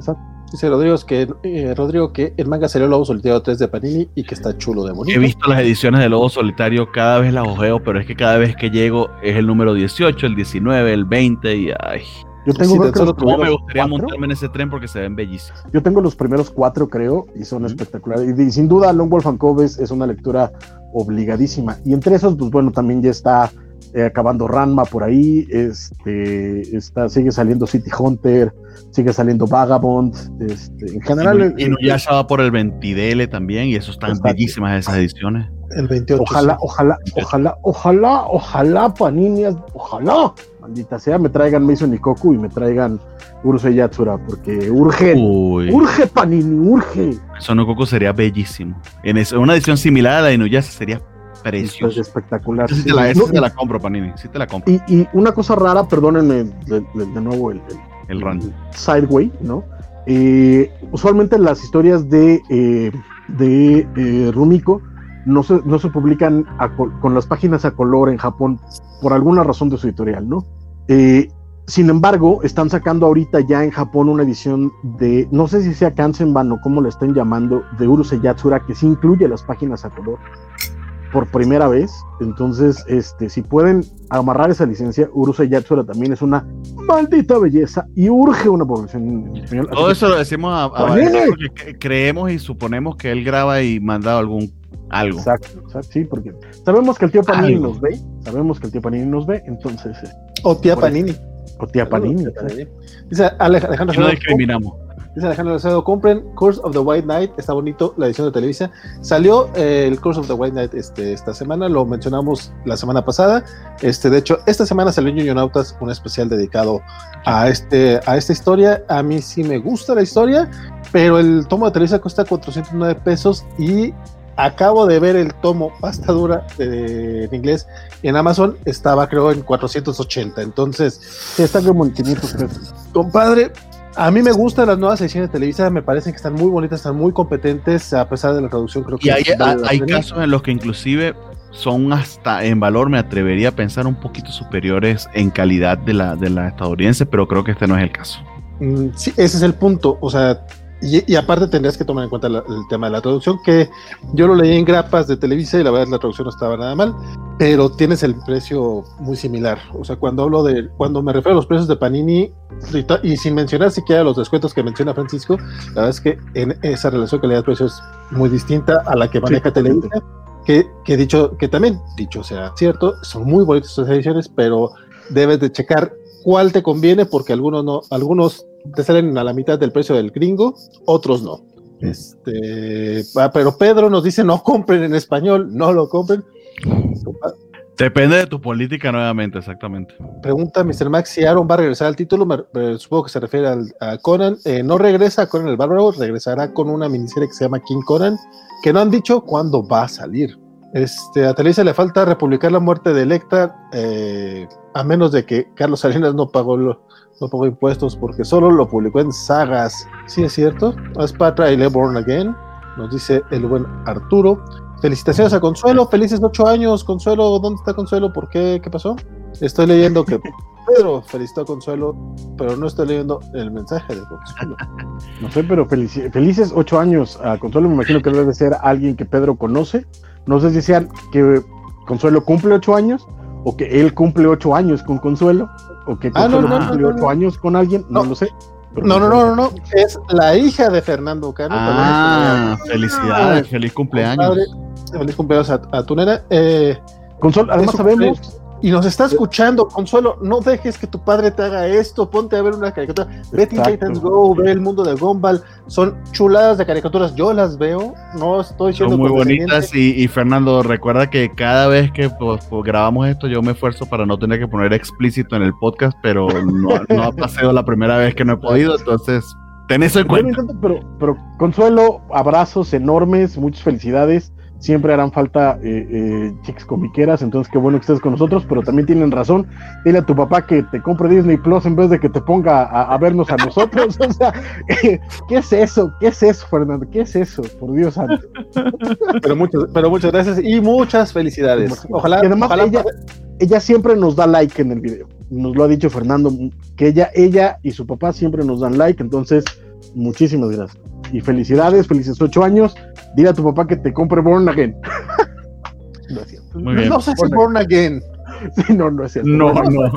Dice Rodrigo que, eh, Rodrigo que el manga salió Lobo Solitario 3 de Panini y que está chulo de bonito. He visto las ediciones de Lobo Solitario, cada vez las ojeo, pero es que cada vez que llego es el número 18, el 19, el 20 y ay. Yo tengo me gustaría montarme en ese tren porque se ven bellísimos. Yo tengo los primeros cuatro, creo, y son espectaculares. Y, sin duda, Long Wolf and Cove es, una lectura obligadísima. Y entre esos, pues bueno, también ya está eh, acabando Ranma por ahí, este, está, sigue saliendo City Hunter, sigue saliendo Vagabond, este, en general. Y, ya estaba por el Ventidele también, y eso están bellísimas esas ediciones. El 28. Ojalá, ojalá, ojalá, ojalá, ojalá, Paninias, ojalá maldita sea, me traigan Mason Nikoku y me traigan Urusei Yatsura, porque urge, urge Panini, urge. Son Nikoku sería bellísimo. En una edición similar a la de Inuyasha sería precioso. espectacular. Sí, te la, te la compro, Panini, sí te la compro. Y, una cosa rara, perdónenme de, nuevo el, el, run. Sideway, ¿no? Eh, usualmente las historias de, eh, de eh, Rumiko no se, no se publican con las páginas a color en Japón por alguna razón de su editorial, ¿no? Eh, sin embargo, están sacando ahorita ya en Japón una edición de, no sé si sea Kansenban o como le estén llamando, de Urusei Yatsura, que sí incluye las páginas a color por primera vez. Entonces, este, si pueden amarrar esa licencia, Urusei Yatsura también es una maldita belleza y urge una población en español. Todo eso lo decimos a, a porque creemos y suponemos que él graba y manda algún algo. Exacto, sí, porque sabemos que el tío Panini nos ve, sabemos que el tío Panini nos ve, entonces. Eh, o tía Panini. O tía Panini. Dice Alejandro. No discriminamos. Dice Alejandro Alcedo, compren Curse of the White Knight, está bonito la edición de Televisa. Salió eh, el Curse of the White Knight este, esta semana, lo mencionamos la semana pasada. Este, de hecho, esta semana salió en Unionautas un especial dedicado a, este, a esta historia. A mí sí me gusta la historia, pero el tomo de Televisa cuesta 409 pesos y acabo de ver el tomo pasta dura en inglés en Amazon, estaba creo en 480, entonces está como en 500 pesos. Compadre, a mí me gustan las nuevas ediciones de Televisa, me parecen que están muy bonitas, están muy competentes, a pesar de la traducción creo que... Y hay, casos en los que inclusive son hasta en valor, me atrevería a pensar, un poquito superiores en calidad de la, de la estadounidense, pero creo que este no es el caso. Mm, sí, ese es el punto, o sea, y, aparte tendrías que tomar en cuenta el tema de la traducción, que yo lo leí en grapas de Televisa y la verdad la traducción no estaba nada mal, pero tienes el precio muy similar. O sea, cuando hablo de, cuando me refiero a los precios de Panini, y sin mencionar siquiera los descuentos que menciona Francisco, la verdad es que en esa relación calidad-precio es muy distinta a la que maneja sí, Televisa. Que, que, dicho, que también, dicho sea cierto, son muy bonitas sus ediciones, pero debes de checar cuál te conviene, porque algunos no, algunos te salen a la mitad del precio del gringo, otros no. Este, ah, pero Pedro nos dice no compren en español, no lo compren. Depende de tu política nuevamente, exactamente. Pregunta Mr. Max si Aaron va a regresar al título, supongo que se refiere al, a Conan. Eh, no regresa a Conan el Bárbaro, regresará con una miniserie que se llama King Conan, que no han dicho cuándo va a salir. Este, a Televisa le falta republicar la muerte de Electra, eh, a menos de que Carlos Salinas no pagó, lo, no pagó impuestos, porque solo lo publicó en sagas. Sí, es cierto. Aspatra y Le Born Again, nos dice el buen Arturo. Felicitaciones a Consuelo, felices ocho años. Consuelo, ¿dónde está Consuelo? ¿Por qué? ¿Qué pasó? Estoy leyendo que Pedro felicitó a Consuelo, pero no estoy leyendo el mensaje de Consuelo. No sé, pero felices ocho años a Consuelo. Me imagino que debe ser alguien que Pedro conoce. No sé si sean que Consuelo cumple ocho años o que él cumple ocho años con Consuelo o que Consuelo ah, no, no, cumple no, ocho años con alguien. No, lo sé. No, no, no, no, no, es la hija de Fernando Cano. Ah, felicidades, feliz cumpleaños. Padre, feliz cumpleaños a, a tu nena. Eh, Consuelo, además sabemos y nos está escuchando, Consuelo, no dejes que tu padre te haga esto, ponte a ver una caricatura, ve Titans Go, ve el mundo de Gumball, son chuladas de caricaturas, yo las veo, no estoy siendo Son muy bonitas y, y, Fernando, recuerda que cada vez que pues, pues, grabamos esto yo me esfuerzo para no tener que poner explícito en el podcast, pero no, no ha pasado la primera vez que no he podido, entonces ten eso en cuenta. pero, pero Consuelo, abrazos enormes, muchas felicidades siempre harán falta eh, eh, chicas comiqueras, entonces qué bueno que estés con nosotros, pero también tienen razón, dile a tu papá que te compre Disney Plus en vez de que te ponga a, a vernos a nosotros, (laughs) o sea, (laughs) ¿qué es eso? ¿Qué es eso, Fernando? ¿Qué es eso? Por Dios santo. Pero muchas, pero muchas gracias y muchas felicidades. Ojalá, y además ojalá ella, ella siempre nos da like en el video, nos lo ha dicho Fernando, que ella, ella y su papá siempre nos dan like, entonces muchísimas gracias. Y felicidades, felices ocho años. Dile a tu papá que te compre Born Again. (laughs) no es cierto. No sé si Born Again. (laughs) Sí, no, no es cierto. No, no. (laughs) no.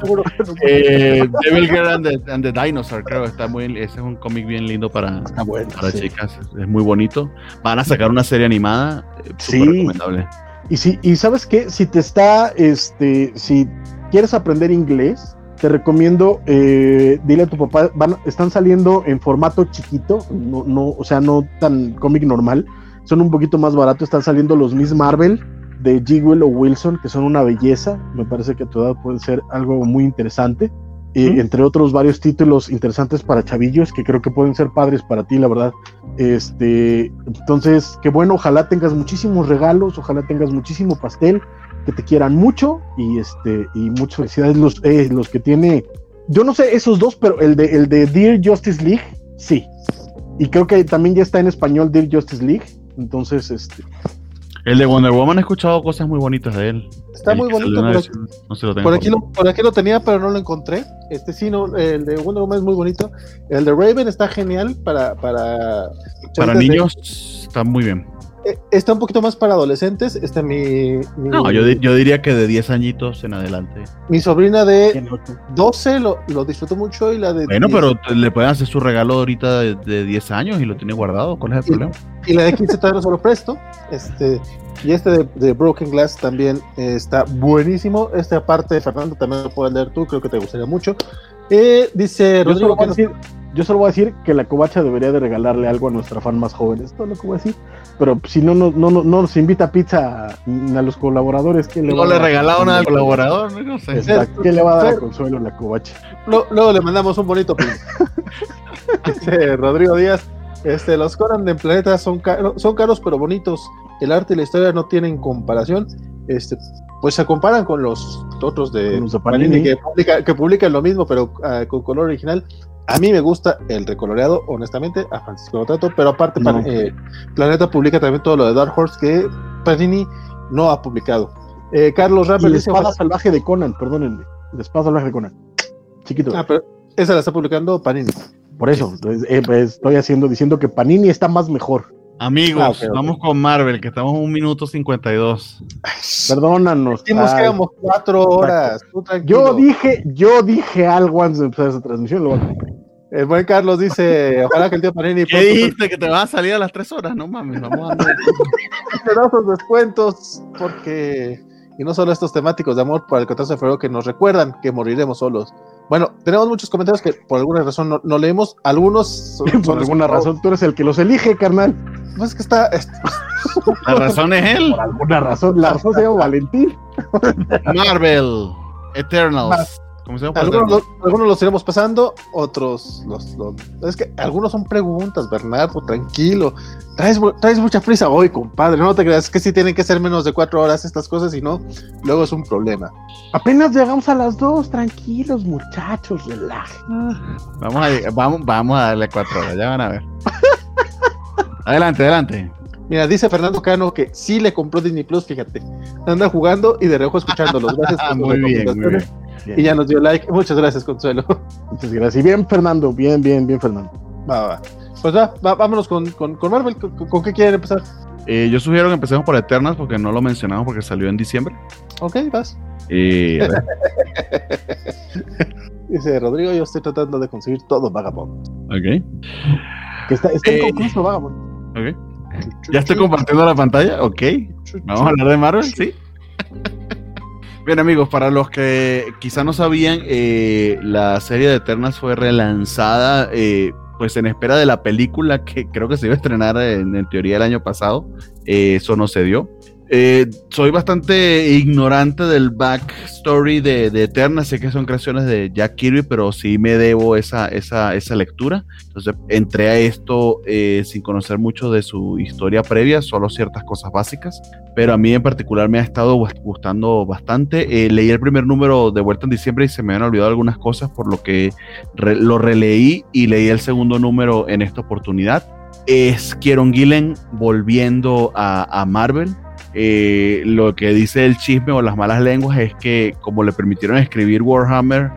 Eh, Devil Girl and the, and the, Dinosaur, creo. Está muy, ese es un cómic bien lindo para, bueno, para sí. chicas. Es muy bonito. Van a sacar una serie animada. Eh, sí. recomendable. Y si, y sabes qué, si te está, este, si quieres aprender inglés, te recomiendo, eh, dile a tu papá, van, están saliendo en formato chiquito, no, no, o sea, no tan cómic normal, son un poquito más baratos, están saliendo los Miss Marvel de Jigwell o Wilson, que son una belleza, me parece que a tu edad puede ser algo muy interesante, eh, ¿Mm? entre otros varios títulos interesantes para chavillos que creo que pueden ser padres para ti, la verdad. Este, entonces, qué bueno, ojalá tengas muchísimos regalos, ojalá tengas muchísimo pastel, que te quieran mucho y este y muchas felicidades los, eh, los que tiene yo no sé esos dos pero el de el de Dear Justice League sí y creo que también ya está en español Dear Justice League entonces este el de Wonder Woman he escuchado cosas muy bonitas de él. Está el muy bonito pero, vez, no se lo por aquí lo, por aquí lo tenía pero no lo encontré. Este sí no el de Wonder Woman es muy bonito. El de Raven está genial para para para niños de... está muy bien está un poquito más para adolescentes. Está mi, mi, No, yo, yo, diría que de 10 añitos en adelante. Mi sobrina de 12 lo, lo disfrutó mucho y la de. Bueno, 10. pero le pueden hacer su regalo ahorita de, de, 10 años y lo tiene guardado. ¿Cuál es el y, problema? Y la de 15 todavía no se lo presto. Este, y este de, de Broken Glass también eh, está buenísimo. Este, aparte, Fernando, también lo puedes leer tú. Creo que te gustaría mucho. Eh, dice yo Rodrigo. Solo decir, yo solo voy a decir que la covacha debería de regalarle algo a nuestra fan más joven. Es todo lo que voy a decir pero si no, no, no, no nos invita pizza a, a los colaboradores, ¿qué le no le regalaron al colaborador, no sé. Exacto. ¿Qué le va a dar a Consuelo la covacha? Luego, luego le mandamos un bonito pin. (laughs) este, Rodrigo Díaz, este, los Conan de Planeta son, caros, son caros pero bonitos. El arte y la historia no tienen comparación. Este, pues se comparan con los otros de, los Panini, que, publica, que publican lo mismo, pero uh, con color original. A mí me gusta el recoloreado, honestamente, a Francisco lo trato, pero aparte no. eh, Planeta publica también todo lo de Dark Horse que Panini no ha publicado. Eh, Carlos Rapper la espada salvaje de Conan, perdónenme, la espada salvaje de Conan. Chiquito. Ah, pero esa la está publicando Panini. Por eso, eh, estoy haciendo, diciendo que Panini está más mejor. Amigos, ah, vamos con Marvel, que estamos en un minuto 52. Perdónanos. Dijimos que íbamos cuatro horas. Yo dije, yo dije algo antes de empezar esa transmisión. El buen Carlos dice, (laughs) ojalá que el tío Panini... ¿Qué dijiste? Que te vas a salir a las tres horas, no mames, vamos a dar (laughs) descuentos, porque... Y no solo estos temáticos de amor para el 14 de febrero que nos recuerdan que moriremos solos. Bueno, tenemos muchos comentarios que por alguna razón no, leemos. Algunos. (laughs) por alguna razón, tú eres el que los elige, carnal. Pues es que está. La razón es él. Por alguna razón. La razón se llama Valentín. Marvel Eternals. Algunos, los iremos pasando, otros los, Es que algunos son preguntas, Bernardo, tranquilo. Traes, traes mucha prisa hoy, compadre. No te creas que si tienen que ser menos de cuatro horas estas cosas, y no, luego es un problema. Apenas llegamos a las dos, tranquilos, muchachos, relajen. Vamos a, vamos, vamos a darle cuatro horas, ya van a ver. (laughs) adelante, adelante. Mira, dice Fernando Cano que sí le compró Disney Plus, fíjate. Anda jugando y de reojo escuchándolos. (laughs) Gracias por muy bien, muy bien. Y ya nos dio like. Muchas gracias, Consuelo. (laughs) Muchas gracias. Y bien, Fernando. Bien, bien, bien, Fernando. Va, va. Pues va, vámonos con, con, Marvel. ¿Con, qué quieren empezar? Eh, yo sugiero que empecemos por Eternals porque no lo mencionamos porque salió en diciembre. Ok, vas. Eh, (laughs) Dice Rodrigo, yo estoy tratando de conseguir todo Vagabond. Ok. Que está, está eh, concurso Vagabond. Ok. ¿Ya estoy compartiendo la pantalla? Ok. Vamos a hablar de Marvel, ¿sí? (laughs) Bien amigos, para los que quizá no sabían, eh, la serie de Eternals fue relanzada eh, pues en espera de la película que creo que se iba a estrenar en, teoría el año pasado. Eh, eso no se dio. Eh, soy bastante ignorante del backstory de, de Eterna. Sé que son creaciones de Jack Kirby, pero sí me debo esa, esa, esa lectura. Entonces entré a esto eh, sin conocer mucho de su historia previa, solo ciertas cosas básicas. Pero a mí en particular me ha estado gustando bastante. Eh, leí el primer número de vuelta en diciembre y se me han olvidado algunas cosas, por lo que lo releí y leí el segundo número en esta oportunidad. Es Kieron Gillen volviendo a, a Marvel eh, lo que dice el chisme o las malas lenguas es que como le permitieron escribir Warhammer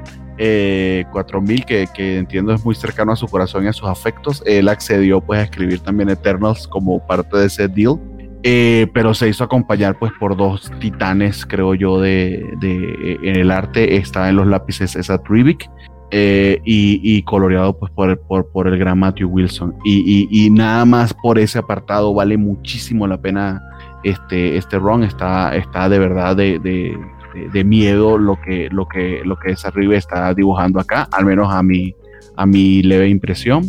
4000, eh, que, entiendo es muy cercano a su corazón y a sus afectos, él accedió pues a escribir también Eternals como parte de ese deal. Eh, pero se hizo acompañar pues por dos titanes, creo yo, de, en el arte. Está en los lápices esa Rivik y, coloreado pues por, por, el gran Matthew Wilson. Y, y, nada más por ese apartado vale muchísimo la pena este, este Ron está, está de verdad de, de, miedo lo que, lo que, lo que esa Rive está dibujando acá, al menos a mi, a mi leve impresión.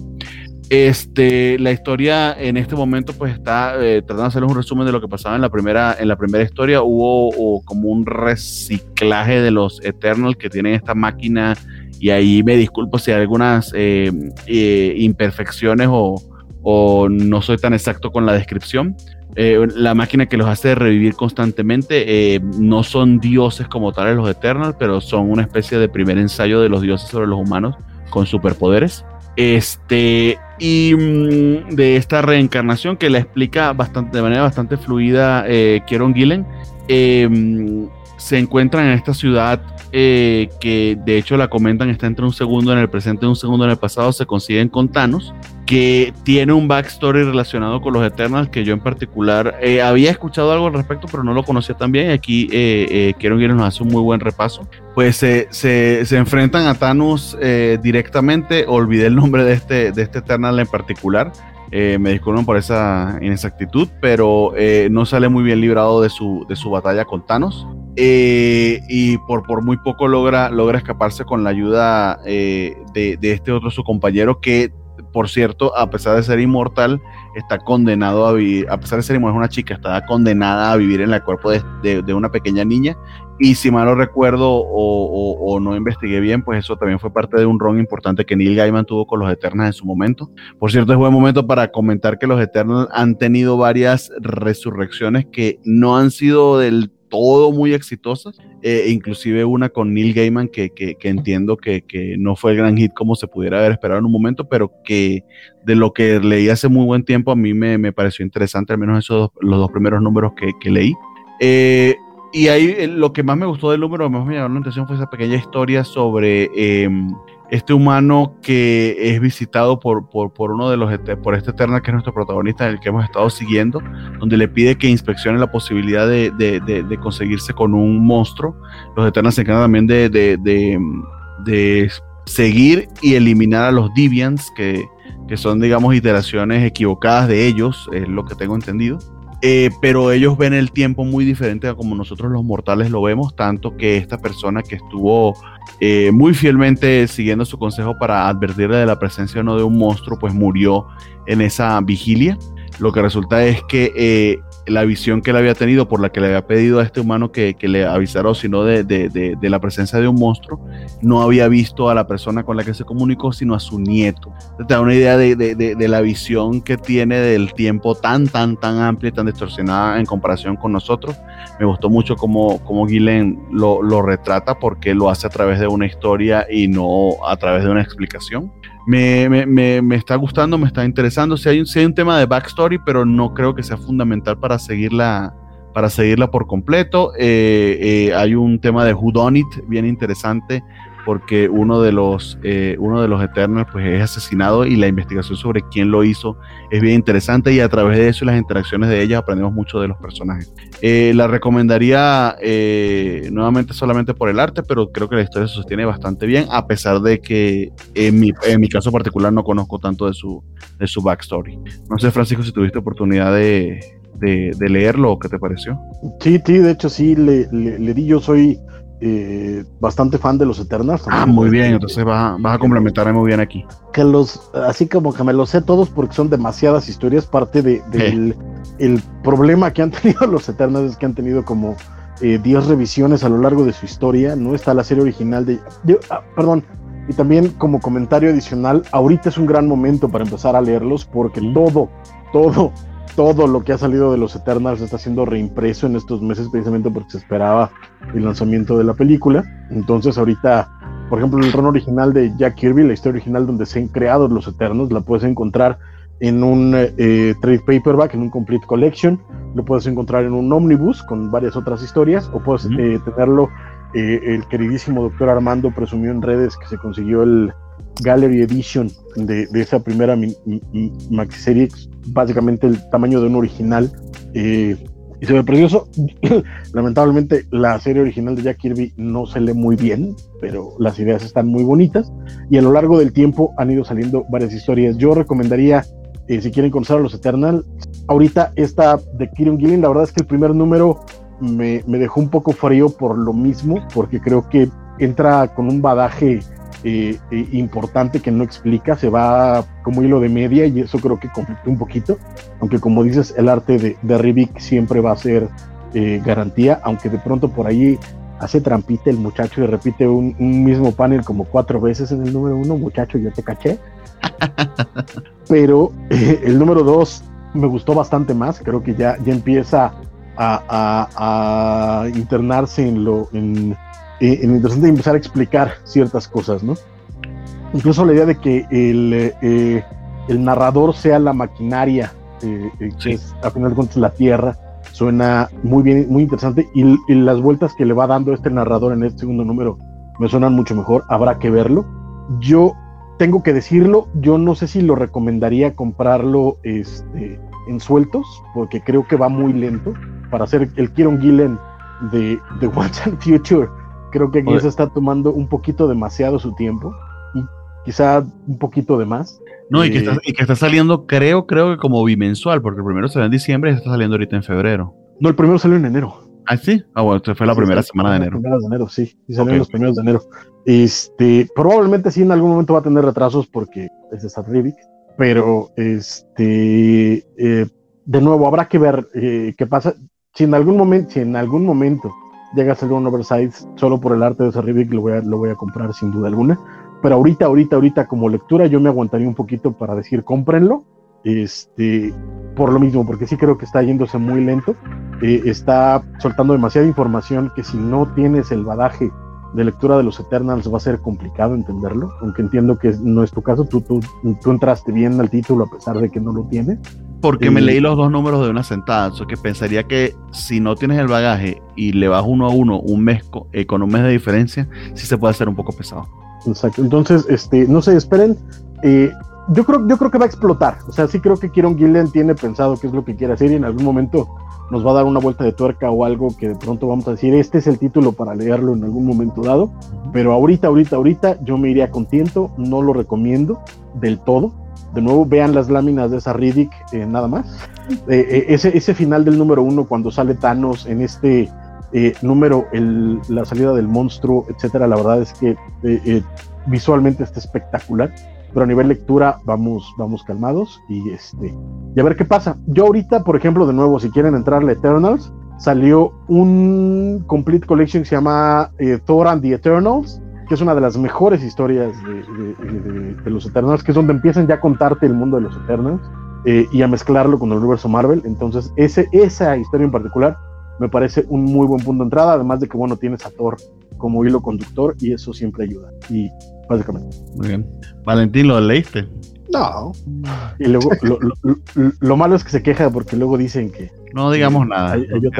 Este, la historia en este momento pues está eh, tratando de hacer un resumen de lo que pasaba en la primera, en la primera historia. Hubo como un reciclaje de los Eternals que tienen esta máquina y ahí me disculpo si hay algunas eh, eh, imperfecciones o no soy tan exacto con la descripción, eh, la máquina que los hace revivir constantemente. Eh, no son dioses como tales los Eternals, pero son una especie de primer ensayo de los dioses sobre los humanos con superpoderes. Este, y mm, de esta reencarnación que la explica bastante, de manera bastante fluida eh, Kieron Gillen, eh, se encuentran en esta ciudad eh, que de hecho la comentan está entre un segundo en el presente y un segundo en el pasado, se consiguen con Thanos, que tiene un backstory relacionado con los Eternals que yo en particular eh, había escuchado algo al respecto, pero no lo conocía tan bien y aquí eh, eh quiero que nos hace un muy buen repaso. Pues se, se, enfrentan a Thanos directamente, olvidé el nombre de este, de este Eternal en particular, me disculpen por esa inexactitud, pero no sale muy bien librado de su, de su batalla con Thanos. Eh, y por, por muy poco logra, logra escaparse con la ayuda eh, de, este otro su compañero que, por cierto, a pesar de ser inmortal, está condenado a vivir, a pesar de ser inmortal, es una chica, está condenada a vivir en el cuerpo de, una pequeña niña. Y si mal no recuerdo o, no investigué bien, pues eso también fue parte de un ron importante que Neil Gaiman tuvo con los Eternals en su momento. Por cierto, es buen momento para comentar que los Eternals han tenido varias resurrecciones que no han sido del todo muy exitosas, eh, inclusive una con Neil Gaiman que, que, entiendo que, que, no fue el gran hit como se pudiera haber esperado en un momento, pero que de lo que leí hace muy buen tiempo a mí me, me pareció interesante, al menos esos los dos primeros números que, leí. Eh, y ahí eh, lo que más me gustó del número, más me llamó la atención fue esa pequeña historia sobre em, este humano que es visitado por, por, uno de los, por este Eternal que es nuestro protagonista, el que hemos estado siguiendo, donde le pide que inspeccione la posibilidad de, de, conseguirse con un monstruo. Los Eternals se encargan también de, de, seguir y eliminar a los Deviants, que, que son, digamos, iteraciones equivocadas de ellos, es lo que tengo entendido. Eh, pero ellos ven el tiempo muy diferente a como nosotros los mortales lo vemos, tanto que esta persona que estuvo eh, muy fielmente siguiendo su consejo para advertirle de la presencia o no de un monstruo, pues murió en esa vigilia. Lo que resulta es que eh, la visión que él había tenido, por la que le había pedido a este humano que, le avisara, sino de, de, de, la presencia de un monstruo, no había visto a la persona con la que se comunicó, sino a su nieto. Te da una idea de, la visión que tiene del tiempo tan, tan, tan amplia y tan distorsionada en comparación con nosotros. Me gustó mucho cómo, cómo Gillen lo, lo retrata porque lo hace a través de una historia y no a través de una explicación me, me, me, está gustando, me está interesando. Si hay, hay, un tema de backstory, pero no creo que sea fundamental para seguirla, para seguirla por completo. Eh, eh, hay un tema de Who Done It bien interesante porque uno de los, eh, uno de los Eternals pues, es asesinado y la investigación sobre quién lo hizo es bien interesante y a través de eso y las interacciones de ellas aprendemos mucho de los personajes. Eh, la recomendaría eh, nuevamente solamente por el arte, pero creo que la historia se sostiene bastante bien, a pesar de que en mi, en mi caso particular no conozco tanto de su, de su backstory. No sé, Francisco, si tuviste oportunidad de, de, leerlo o qué te pareció. Sí, sí, de hecho sí, le, le di, yo soy eh, bastante fan de los Eternals. Ah, muy bien, entonces vas, a complementarme muy bien aquí. Que los, así como que me los sé todos porque son demasiadas historias, parte de, del el problema que han (laughs) tenido los Eternals es que han tenido como 10 eh, revisiones a lo largo de su historia, ¿no? Está la serie original de... Ah, perdón, y también como comentario adicional, ahorita es un gran momento para empezar a leerlos porque todo, todo todo lo que ha salido de los Eternals está siendo reimpreso en estos meses precisamente porque se esperaba el lanzamiento de la película. Entonces ahorita, por ejemplo, el ron original de Jack Kirby, la historia original donde se han creado los Eternals, la puedes encontrar en un eh, trade paperback, en un complete collection, lo puedes encontrar en un omnibus con varias otras historias, o puedes eh, tenerlo, eh, el queridísimo doctor Armando presumió en redes que se consiguió el Gallery Edition de, esa primera serie básicamente el tamaño de un original. Eh, y se ve precioso. (laughs) Lamentablemente, la serie original de Jack Kirby no se lee muy bien, pero las ideas están muy bonitas. Y a lo largo del tiempo han ido saliendo varias historias. Yo recomendaría, eh, si quieren conocer a los Eternal, ahorita esta de Kieron Gillen, la verdad es que el primer número me, me dejó un poco frío por lo mismo, porque creo que entra con un badaje eh, eh, importante que no explica, se va como hilo de media y eso creo que conflictó un poquito, aunque como dices, el arte de, de Rivik siempre va a ser eh, garantía, aunque de pronto por ahí hace trampita el muchacho y repite un, mismo panel como cuatro veces en el número uno, muchacho, yo te caché. (laughs) Pero el número dos me gustó bastante más, creo que ya, ya empieza a, a, a internarse en lo... En, eh, interesante empezar a explicar ciertas cosas, ¿no? Incluso la idea de que el, eh, el narrador sea la maquinaria, eh, eh, que es a final de cuentas la Tierra, suena muy bien, muy interesante, y, las vueltas que le va dando este narrador en este segundo número me suenan mucho mejor, habrá que verlo. Yo tengo que decirlo, yo no sé si lo recomendaría comprarlo este, en sueltos, porque creo que va muy lento para hacer el Kieron Gillen de, de What's and Future Creo que aquí se está tomando un poquito demasiado su tiempo quizá un poquito de más. No, y, que está, eh, y que está saliendo, creo, creo que como bimensual, porque el primero salió en diciembre y está saliendo ahorita en febrero. No, el primero salió en enero. Ah, sí. Ah, bueno, fue la primera semana de enero. de enero, sí. Y salió los primeros de enero. Este, probablemente sí en algún momento va a tener retrasos porque es de Star pero este, eh, de nuevo habrá que ver eh, qué pasa. Si en algún momento, si en algún momento llega a ser un oversize solo por el arte de Rivik, lo voy a, lo voy a comprar sin duda alguna. Pero ahorita, ahorita, ahorita como lectura yo me aguantaría un poquito para decir cómprenlo. Este, por lo mismo, porque sí creo que está yéndose muy lento. Eh, está soltando demasiada información que si no tienes el badaje de lectura de los Eternals va a ser complicado entenderlo, aunque entiendo que no es tu caso, tú, tú, tú entraste bien al título a pesar de que no lo tienes. Porque me leí los dos números de una sentada, eso que pensaría que si no tienes el bagaje y le vas uno a uno un mes eh, con un mes de diferencia, sí se puede hacer un poco pesado. exacto. Entonces, este, no se esperen. Eh, yo creo, yo creo que va a explotar. O sea, sí creo que Kieron Gillen tiene pensado qué es lo que quiere hacer y en algún momento nos va a dar una vuelta de tuerca o algo que de pronto vamos a decir, este es el título para leerlo en algún momento dado. Pero ahorita, ahorita, ahorita yo me iría con tiento, no lo recomiendo del todo. De nuevo, vean las láminas de esa Riddick, eh, nada más. Eh, eh, ese, ese final del número uno, cuando sale Thanos en este número, el, la salida del monstruo, etcétera, la verdad es que visualmente está espectacular pero a nivel lectura vamos, vamos calmados y este y a ver qué pasa. Yo ahorita, por ejemplo, de nuevo, si quieren entrar a Eternals, salió un complete collection que se llama Thor and the Eternals, que es una de las mejores historias de, los Eternals, que es donde empiezan ya a contarte el mundo de los Eternals eh, y a mezclarlo con el universo Marvel. Entonces, ese, esa historia en particular me parece un muy buen punto de entrada, además de que, bueno, tienes a Thor como hilo conductor y eso siempre ayuda. Y básicamente. Muy bien. Valentín, ¿lo leíste? No. Y luego, (laughs) lo, malo es que se queja porque luego dicen que. No digamos nada.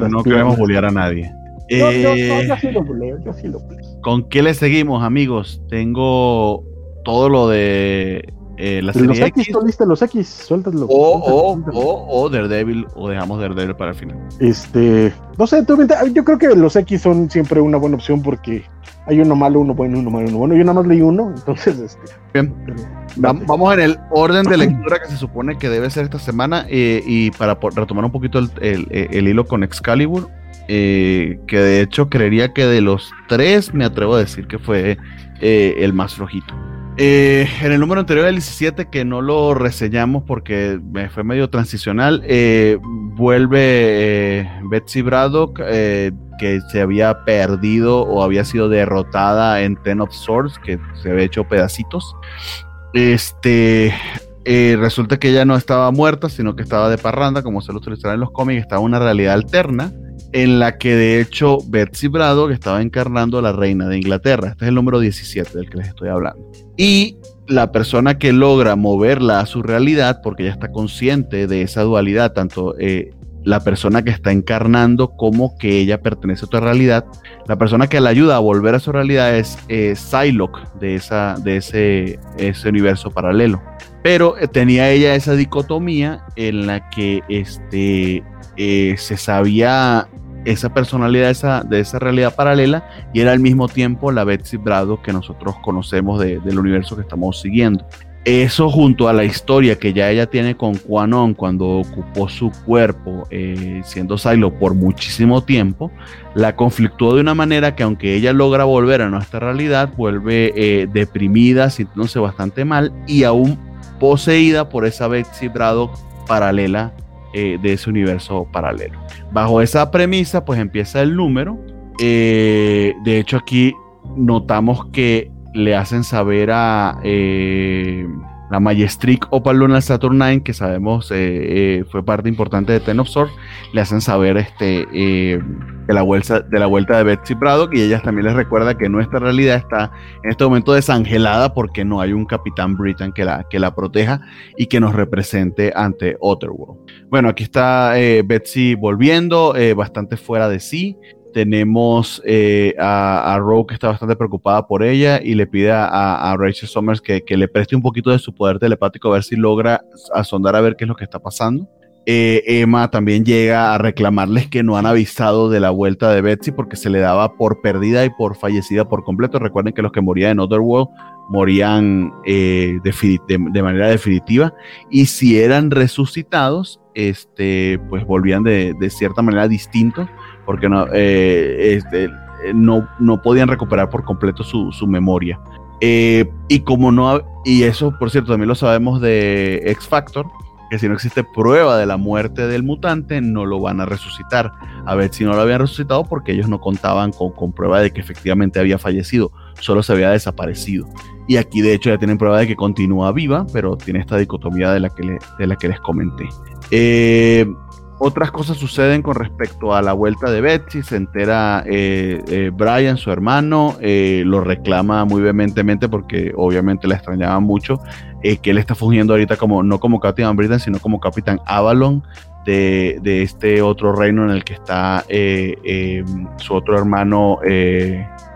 no queremos bullear a nadie. Yo, yo, yo, sí lo buleo, yo sí lo ¿Con qué le seguimos, amigos? Tengo todo lo de eh, la serie los X, X. los X, suéltalo. O, o, o, Daredevil, o dejamos Daredevil para el final. Este, no sé, yo creo que los X son siempre una buena opción porque hay uno malo, uno bueno, uno malo, uno bueno. Yo nada más leí uno, entonces, este. Bien. Vamos en el orden de lectura que se supone que debe ser esta semana eh, y para retomar un poquito el, hilo con Excalibur, eh, que de hecho creería que de los tres me atrevo a decir que fue el más flojito. Eh, en el número anterior, el 17, que no lo reseñamos porque fue medio transicional, eh, vuelve eh, Betsy Braddock, que se había perdido o había sido derrotada en Ten of Swords, que se había hecho pedacitos. Este. resulta que ella no estaba muerta, sino que estaba de parranda, como se lo utilizaron en los cómics, estaba en una realidad alterna en la que de hecho Betsy Braddock estaba encarnando a la reina de Inglaterra. Este es el número 17 del que les estoy hablando. Y la persona que logra moverla a su realidad, porque ella está consciente de esa dualidad, tanto eh, la persona que está encarnando como que ella pertenece a otra realidad, la persona que la ayuda a volver a su realidad es eh, de, esa, de ese, ese universo paralelo. Pero eh, tenía ella esa dicotomía en la que este, eh, se sabía esa personalidad de esa, de esa realidad paralela y era al mismo tiempo la Betsy Braddock que nosotros conocemos del universo que estamos siguiendo. Eso junto a la historia que ya ella tiene con Quanon cuando ocupó su cuerpo eh, siendo Silo por muchísimo tiempo, la conflictuó de una manera que aunque ella logra volver a nuestra realidad, vuelve eh, deprimida, sintiéndose bastante mal y aún poseída por esa Betsy Braddock paralela eh, de ese universo paralelo. Bajo esa premisa, pues empieza el número. Eh, de hecho, aquí notamos que le hacen saber a eh, la Majestric Opal Lunar Saturnine, que sabemos eh, eh, fue parte importante de Ten of Swords, le hacen saber este, eh, de, la vuelta, de la vuelta de Betsy Braddock y ella también les recuerda que nuestra realidad está en este momento desangelada porque no hay un Capitán Britain que la, que la proteja y que nos represente ante Otherworld. Bueno, aquí está Betsy volviendo, bastante fuera de sí. Tenemos eh, a, a Rogue que está bastante preocupada por ella y le pide a, Rachel Summers que, le preste un poquito de su poder telepático a ver si logra asondar a ver qué es lo que está pasando. Eh, Emma también llega a reclamarles que no han avisado de la vuelta de Betsy porque se le daba por perdida y por fallecida por completo. Recuerden que los que morían en Otherworld morían eh, de, manera definitiva y si eran resucitados, este, pues volvían de, de cierta manera distinto porque no, eh, este, no, no, podían recuperar por completo su, memoria. Eh, y como no, y eso por cierto también lo sabemos de X Factor, que si no existe prueba de la muerte del mutante, no lo van a resucitar. A ver si no lo habían resucitado porque ellos no contaban con, prueba de que efectivamente había fallecido, solo se había desaparecido. Y aquí de hecho ya tienen prueba de que continúa viva, pero tiene esta dicotomía de la que, de la que les comenté. Eh, otras cosas suceden con respecto a la vuelta de Betsy. Se entera eh, eh, Brian, su hermano, eh, lo reclama muy vehementemente porque obviamente la extrañaba mucho. que él está fungiendo ahorita como no como Capitán Britain, sino como Capitán Avalon de, este otro reino en el que está su otro hermano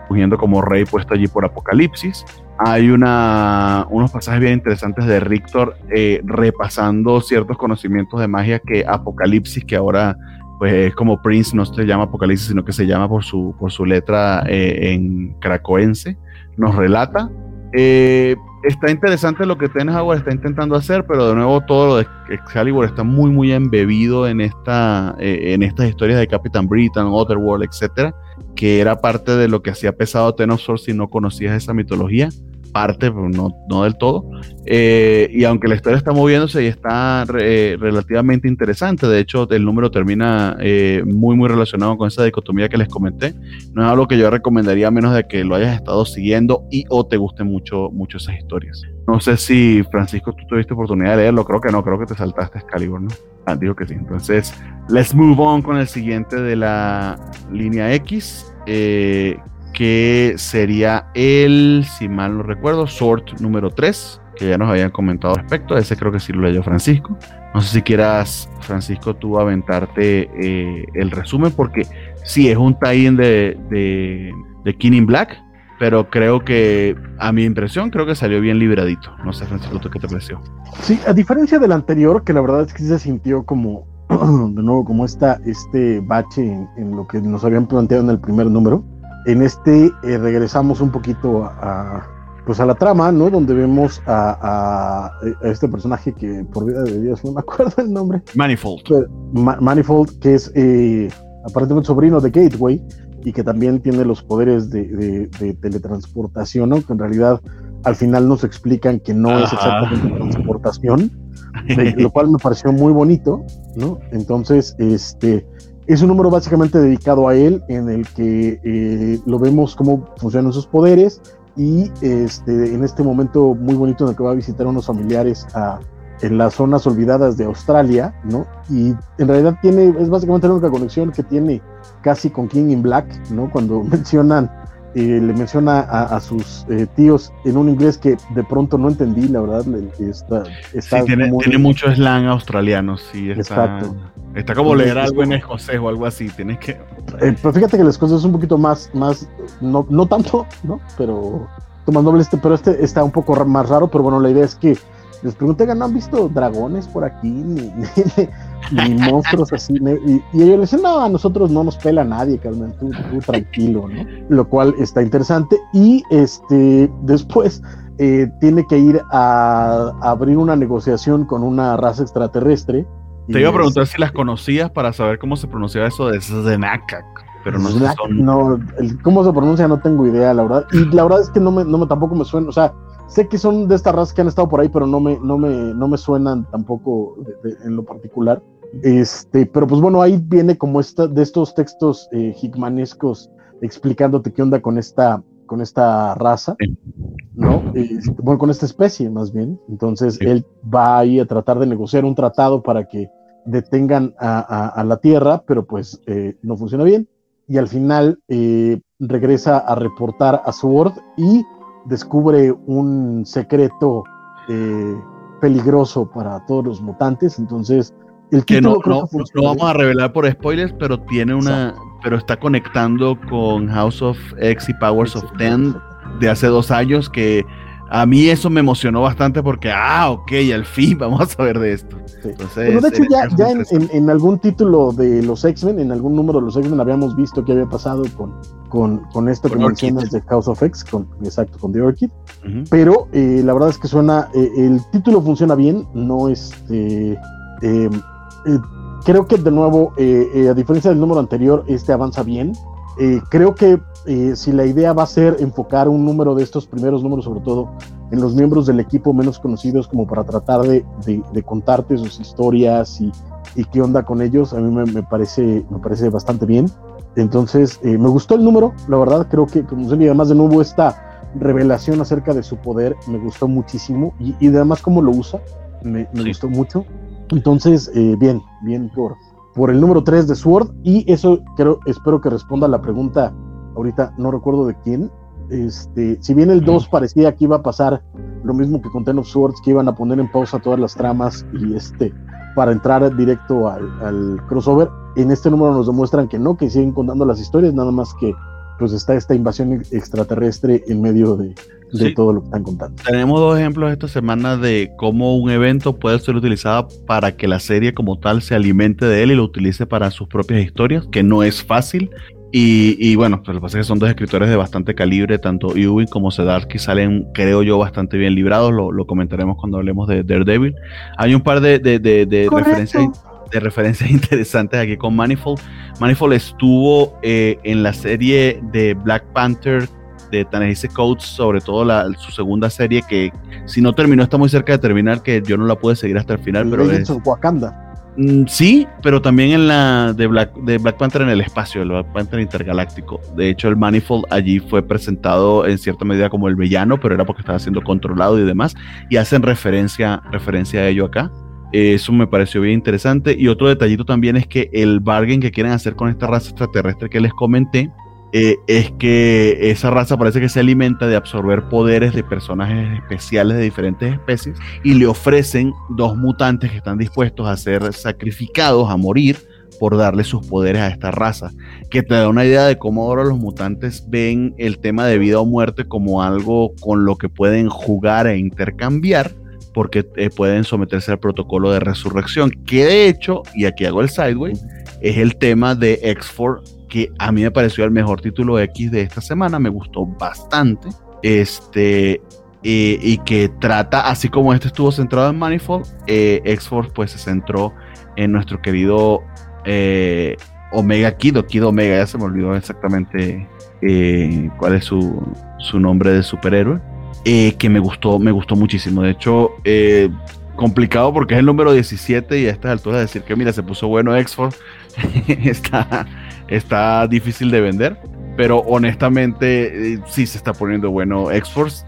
fungiendo como rey puesto allí por Apocalipsis. Hay una, unos pasajes bien interesantes de Rictor eh, repasando ciertos conocimientos de magia que Apocalipsis, que ahora pues es como Prince, no se llama Apocalipsis, sino que se llama por su, por su letra eh, en cracoense, nos relata. Eh, está interesante lo que Tenhauer está intentando hacer, pero de nuevo todo lo de Excalibur está muy, muy embebido en, esta, eh, en estas historias de Captain Britain, Otherworld, etcétera, que era parte de lo que hacía pesado Ten of si no conocías esa mitología parte, pero no, no del todo. Eh, y aunque la historia está moviéndose y está eh, relativamente interesante, de hecho el número termina eh, muy muy relacionado con esa dicotomía que les comenté, no es algo que yo recomendaría a menos de que lo hayas estado siguiendo y o te gusten mucho, mucho esas historias. No sé si Francisco tú tuviste oportunidad de leerlo, creo que no, creo que te saltaste Excalibur, ¿no? Ah, digo que sí. Entonces, let's move on con el siguiente de la línea X. Eh, que sería el, si mal no recuerdo, Sort número 3, que ya nos habían comentado al respecto. Ese creo que sí lo leyó Francisco. No sé si quieras, Francisco, tú aventarte eh, el resumen, porque sí, es un tie-in de, de, de King in Black, pero creo que, a mi impresión, creo que salió bien libradito. No sé, Francisco, ¿tú qué te pareció? Sí, a diferencia del anterior, que la verdad es que se sintió como, (clears throat) de nuevo, como esta, este bache en lo que nos habían planteado en el primer número en este eh, regresamos un poquito a, pues a la trama, ¿no? Donde vemos a, este personaje que por vida de Dios no me acuerdo el nombre. Manifold. Manifold, que es eh, aparentemente sobrino de Gateway y que también tiene los poderes de, teletransportación, ¿no? Que en realidad al final nos explican que no es exactamente transportación, (laughs) lo cual me pareció muy bonito, ¿no? Entonces, este es un número básicamente dedicado a él, en el que eh, lo vemos cómo funcionan sus poderes y este, en este momento muy bonito en el que va a visitar a unos familiares en las zonas olvidadas de Australia, ¿no? Y en realidad tiene, es básicamente la única conexión que tiene casi con King in Black, ¿no? Cuando (laughs) mencionan, eh, le menciona a, sus eh, tíos en un inglés que de pronto no entendí, la verdad, está, está sí, tiene, tiene mucho slang australiano, sí. Está... Exacto. Está como leer algo en escocés o algo así, tienes que... Eh, pero fíjate que el escocés es un poquito más, más no, no tanto, ¿no? Pero doble este, pero este está un poco más raro, pero bueno, la idea es que les pregunté, ¿no han visto dragones por aquí? Ni, ni, monstruos así. Y, y, ellos le dicen, no, a nosotros no nos pela nadie, carnal, tú, tú, tranquilo, ¿no? Lo cual está interesante. Y este después eh, tiene que ir a, a abrir una negociación con una raza extraterrestre te iba a preguntar si las conocías para saber cómo se pronunciaba eso de Zenakak, pero no sé No, cómo se pronuncia no tengo idea, la verdad. Y la verdad es que no me, no me tampoco me suena, o sea, sé que son de estas razas que han estado por ahí, pero no me, no me, no me suenan tampoco en lo particular. Este, pero pues bueno, ahí viene como esta, de estos textos eh, higmanescos explicándote qué onda con esta, con esta raza, ¿no? bueno, con esta especie más bien. Entonces él va ahí a tratar de negociar un tratado para que detengan a, la Tierra, pero pues eh, no funciona bien. Y al final eh, regresa a reportar a Sword y descubre un secreto eh, peligroso para todos los mutantes. Entonces, el que no, no, vamos a revelar por spoilers, pero tiene una, pero está conectando con House of X y Powers of Ten de hace dos años que a mí eso me emocionó bastante porque, ah, ok, al fin (laughs) vamos a saber de esto. Entonces, de hecho, ya, ya en, algún título de los X-Men, en algún número de los X-Men, habíamos visto qué había pasado con, con, con esto que mencionas de House of X, con, exacto, con The Orchid. Pero eh, la verdad es que suena, eh, el título funciona bien, no este. Eh, creo que de nuevo, a diferencia del número anterior, este avanza bien. creo que eh, si la idea va a ser enfocar un número de estos primeros números, sobre todo en los miembros del equipo menos conocidos, como para tratar de, contarte sus historias y, qué onda con ellos, a mí me, parece, me parece bastante bien. Entonces, eh, me gustó el número, la verdad, creo que, como se además de nuevo esta revelación acerca de su poder, me gustó muchísimo y, y además cómo lo usa, me, gustó mucho. Entonces, eh, bien, bien por, por el número 3 de Sword y eso creo, espero que responda a la pregunta ahorita no recuerdo de quién. Este, si bien el 2 parecía que iba a pasar lo mismo que con Ten of Swords, que iban a poner en pausa todas las tramas y este, para entrar directo al, crossover, en este número nos demuestran que no, que siguen contando las historias, nada más que pues está esta invasión extraterrestre en medio de, todo lo que están contando. Tenemos dos ejemplos esta semana de cómo un evento puede ser utilizado para que la serie como tal se alimente de él y lo utilice para sus propias historias, que no es fácil. Y, bueno, pues lo que pasa es que son dos escritores de bastante calibre, tanto Ewing como Sedarsky salen, creo yo, bastante bien librados. Lo, comentaremos cuando hablemos de Daredevil. Hay un par de, de referencias de referencias (laughs) interesantes aquí con Manifold. Manifold estuvo eh, en la serie de Black Panther de Tanehisi Coates, sobre todo la, su segunda serie, que si no terminó, está muy cerca de terminar, que yo no la pude seguir hasta el final. pero es, Wakanda. Mm, sí, pero también en la de Black, de Black Panther en el espacio, el Black Panther intergaláctico. De hecho, el Manifold allí fue presentado en cierta medida como el villano, pero era porque estaba siendo controlado y demás. Y hacen referencia, referencia a ello acá. Eso me pareció bien interesante. Y otro detallito también es que el bargain que quieren hacer con esta raza extraterrestre que les comenté eh, es que esa raza parece que se alimenta de absorber poderes de personajes especiales de diferentes especies y le ofrecen dos mutantes que están dispuestos a ser sacrificados, a morir por darle sus poderes a esta raza, que te da una idea de cómo ahora los mutantes ven el tema de vida o muerte como algo con lo que pueden jugar e intercambiar porque eh, pueden someterse al protocolo de resurrección, que de hecho, y aquí hago el sideway, es el tema de X4, que a mí me pareció el mejor título X de esta semana, me gustó bastante, este, eh, y que trata, así como este estuvo centrado en Manifold, eh, X-Force pues se centró en nuestro querido eh, Omega Kid, o Kid Omega, ya se me olvidó exactamente cuál es su, su nombre de superhéroe. Que me gustó, me gustó muchísimo. De hecho, complicado porque es el número 17 y a estas alturas decir que mira, se puso bueno Exford (laughs) está, está difícil de vender. Pero honestamente, eh, sí se está poniendo bueno X-Force,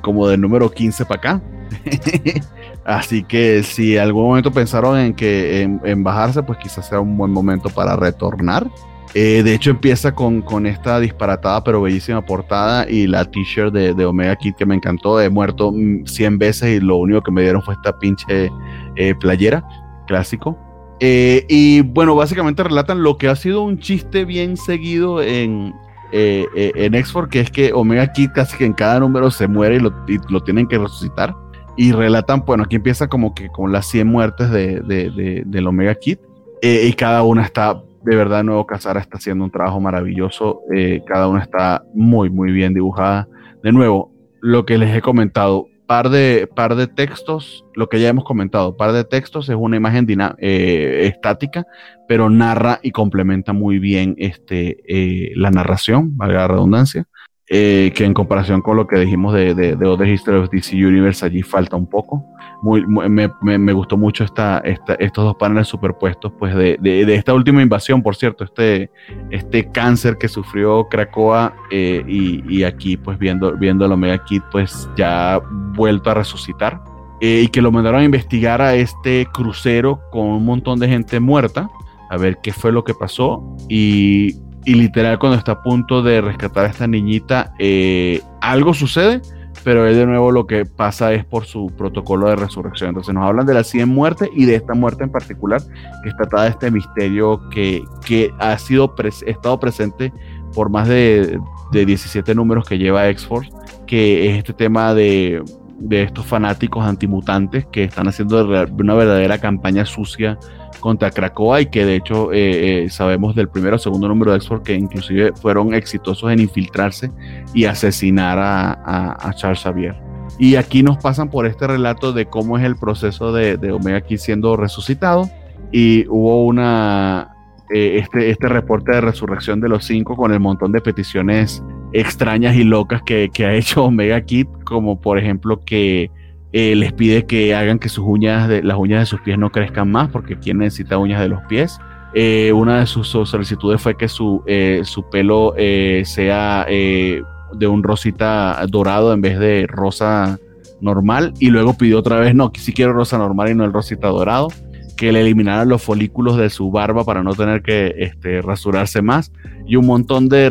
como del número 15 para acá. (laughs) Así que si algún momento pensaron en que en, bajarse, pues quizás sea un buen momento para retornar. Eh, de hecho, empieza con, esta disparatada pero bellísima portada y la t-shirt de, Omega Kid que me encantó. He muerto 100 veces y lo único que me dieron fue esta pinche eh, playera clásico. Eh, y bueno, básicamente relatan lo que ha sido un chiste bien seguido en, en x que es que Omega Kid casi que en cada número se muere y lo, tienen que resucitar. Y relatan, bueno, aquí empieza como que con las 100 muertes de, del Omega Kid. y cada una está de verdad Nuevo Casara está haciendo un trabajo maravilloso. Eh, cada una está muy, muy bien dibujada. De nuevo, lo que les he comentado, par de, par de textos, lo que ya hemos comentado, par de textos es una imagen eh, estática, pero narra y complementa muy bien este, eh, la narración, valga la redundancia. Que en comparación con lo que dijimos de, de, de Other History of DC Universe, allí falta un poco. Me, gustó mucho esta, estos dos paneles superpuestos pues de, esta última invasión, por cierto, este, este cáncer que sufrió Krakoa eh, y, aquí pues viendo, viendo el Omega Kid pues ya vuelto a resucitar. Eh, y que lo mandaron a investigar a este crucero con un montón de gente muerta a ver qué fue lo que pasó y, literal cuando está a punto de rescatar a esta niñita eh, algo sucede pero él de nuevo lo que pasa es por su protocolo de resurrección. Entonces nos hablan de las 100 muertes y de esta muerte en particular, que está tratada este misterio que, que ha sido estado presente por más de, de 17 números que lleva X-Force, que es este tema de, de estos fanáticos antimutantes que están haciendo una verdadera campaña sucia contra Krakoa y que de hecho eh, eh, sabemos del primero o segundo número de X-Force que inclusive fueron exitosos en infiltrarse y asesinar a, Charles Xavier. Y aquí nos pasan por este relato de cómo es el proceso de, Omega aquí siendo resucitado y hubo una eh, este, este reporte de resurrección de los cinco con el montón de peticiones extrañas y locas que, que ha hecho Omega Kid, como por ejemplo que eh, les pide que hagan que sus uñas, de, las uñas de sus pies no crezcan más, porque quien necesita uñas de los pies. Eh, una de sus solicitudes fue que su, eh, su pelo sea de un rosita dorado en vez de rosa normal. Y luego pidió otra vez, no, si quiero rosa normal y no el rosita dorado. Que le eliminaran los folículos de su barba para no tener que este, rasurarse más. Y un montón de,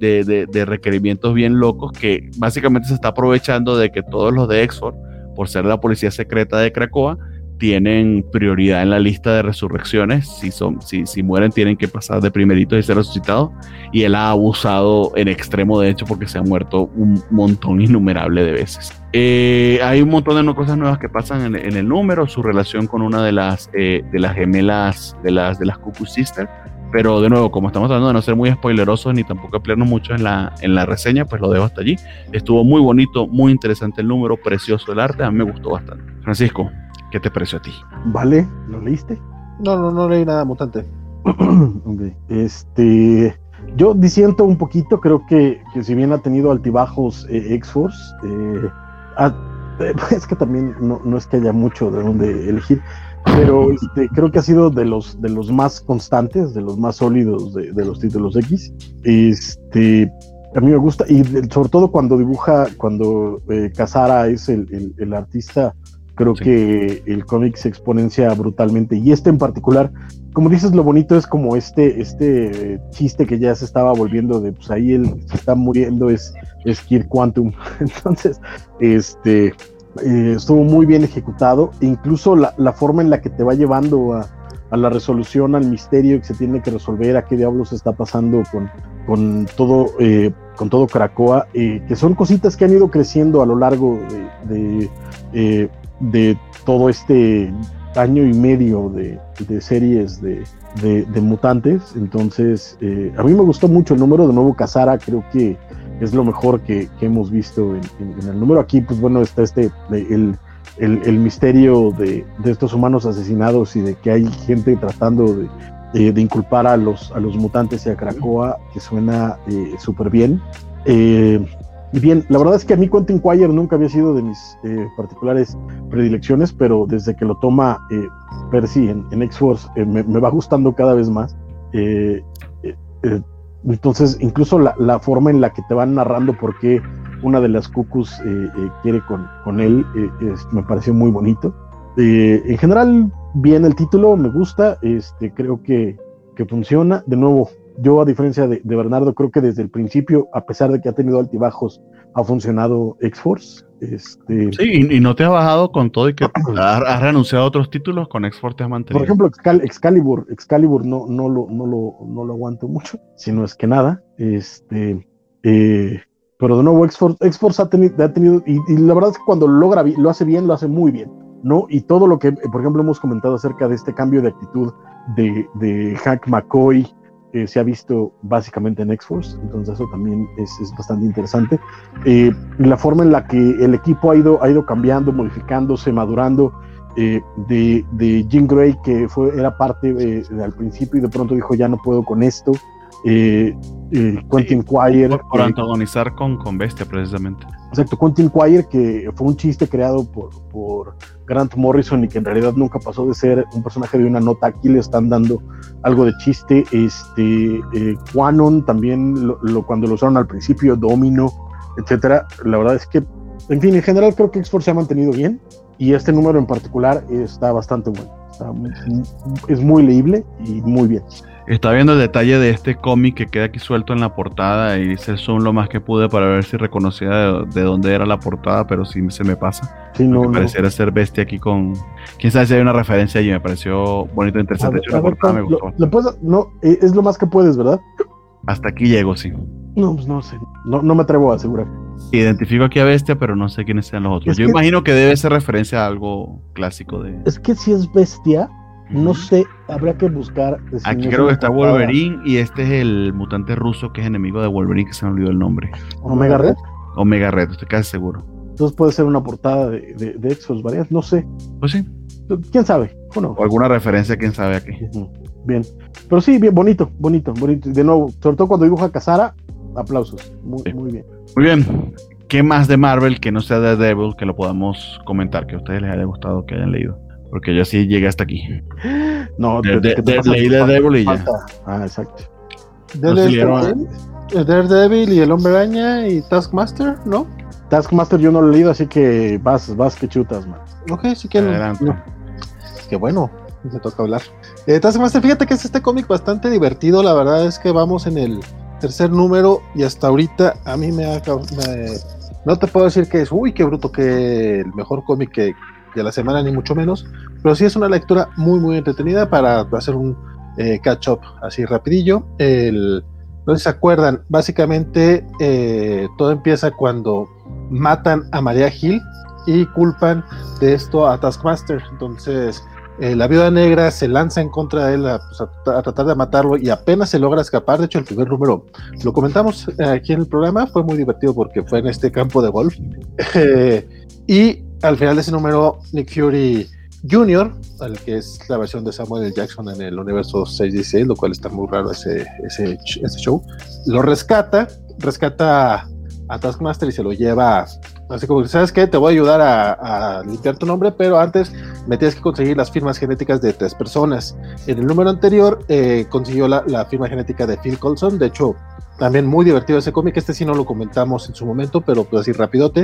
de, de requerimientos bien locos que básicamente se está aprovechando de que todos los de Exford por ser la policía secreta de Cracoa, tienen prioridad en la lista de resurrecciones. Si, son, si, si mueren, tienen que pasar de primerito y ser resucitados. Y él ha abusado en extremo, de hecho, porque se ha muerto un montón innumerable de veces. Eh, hay un montón de cosas nuevas que pasan en, el número, su relación con una de las, eh, de las gemelas de las, de las Cuckoo Sisters pero de nuevo, como estamos tratando de no ser muy spoilerosos ni tampoco ampliarnos mucho en la, en la reseña, pues lo dejo hasta allí. Estuvo muy bonito, muy interesante el número, precioso el arte, a mí me gustó bastante. Francisco, ¿qué te pareció a ti? Vale, ¿lo leíste? No, no, no leí nada mutante. (clears throat) Este, yo disiento un poquito, creo que, que si bien ha tenido altibajos eh, X-Force, eh, (laughs) es que también no, no, es que haya mucho de donde elegir pero este, creo que ha sido de los, de los más constantes, de los más sólidos de, los títulos X. Este, a mí me gusta, y sobre todo cuando dibuja, cuando eh, Casara es el, el, artista, creo que el cómic se exponencia brutalmente. Y este en particular, como dices, lo bonito es como este, este chiste que ya se estaba volviendo de, pues ahí él se está muriendo, es, es Kid Quantum. (laughs) Entonces, este eh, estuvo muy bien ejecutado, incluso la, forma en la que te va llevando a, la resolución, al misterio que se tiene que resolver, a qué diablos está pasando con, todo, eh, con todo Caracoa, eh, que son cositas que han ido creciendo a lo largo de, de, todo este año y medio de, series de, mutantes. Entonces, a mí me gustó mucho el número de nuevo Casara, creo que es lo mejor que, hemos visto en, el número. Aquí, pues bueno, está este, el, el, misterio de, estos humanos asesinados y de que hay gente tratando de, de inculpar a los, a los mutantes y a Krakoa, que suena eh, súper bien. Eh, y bien, la verdad es que a mí Quentin Quire nunca había sido de mis eh, particulares predilecciones, pero desde que lo toma Percy en, en X-Force me, me, va gustando cada vez más. Entonces, incluso la, forma en la que te van narrando por qué una de las cucus eh, eh, quiere con, él eh, me pareció muy bonito. en general, bien el título, me gusta, este, creo que, funciona. De nuevo, yo a diferencia de, Bernardo, creo que desde el principio, a pesar de que ha tenido altibajos, ha funcionado X-Force. Este... Sí, y, no te has bajado con todo y que (clears throat) has, renunciado a otros títulos, con X-Force te has mantenido. Por ejemplo, Excalibur, Excalibur no, no, lo, no, lo, no lo aguanto mucho, (laughs) sino es que nada. Este, eh, pero de nuevo, X-Force, ha, tenido, ha tenido y, la verdad es que cuando logra, lo hace bien, lo hace muy bien. ¿no? Y todo lo que, por ejemplo, hemos comentado acerca de este cambio de actitud de, de Hank McCoy, se ha visto básicamente en X-Force, entonces eso también es, bastante interesante. Eh, la forma en la que el equipo ha ido, ha ido cambiando, modificándose, madurando, eh, de, de, Jim Gray, que fue, era parte eh, al principio y de pronto dijo, ya no puedo con esto. Quentin Quire. Por, antagonizar con, con Bestia, precisamente. Exacto, Quentin Quire, que fue un chiste creado por, por Grant Morrison y que en realidad nunca pasó de ser un personaje de una nota. Aquí le están dando algo de chiste. Este, eh, Quanon también, lo, cuando lo usaron al principio, Domino, etcétera. La verdad es que, en fin, en general creo que X-Force se ha mantenido bien y este número en particular está bastante bueno. es muy leíble y muy bien. Está viendo el detalle de este cómic que queda aquí suelto en la portada y hice zoom lo más que pude para ver si reconocía de, dónde era la portada, pero sí se me pasa. Sí, no, pareciera ser bestia aquí con. Quién sabe si hay una referencia allí, me pareció bonito, e interesante. la portada me gustó. no, eh, es lo más que puedes, ¿verdad? Hasta aquí llego, sí. No, pues no sé. No, me atrevo a asegurar. Identifico aquí a Bestia, pero no sé quiénes sean los otros. Yo imagino que debe ser referencia a algo clásico de. Es que si es Bestia, no sé, habrá que buscar. Aquí creo que está Wolverine y este es el mutante ruso que es enemigo de Wolverine, que se me olvidó el nombre. ¿Omega Red? Omega Red, estoy casi seguro. Entonces puede ser una portada de, de, Exos varias, no sé. Pues sí. ¿Quién sabe? O alguna referencia, quién sabe aquí. Bien. Pero sí, bien, bonito, bonito, bonito. De nuevo, sobre todo cuando dibuja Casara, aplausos. Muy, muy bien. Muy bien. ¿Qué más de Marvel que no sea de Devil que lo podamos comentar, que a ustedes les haya gustado, que hayan leído? Porque yo sí llegué hasta aquí. No, de, leí de Devil y ya. Ah, exacto. Daredevil y el Hombre Araña y Taskmaster, ¿no? Taskmaster yo no lo he leído, así que vas, vas que chutas, man. Ok, sí que no. Qué bueno, me toca hablar. Eh, Taskmaster, fíjate que es este cómic bastante divertido. La verdad es que vamos en el tercer número y hasta ahorita a mí me ha. no te puedo decir que es, uy, qué bruto, que el mejor cómic que, de la semana, ni mucho menos, pero sí es una lectura muy, muy entretenida para hacer un eh, catch-up así rapidillo. El, no se acuerdan, básicamente eh, todo empieza cuando matan a María Gil y culpan de esto a Taskmaster. Entonces, eh, la viuda negra se lanza en contra de él pues, a, tratar de matarlo y apenas se logra escapar. De hecho, el primer número lo comentamos aquí en el programa, fue muy divertido porque fue en este campo de golf. (laughs) y al final de ese número, Nick Fury Jr., el que es la versión de Samuel L. Jackson en el universo 616, lo cual está muy raro ese, ese show, lo rescata, rescata a Taskmaster y se lo lleva Así como, ¿sabes qué? Te voy a ayudar a, limpiar tu nombre, pero antes me tienes que conseguir las firmas genéticas de tres personas. En el número anterior eh, consiguió la, firma genética de Phil Colson. De hecho, también muy divertido ese cómic. Este sí no lo comentamos en su momento, pero pues así rapidote.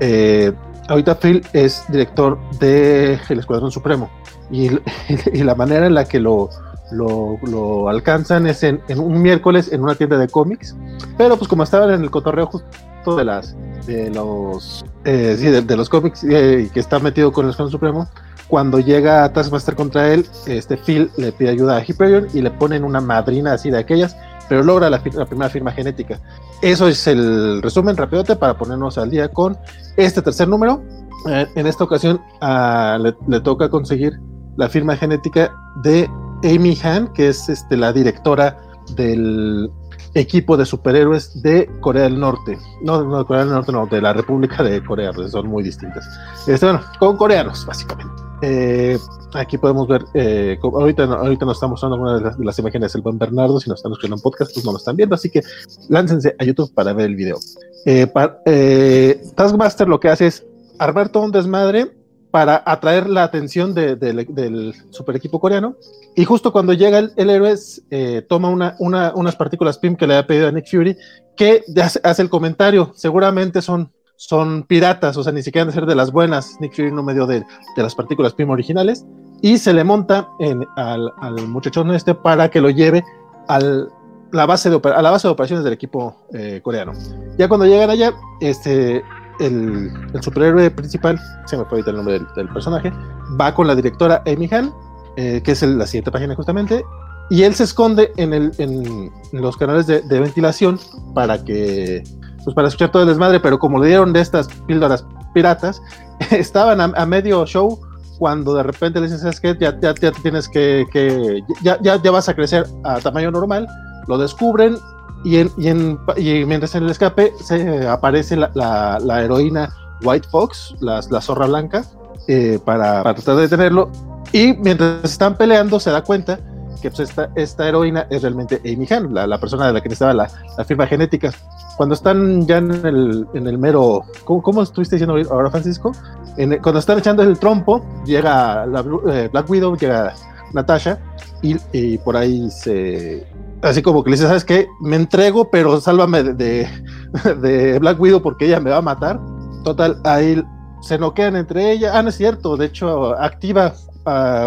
Eh, ahorita Phil es director del el Escuadrón Supremo. (laughs) Y, la manera en la que lo, lo, alcanzan es en, en, un miércoles en una tienda de cómics. Pero pues como estaban en el cotorreo justo de las de los eh, sí, de, los cómics eh, que está metido con el Escuadrón Supremo, cuando llega Taskmaster contra él, este Phil le pide ayuda a Hyperion y le ponen una madrina así de aquellas, pero logra la, primera firma genética. Eso es el resumen rapidote para ponernos al día con este tercer número. Eh, en esta ocasión le, le, toca conseguir la firma genética de Amy Han, que es este, la directora del equipo de superhéroes de Corea del Norte. No, no de Corea del Norte, no, de la República de Corea, pues son muy distintas. Este, bueno, con coreanos, básicamente. Eh, aquí podemos ver, eh, ahorita, ahorita nos estamos mostrando algunas de las, imágenes del buen Bernardo, si nos están escuchando en podcast, pues no lo están viendo, así que láncense a YouTube para ver el video. Eh, Taskmaster lo que hace es armar todo un desmadre para atraer la atención del super equipo coreano. Y justo cuando llega el, héroe, eh, toma una, unas partículas PIM que le ha pedido a Nick Fury, que hace, el comentario, seguramente son, piratas, o sea, ni siquiera han de ser de las buenas. Nick Fury no me dio de, las partículas PIM originales. Y se le monta en, al, muchachón este para que lo lleve al, la base a la base de operaciones del equipo eh, coreano. Ya cuando llegan allá, este, el, superhéroe principal, se me fue ahorita el nombre del, personaje, va con la directora Amy Han, eh, que es la siguiente página justamente, y él se esconde en, el, en los canales de, ventilación para que, pues para escuchar todo el desmadre, pero como le dieron de estas píldoras piratas, (laughs) estaban a, medio show cuando de repente le dicen, ¿sabes qué? Ya, ya, ya tienes que, que ya, ya, ya vas a crecer a tamaño normal, lo descubren y, en, y, en, y mientras en el escape se aparece la, la, heroína White Fox, la, la zorra blanca, eh, para, para, tratar de detenerlo. Y mientras están peleando, se da cuenta que pues, esta, esta heroína es realmente Amy Han, la, la persona de la que necesitaba la, la firma genética. Cuando están ya en el, en el mero. ¿cómo, ¿Cómo, estuviste diciendo ahora, Francisco? En cuando están echando el trompo, llega la, eh, Black Widow, llega Natasha, y, por ahí se así como que le dice, ¿sabes qué? Me entrego, pero sálvame de, de, (laughs) Black Widow porque ella me va a matar. Total, ahí se noquean entre ellas. Ah, no es cierto, de hecho, activa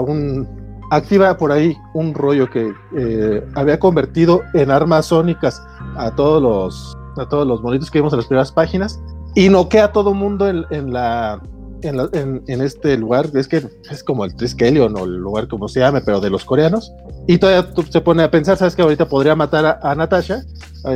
un activa por ahí un rollo que eh, había convertido en armas sónicas a todos los a todos los monitos que vimos en las primeras páginas y noquea a todo mundo en la en, este lugar, es que es como el Triskelion o el lugar como se llame, pero de los coreanos. Y todavía se pone a pensar, sabes que ahorita podría matar a, Natasha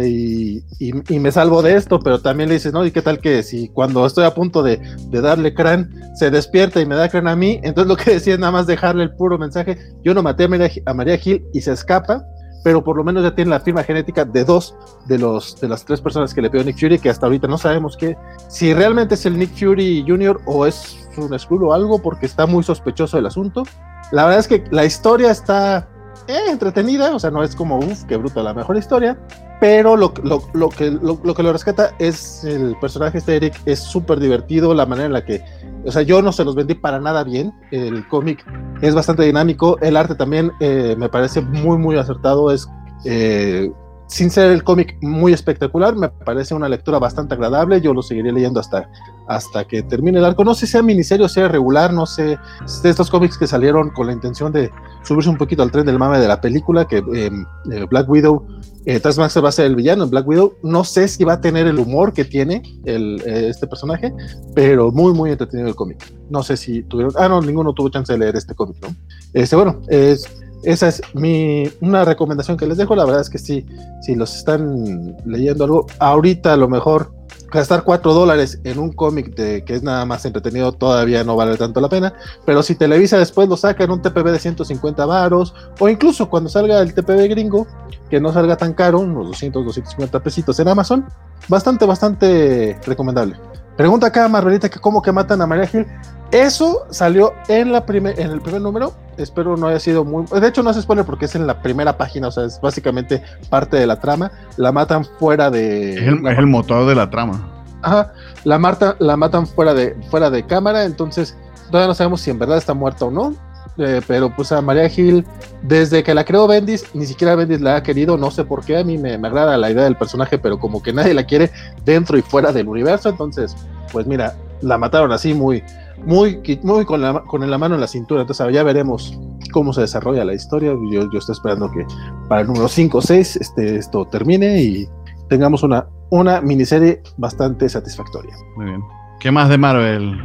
y, y, me salvo de esto, pero también le dices, ¿no? ¿Y qué tal que si cuando estoy a punto de, de darle crán, se despierta y me da crán a mí? Entonces lo que decía es nada más dejarle el puro mensaje, yo no maté a María, a María Gil y se escapa pero por lo menos ya tiene la firma genética de dos de los de las tres personas que le pidió Nick Fury, que hasta ahorita no sabemos que si realmente es el Nick Fury Jr. o es un Skrull o algo, porque está muy sospechoso el asunto. La verdad es que la historia está eh, entretenida, o sea, no es como, uff, qué bruta la mejor historia, pero lo, lo, lo que, lo, que lo rescata es el personaje este Eric, es súper divertido, la manera en la que, o sea, yo no se los vendí para nada bien, el cómic es bastante dinámico, el arte también eh, me parece muy, muy acertado, es... Eh, sin ser el cómic muy espectacular, me parece una lectura bastante agradable. Yo lo seguiré leyendo hasta, hasta que termine el arco. No sé si sea miniserie o sea regular, no sé. De estos cómics que salieron con la intención de subirse un poquito al tren del mame de la película, que em, eh, Black Widow, eh, Taskmaster va a ser el villano en Black Widow. No sé si va a tener el humor que tiene el, eh, este personaje, pero muy, muy entretenido el cómic. No sé si tuvieron. Ah, no, ninguno tuvo chance de leer este cómic, ¿no? Este, bueno, es esa es mi una recomendación que les dejo. La verdad es que sí, si los están leyendo algo, ahorita a lo mejor gastar 4 dólares en un cómic que es nada más entretenido todavía no vale tanto la pena. Pero si Televisa después lo saca en un TPB de 150 varos, o incluso cuando salga el TPB gringo, que no salga tan caro, unos 200, 250 pesitos en Amazon, bastante, bastante recomendable. Pregunta acá Marvelita que cómo que matan a María Gil. Eso salió en, la en el primer número. Espero no haya sido muy. De hecho, no se expone porque es en la primera página. O sea, es básicamente parte de la trama. La matan fuera de. Es el, motor de la trama. Ajá. La, la matan fuera de, fuera de cámara. Entonces, todavía no sabemos si en verdad está muerta o no. Eh, pero pues a María Gil, desde que la creó Bendis, ni siquiera Bendis la ha querido, no sé por qué, a mí me, me, agrada la idea del personaje, pero como que nadie la quiere dentro y fuera del universo, entonces, pues mira, la mataron así muy, muy, muy con, la, con la mano en la cintura, entonces ya veremos cómo se desarrolla la historia, yo, yo estoy esperando que para el número 5 o 6 este, esto termine y tengamos una, una miniserie bastante satisfactoria. Muy bien. ¿Qué más de Marvel?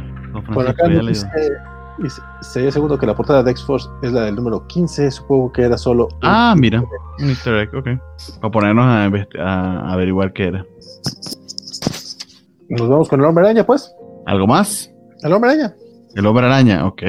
Por acá y sería segundo que la portada de X-Force es la del número 15. Supongo que era solo. Ah, mira. Mr. X, ok. Para ponernos a, averiguar qué era. Nos vamos con el hombre araña, pues. ¿Algo más? El hombre araña. El hombre araña, ok.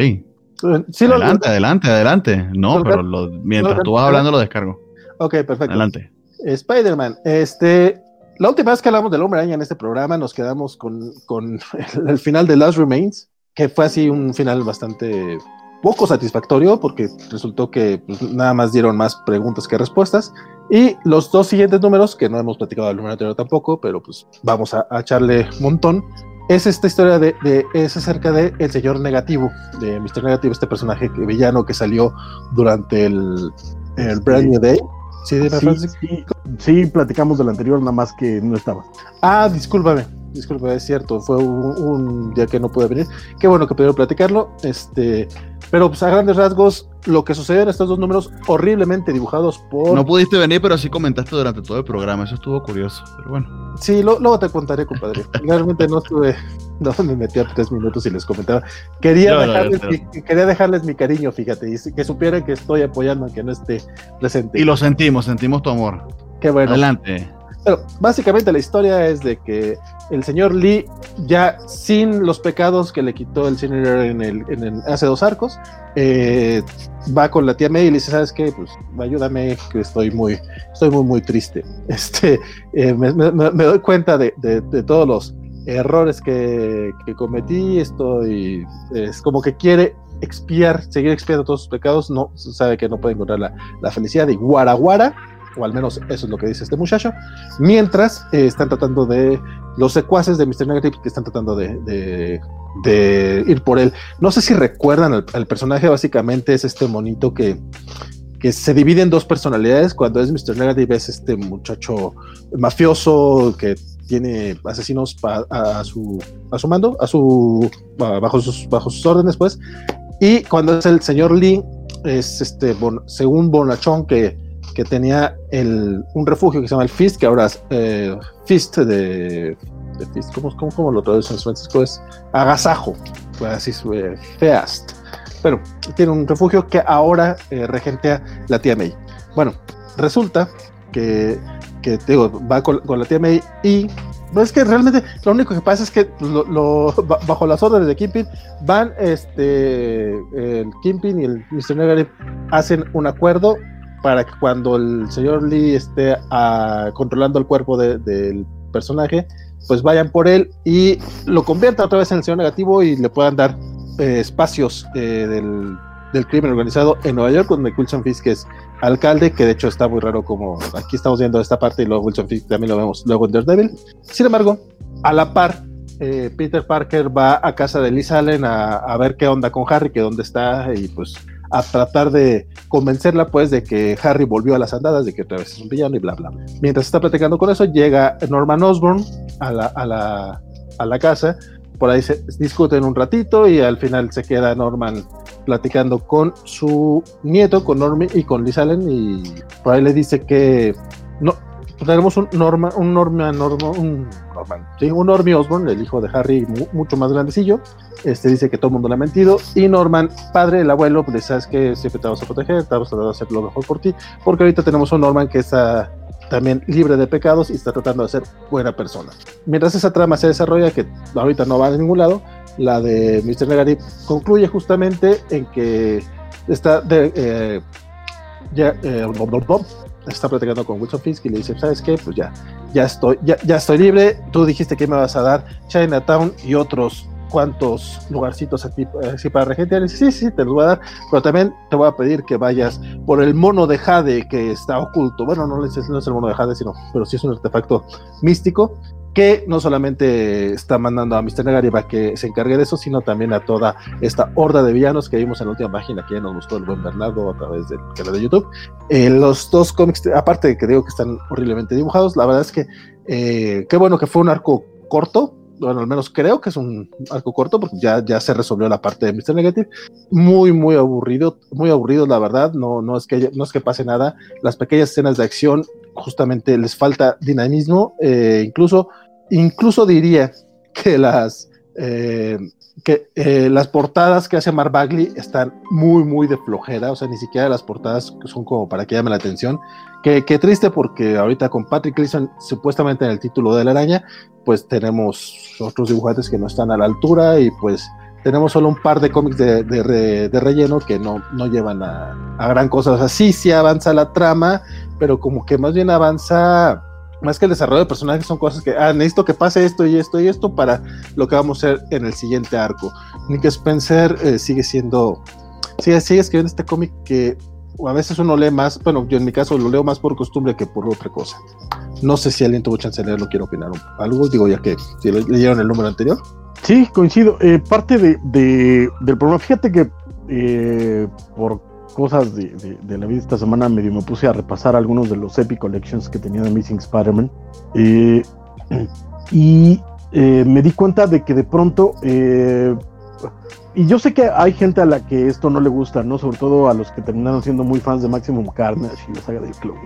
Sí, adelante, adelante, adelante. No, pero mientras tú vas hablando lo descargo. Ok, perfecto. Adelante. Spider-Man, este, la última vez que hablamos del hombre araña en este programa nos quedamos con, con (laughs) el final de Last Remains que fue así un final bastante poco satisfactorio porque resultó que pues, nada más dieron más preguntas que respuestas. Y los dos siguientes números, que no hemos platicado del número anterior tampoco, pero pues vamos a, echarle un montón, es esta historia de, es acerca de el señor negativo, de Mr. Negativo, este personaje villano que salió durante el, el Brand New Day. Sí, sí, sí, platicamos del anterior, nada más que no estaba. Ah, discúlpame disculpe, es cierto, fue un, día que no pude venir. Qué bueno que pudieron platicarlo. Este, pero pues a grandes rasgos, lo que sucedió en estos dos números horriblemente dibujados por. No pudiste venir, pero sí comentaste durante todo el programa. Eso estuvo curioso, pero bueno. Sí, luego te contaré, compadre. (laughs) Realmente no estuve. No me metí a tres minutos y les comentaba. Quería, dejarles, Mi, quería dejarles mi cariño, fíjate, y que supieran que estoy apoyando aunque no esté presente. Y lo sentimos, sentimos tu amor. Qué bueno. Adelante. Pero básicamente la historia es de que el señor Lee, ya sin los pecados que le quitó el señor en el, en hace dos arcos, eh, va con la tía May y le dice, ¿sabes qué? Pues ayúdame, que estoy muy, estoy muy, muy triste. (laughs) Este, eh, me, doy cuenta de, todos los errores que, cometí, estoy, es como que quiere expiar, seguir expiando todos sus pecados, no, sabe que no puede encontrar la, la felicidad y guaraguara o al menos eso es lo que dice este muchacho, mientras eh, están tratando de, los secuaces de Mr. Negative que están tratando de, ir por él. No sé si recuerdan, el, personaje básicamente es este monito que, que se divide en dos personalidades, cuando es Mr. Negative es este muchacho mafioso que tiene asesinos a, su, a su mando, a su, bajo, sus, bajo sus órdenes pues, y cuando es el señor Lee es este, según Bonachón que que tenía el, un refugio que se llama el Fist, que ahora es eh, Fist de, de Fist, ¿cómo, cómo, cómo lo traducen en Francisco? Es agasajo, pues así eh, Feast. Pero tiene un refugio que ahora eh, regentea la tía May. Bueno, resulta que, que va con, con, la tía May y pues es que realmente lo único que pasa es que lo, bajo las órdenes de Kimpin van este el Kimpin y el Mr. Negative hacen un acuerdo para que cuando el señor Lee esté ah, controlando el cuerpo del personaje, pues vayan por él y lo convierta otra vez en el señor negativo y le puedan dar eh, espacios eh, del, crimen organizado en Nueva York, donde Wilson Fisk es alcalde, que de hecho está muy raro como aquí estamos viendo esta parte y luego Wilson Fisk también lo vemos luego en Daredevil. Sin embargo, a la par, eh, Peter Parker va a casa de Liz Allen a, a, ver qué onda con Harry, que dónde está y pues a tratar de convencerla pues de que Harry volvió a las andadas, de que otra vez es un villano y bla bla. Mientras está platicando con eso, llega Norman Osborn a la, a la, a la casa, por ahí se discuten un ratito y al final se queda Norman platicando con su nieto, con Normie y con Liz Allen y por ahí le dice que no, tenemos un Norman, un Norman, un Norman, ¿sí? un Normie Osborn, el hijo de Harry, mucho más grandecillo, este dice que todo el mundo le ha mentido, y Norman, padre, el abuelo, pues sabes que siempre te vamos a proteger, te vamos a de hacer lo mejor por ti, porque ahorita tenemos un Norman que está también libre de pecados y está tratando de ser buena persona. Mientras esa trama se desarrolla, que ahorita no va a ningún lado, la de Mr. Negative concluye justamente en que está de, eh, ya, eh, está platicando con Wilson Fisk y le dice, ¿sabes qué? Pues ya, ya estoy, ya, ya estoy libre, tú dijiste que me vas a dar Chinatown y otros cuantos lugarcitos así, así para regentear. Y sí, sí, te los voy a dar, pero también te voy a pedir que vayas por el mono de Jade que está oculto. Bueno, no, no es el mono de Jade, sino, pero sí es un artefacto místico que no solamente está mandando a Mr. Negari para que se encargue de eso, sino también a toda esta horda de villanos que vimos en la última página que ya nos gustó el buen Bernardo a través del canal de YouTube. Eh, los dos cómics, aparte de que digo que están horriblemente dibujados, la verdad es que eh, qué bueno que fue un arco corto, bueno, al menos creo que es un arco corto, porque ya, ya se resolvió la parte de Mr. Negative. Muy, muy aburrido, muy aburrido, la verdad. No, no, es que, no es que pase nada. Las pequeñas escenas de acción, justamente les falta dinamismo. Eh, incluso incluso diría que las, eh, que, eh, las portadas que hace Mark Bagley están muy, muy de flojera, o sea, ni siquiera las portadas son como para que llame la atención. Qué triste porque ahorita con Patrick Gleason supuestamente en el título de la araña, pues tenemos otros dibujantes que no están a la altura y pues tenemos solo un par de cómics de, de, relleno que no, no llevan a, a, gran cosa. O sea, sí, sí avanza la trama, pero como que más bien avanza más que el desarrollo de personajes son cosas que, ah, necesito que pase esto y esto y esto para lo que vamos a hacer en el siguiente arco. Nick Spencer eh, sigue siendo, sigue, sigue escribiendo este cómic que a veces uno lee más, bueno, yo en mi caso lo leo más por costumbre que por otra cosa. No sé si alguien tuvo chance de leerlo, quiero opinar algo, digo ya que leyeron el número anterior. Sí, coincido. Eh, parte de, del problema, fíjate que eh, por cosas de, la vida esta semana medio me puse a repasar algunos de los Epic Collections que tenía de Amazing Spider-Man. Eh, (clears throat) y eh, me di cuenta de que de pronto. Eh, y yo sé que hay gente a la que esto no le gusta, ¿no? Sobre todo a los que terminaron siendo muy fans de Maximum Carnage y la saga de Clone,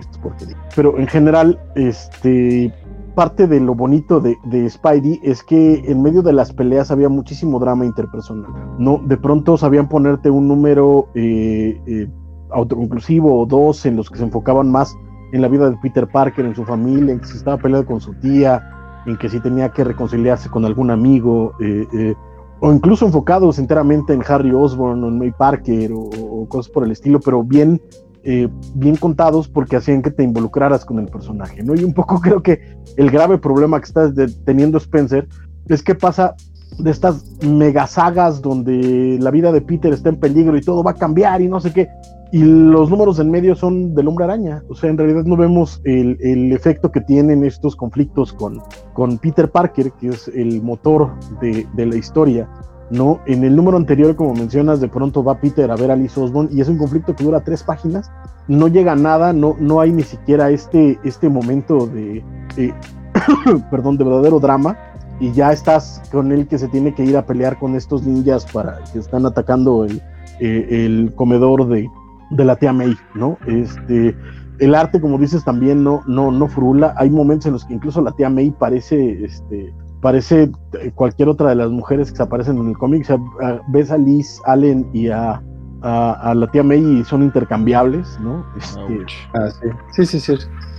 Pero en general, este parte de lo bonito de, Spidey es que en medio de las peleas había muchísimo drama interpersonal. No, de pronto sabían ponerte un número eh, eh, autoconclusivo o dos en los que se enfocaban más en la vida de Peter Parker, en su familia, en que se estaba peleando con su tía, en que si tenía que reconciliarse con algún amigo, eh, o incluso enfocados enteramente en Harry Osborn o en May Parker o cosas por el estilo, pero bien eh, bien contados porque hacían que te involucraras con el personaje, ¿no? Y un poco (laughs) creo que el grave problema que está teniendo Spencer es que pasa de estas mega sagas donde la vida de Peter está en peligro y todo va a cambiar y no sé qué, y los números en medio son del hombre araña, o sea, en realidad no vemos el, efecto que tienen estos conflictos con, con Peter Parker, que es el motor de, de la historia, ¿no? En el número anterior, como mencionas, de pronto va Peter a ver a Liz Osborn y es un conflicto que dura tres páginas, no llega nada, no, no hay ni siquiera este, este momento de, eh, (coughs) perdón, de verdadero drama y ya estás con él que se tiene que ir a pelear con estos ninjas para que están atacando el, eh, el comedor de, de, la tía May, ¿no? Este, el arte, como dices, también no, no, no frula. Hay momentos en los que incluso la tía May parece este, parece eh, cualquier otra de las mujeres que se aparecen en el cómic. O sea, ves a Liz Allen y a, a, la tía May y son intercambiables, ¿no? Este, ah, sí. sí, sí,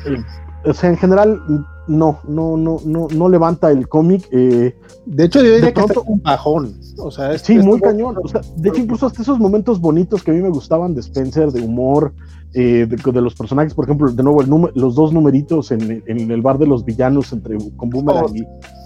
eh, o sea, en general, no, no, no, no, no levanta el cómic. Eh, de hecho, yo diría que es un bajón. O sea, sí, muy cañón. O sea, de hecho, incluso hasta esos momentos bonitos que a mí me gustaban de Spencer, de humor, eh, de, los personajes, por ejemplo, de nuevo, el los dos numeritos en, el bar de los villanos entre con Boomerang oh.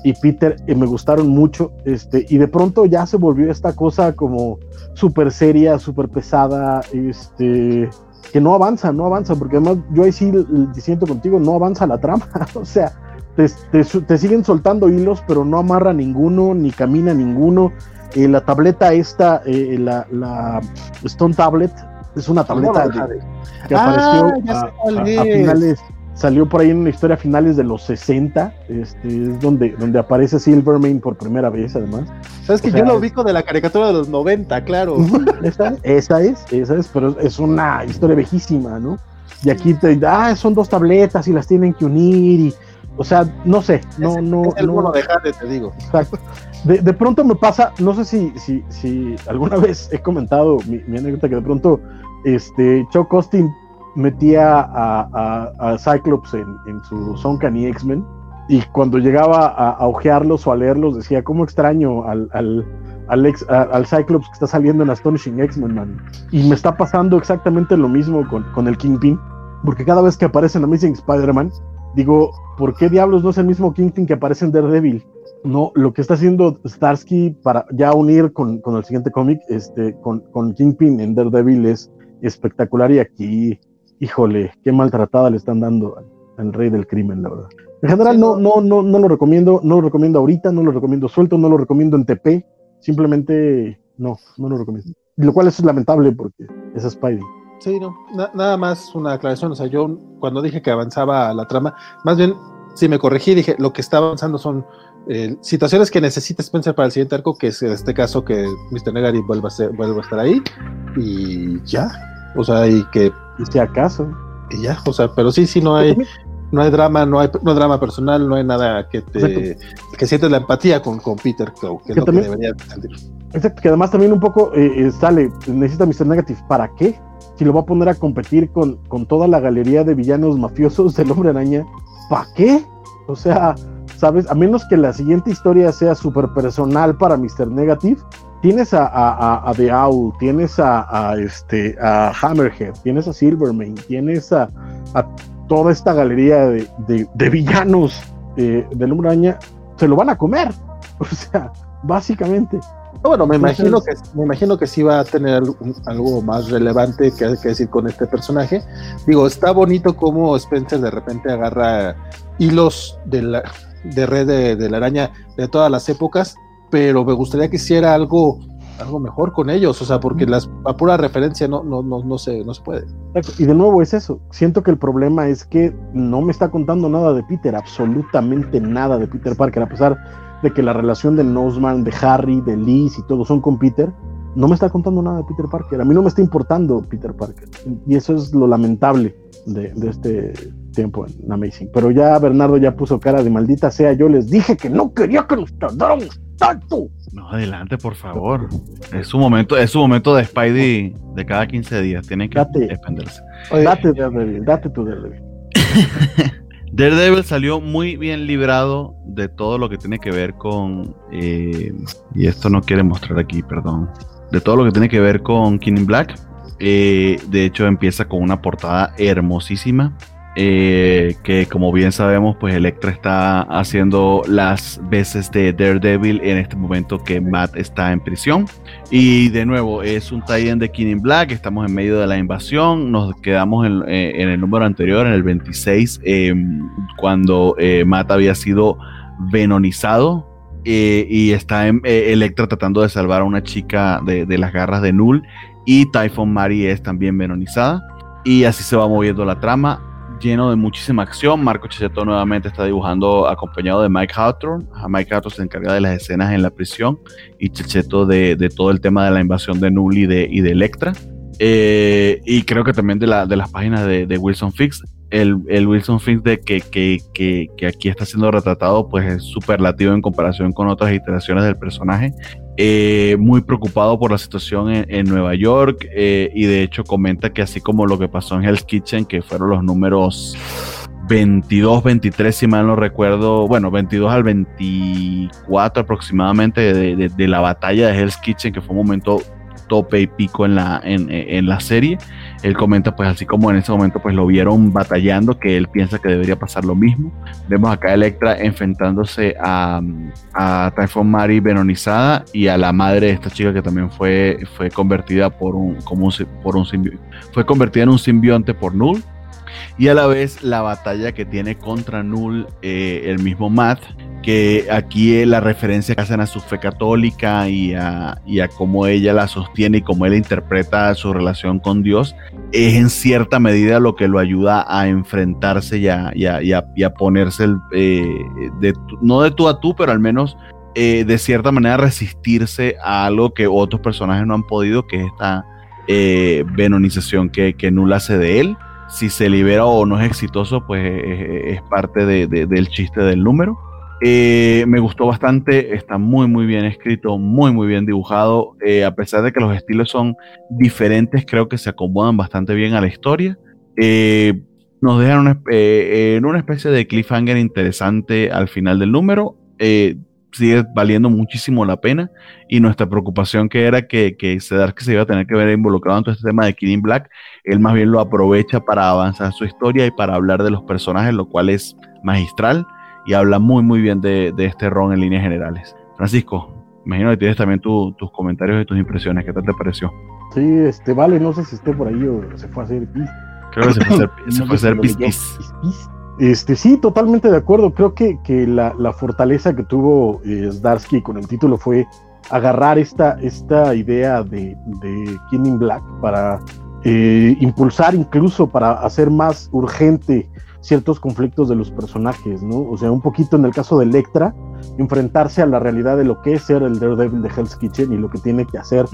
y, Peter eh, me gustaron mucho. Este, y de pronto ya se volvió esta cosa como súper seria, súper pesada, este, que no avanza, no avanza, porque además yo ahí sí siento contigo, no avanza la trama. (laughs) o sea, te, siguen soltando hilos, pero no amarra ninguno, ni camina ninguno. Eh, la tableta esta, eh, la, la, Stone Tablet, es una tableta que apareció ah, a, finales, salió por ahí en una historia a finales de los 60, este, es donde, donde aparece Silvermane por primera vez, además. Sabes que yo lo ubico de la caricatura de los 90, claro. (laughs) esa, esa es, esa es, pero es una historia viejísima, ¿no? Y aquí te ah, son dos tabletas y las tienen que unir y o sea, no sé, no, no. Es el no, de Jade, te digo. Exacto. De, de, pronto me pasa, no sé si, si, si alguna (laughs) vez he comentado mi, anécdota que de pronto este Chuck Austin metía a, Cyclops en, su Sonkan y X-Men y cuando llegaba a, a, ojearlos o a leerlos decía, ¿cómo extraño al, Cyclops que está saliendo en Astonishing X-Men, man? Y me está pasando exactamente lo mismo con, el Kingpin, porque cada vez que aparece en Amazing Spider-Man, digo, ¿por qué diablos no es el mismo Kingpin que aparece en Daredevil? No, lo que está haciendo Starsky para ya unir con, el siguiente cómic, este, con Kingpin en Daredevil es espectacular y aquí, híjole, qué maltratada le están dando al, rey del crimen, la verdad. En general no, no, no, no lo recomiendo, no lo recomiendo ahorita, no lo recomiendo suelto, no lo recomiendo en TP, simplemente no, no lo recomiendo. Lo cual es lamentable porque es Spidey. Sí, no, nada más una aclaración. O sea, yo cuando dije que avanzaba la trama, más bien, si me corregí, dije lo que está avanzando son eh, situaciones que necesita Spencer para el siguiente arco, que es en este caso que Mr. Negari vuelva a, vuelva a estar ahí y ya. O sea, y que. Y si acaso. Y ya, o sea, pero sí, sí, no hay. No hay drama, no hay, no drama personal, no hay nada que te que sientes la empatía con, con Peter que, es lo que debería sentir. Exacto, que además también un poco eh, eh, sale, necesita Mr. Negative, ¿para qué? si lo va a poner a competir con, con toda la galería de villanos mafiosos del hombre araña, ¿para qué? O sea, ¿sabes? A menos que la siguiente historia sea súper personal para Mr. Negative, tienes a, a, a, The Owl, tienes a, este, a Hammerhead, tienes a Silvermane, tienes a, toda esta galería de, de, villanos eh, del hombre araña, se lo van a comer. (laughs) O sea, básicamente. Bueno, me imagino que me imagino que sí va a tener algo más relevante que, que, decir con este personaje. Digo, está bonito como Spencer de repente agarra hilos de la de red de, la araña de todas las épocas, pero me gustaría que hiciera algo algo mejor con ellos, o sea, porque las, a pura referencia no, no, no, no, se, no se puede. Y de nuevo es eso, siento que el problema es que no me está contando nada de Peter, absolutamente nada de Peter Parker, a pesar de que la relación de Nosman, de Harry, de Liz y todos son con Peter, no me está contando nada de Peter Parker. A mí no me está importando Peter Parker. Y eso es lo lamentable de, este tiempo en Amazing. Pero ya Bernardo ya puso cara de maldita sea. Yo les dije que no quería que nos tardáramos tanto. No, adelante, por favor. Es su momento, es su momento de Spidey de cada 15 días. Tienen que defenderse. date, Daredevil, date tu Daredevil. (laughs) Daredevil salió muy bien librado de todo lo que tiene que ver con. Eh, y esto no quiere mostrar aquí, perdón. De todo lo que tiene que ver con King Black. Eh, de hecho, empieza con una portada hermosísima. Eh, que como bien sabemos, pues Electra está haciendo las veces de Daredevil en este momento que Matt está en prisión. Y de nuevo, es un tie-in de King in Black, estamos en medio de la invasión, nos quedamos en, eh, el número anterior, en el 26, em, cuando eh, Matt había sido venonizado. y está en, Electra tratando de salvar a una chica de, de las garras de Null. Y Typhon Mary es también venonizada. Y así se va moviendo la trama lleno de muchísima acción. Marco Checheto nuevamente está dibujando acompañado de Mike Hawthorne. Mike Hawthorne se encarga de las escenas en la prisión y Checheto de, todo el tema de la invasión de Null y de, Electra. Eh, y creo que también de, la, las páginas de Wilson Fix. El, Wilson Fix de que, que, que, aquí está siendo retratado pues es superlativo en comparación con otras iteraciones del personaje eh, muy preocupado por la situación en, Nueva York eh, y de hecho comenta que así como lo que pasó en Hell's Kitchen, que fueron los números 22, 23, si mal no recuerdo, bueno, 22 al 24 aproximadamente de, de la batalla de Hell's Kitchen, que fue un momento tope y pico en la, en, la serie. Él comenta, pues así como en ese momento, pues lo vieron batallando, que él piensa que debería pasar lo mismo. Vemos acá a Electra enfrentándose a, a Typhon Mary venonizada y a la madre de esta chica que también fue, fue convertida por un, como un, por un fue convertida en un simbionte por Null. y a la vez la batalla que tiene contra Null eh, el mismo Matt, que aquí la referencia que hacen a su fe católica y a, y a cómo ella la sostiene y cómo él interpreta su relación con Dios, es en cierta medida lo que lo ayuda a enfrentarse y a, y a, ponerse, el, eh, no de tú a tú, pero al menos eh, de cierta manera resistirse a algo que otros personajes no han podido, que es esta eh, venonización que, que Nula hace de él. Si se libera o no es exitoso, pues es, parte del chiste del número. Eh, me gustó bastante, está muy muy bien escrito, muy muy bien dibujado. Eh, a pesar de que los estilos son diferentes, creo que se acomodan bastante bien a la historia. nos dejan en una especie de cliffhanger interesante al final del número sigue valiendo muchísimo la pena y nuestra preocupación que era que, que que se iba a tener que ver involucrado en todo este tema de Killing Black, él más bien lo aprovecha para avanzar su historia y para hablar de los personajes, lo cual es magistral y habla muy muy bien de, este ron en líneas generales. Francisco, imagino que tienes también tus comentarios y tus impresiones, ¿qué tal te pareció? Sí, este, vale, no sé si esté por ahí o se fue a hacer pis. Creo que se fue a hacer, (coughs) se fue a hacer pis, pis. Este, sí, totalmente de acuerdo. Creo que, que la, la, fortaleza que tuvo eh, Zdarsky con el título fue agarrar esta, esta idea de, de King Black para eh, impulsar incluso para hacer más urgente ciertos conflictos de los personajes, ¿no? O sea, un poquito en el caso de Electra, enfrentarse a la realidad de lo que es ser el Daredevil de Hell's Kitchen y lo que tiene que hacer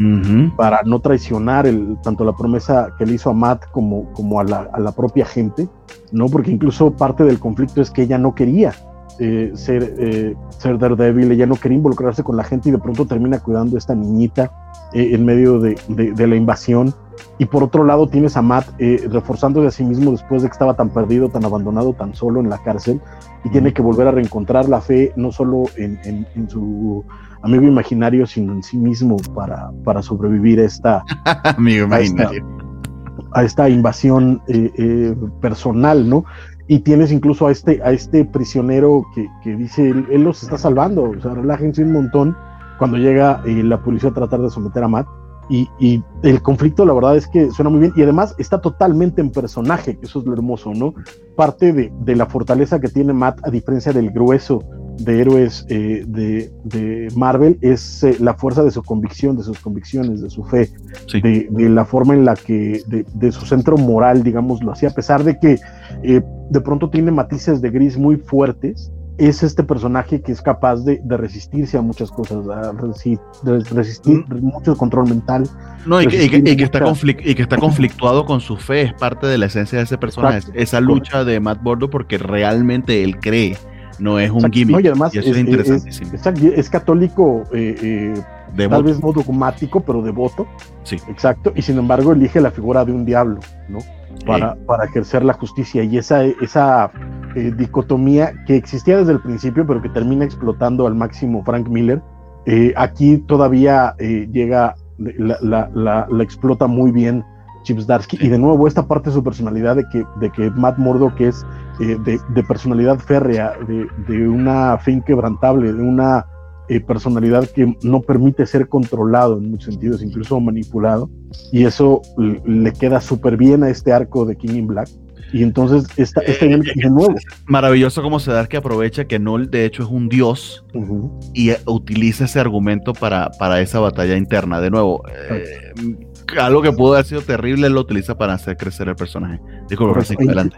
para no traicionar el, tanto la promesa que le hizo a Matt como, como a, la, a la propia gente, ¿no? Porque incluso parte del conflicto es que ella no quería eh, ser, eh, ser Daredevil, ella no quería involucrarse con la gente y de pronto termina cuidando a esta niñita eh, en medio de, de, la invasión. Y por otro lado tienes a Matt eh, reforzándose a sí mismo después de que estaba tan perdido, tan abandonado, tan solo en la cárcel y tiene que volver a reencontrar la fe no solo en, en, su amigo imaginario, sino en sí mismo para, para sobrevivir a esta, (laughs) amigo imaginario. A esta, invasión personal, ¿no? y tienes incluso a este, a este prisionero que, que dice, él, los está salvando, o sea, relájense un montón cuando llega eh, la policía a tratar de someter a Matt. Y, y, el conflicto, la verdad es que suena muy bien y además está totalmente en personaje, eso es lo hermoso, ¿no? Parte de, de la fortaleza que tiene Matt, a diferencia del grueso de héroes eh, de, de, Marvel, es eh, la fuerza de su convicción, de sus convicciones, de su fe, de, de, la forma en la que, de, su centro moral, digámoslo así, a pesar de que de pronto tiene matices de gris muy fuertes, es este personaje que es capaz de, resistirse a muchas cosas, a resistir, mm. mucho control mental. No, y que, está y que está conflictuado con su fe, es parte de la esencia de ese personaje, esa lucha de Matt Bordo porque realmente él cree, no es un gimmick. y además es, es, católico, eh, eh, tal vez no dogmático, pero devoto. Sí. Exacto, y sin embargo elige la figura de un diablo, ¿no? para, para ejercer la justicia y esa, esa eh, dicotomía que existía desde el principio, pero que termina explotando al máximo Frank Miller, eh, aquí todavía eh, llega, la, la, la, explota muy bien Chips Darsky. Y de nuevo, esta parte de su personalidad de que, de que Matt Murdock es de, de, personalidad férrea, de, de, una fe inquebrantable, de una personalidad que no permite ser controlado en muchos sentidos, incluso manipulado. Y eso le queda súper bien a este arco de King in Black. Y entonces esta, este eh, de nuevo. Maravilloso como se da que aprovecha que Null de hecho es un dios y utiliza ese argumento para, para esa batalla interna. De nuevo, eh, algo que pudo haber sido terrible, lo utiliza para hacer crecer el personaje. Disculpa, adelante.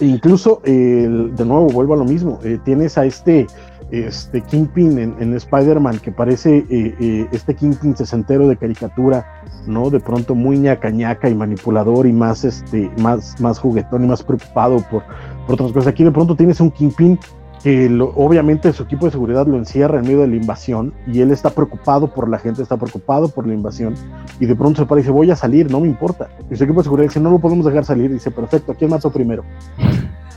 E incluso, de nuevo, vuelvo a lo mismo. Eh, tienes a este este Kingpin en, Spider-Man, que parece eh, eh, este Kingpin sesentero de caricatura, ¿no? De pronto muy ñaca y manipulador y más, este, más, más juguetón y más preocupado por, por otras cosas. Aquí de pronto tienes un Kingpin que obviamente su equipo de seguridad lo encierra en medio de la invasión y él está preocupado por la gente, está preocupado por la invasión y de pronto se para y dice voy a salir, no me importa. Y su equipo de seguridad dice no lo podemos dejar salir, dice perfecto, ¿a quién mato primero?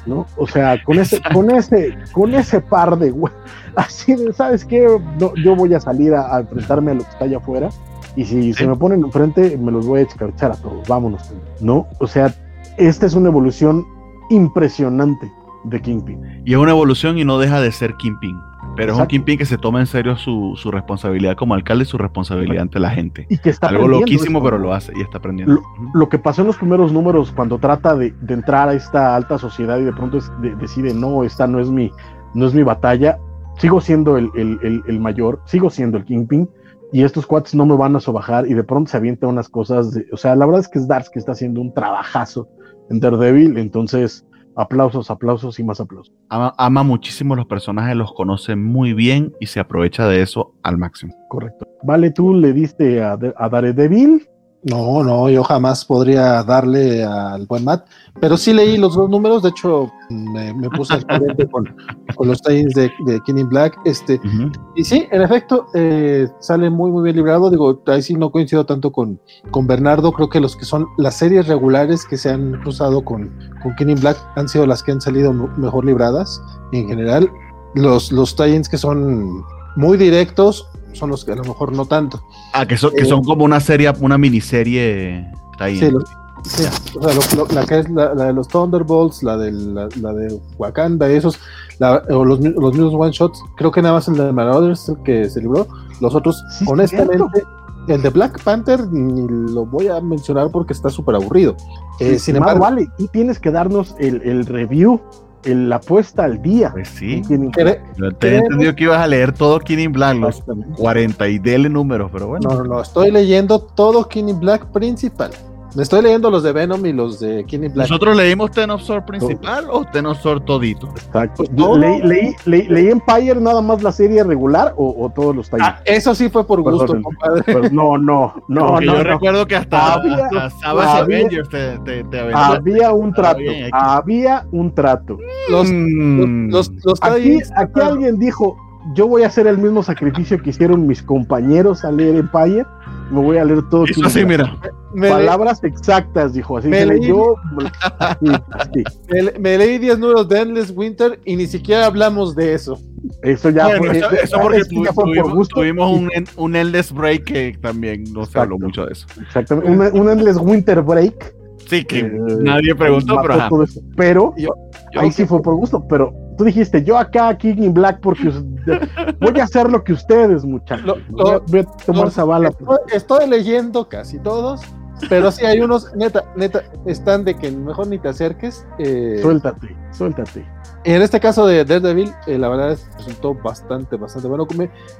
¿No? O sea, con ese, con ese, con ese par de (laughs) así de, ¿sabes qué? yo voy a salir a, enfrentarme a lo que está allá afuera, y si se me ponen enfrente, me los voy a escarchar a todos, vámonos, ¿no? O sea, esta es una evolución impresionante de Kingpin. Y es una evolución y no deja de ser Kingpin. Pero es un Kingpin que se toma en serio su, responsabilidad como alcalde y su responsabilidad ante la gente. Y que está Algo loquísimo, pero lo hace y está aprendiendo. Lo, que pasó en los primeros números cuando trata de, entrar a esta alta sociedad y de pronto decide, no, esta no es mi, no es mi batalla, sigo siendo el, mayor, sigo siendo el Kingpin, y estos cuates no me van a sobajar, y de pronto se avienta unas cosas, o sea, la verdad es que es Darks que está haciendo un trabajazo en Daredevil, entonces aplausos, aplausos y más aplausos. Ama, muchísimo los personajes, los conoce muy bien y se aprovecha de eso al máximo. Correcto. Vale, tú le diste a, a Daredevil no, no, yo jamás podría darle al buen Matt, pero sí leí los dos números, de hecho me, puse al corriente con, los times de, de Black, este, y sí, en efecto, eh, sale muy muy bien librado, digo, ahí sí no coincido tanto con, con Bernardo, creo que los que son las series regulares que se han cruzado con, con Black han sido las que han salido mejor libradas, en general, los, los tie que son muy directos son los que a lo mejor no tanto. Ah, que son, que son eh, como una serie, una miniserie. Ahí. Sí, o sea, la que es la, de los Thunderbolts, la de, la, de Wakanda, esos, o los, los, mismos one shots, creo que nada más el de Marauders el que se libró. Los otros, honestamente, el de Black Panther ni lo voy a mencionar porque está súper aburrido. Eh, sin embargo, vale, y tienes que darnos el, el review la apuesta al día. Pues sí. Yo te he entendido que ibas a leer todo King Black, los 40 y dele números, pero bueno. No, no, no, estoy leyendo todo King Black principal. Me estoy leyendo los de Venom y los de Kenny Black. ¿Nosotros leímos Ten of Sword principal o Ten of Sword todito? Exacto. Pues leí, leí, Empire nada más la serie regular o, todos los talleres. Ah, eso sí fue por gusto, compadre. Pues no, no, (laughs) no. yo recuerdo que hasta, había, Avengers te, te, Había un trato. había un trato. Los, mm. los, los, aquí, aquí alguien dijo, yo voy a hacer el mismo sacrificio que hicieron mis compañeros a leer Empire. Me voy a leer todo. Eso sí, mira. Palabras exactas, dijo. Así me leí, yo. (laughs) Me, leí 10 números de Endless Winter y ni siquiera hablamos de eso. Eso ya fue, eso, porque tuvimos, un, un, Endless Break que también no se habló mucho de eso. Exactamente. Un, Endless Winter Break. Sí, que eh, nadie preguntó, pero. Pero ahí sí fue por gusto. Pero tú dijiste, yo acá, King in Black, porque voy a hacer lo que ustedes, muchachos. voy, a, tomar esa bala. Estoy, leyendo casi todos, pero sí hay unos, neta, neta, están de que mejor ni te acerques. Eh, suéltate, suéltate. En este caso de Daredevil, eh, la verdad es, resultó bastante, bastante bueno.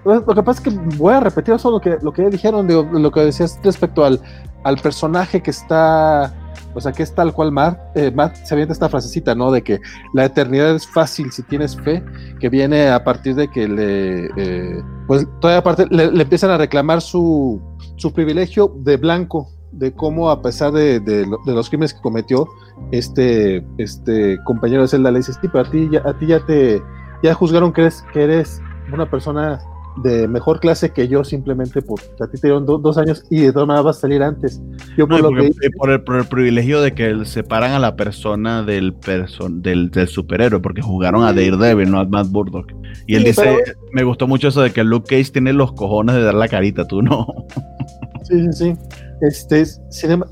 lo que pasa es que voy a repetir eso lo que, lo que dijeron, lo que decías respecto al, al personaje que está o sea, que es tal cual Matt, eh, Matt se avienta esta frasecita, ¿no? De que la eternidad es fácil si tienes fe, que viene a partir de que le, eh, pues todavía aparte le, empiezan a reclamar su, su privilegio de blanco, de cómo a pesar de, de, los crímenes que cometió este, este compañero de celda, le dice, sí, pero a ti ya, a ti ya te ya juzgaron que eres, que eres una persona de mejor clase que yo simplemente por a ti te dieron dos años y de todas maneras vas a salir antes. Yo por, lo que... Eh, por, el, privilegio de que separan a la persona del, del, superhéroe, porque jugaron a Daredevil, no a Matt Burdock. Y él dice, me gustó mucho eso de que Luke Cage tiene los cojones de dar la carita, tú no. Sí, sí, sí. Este,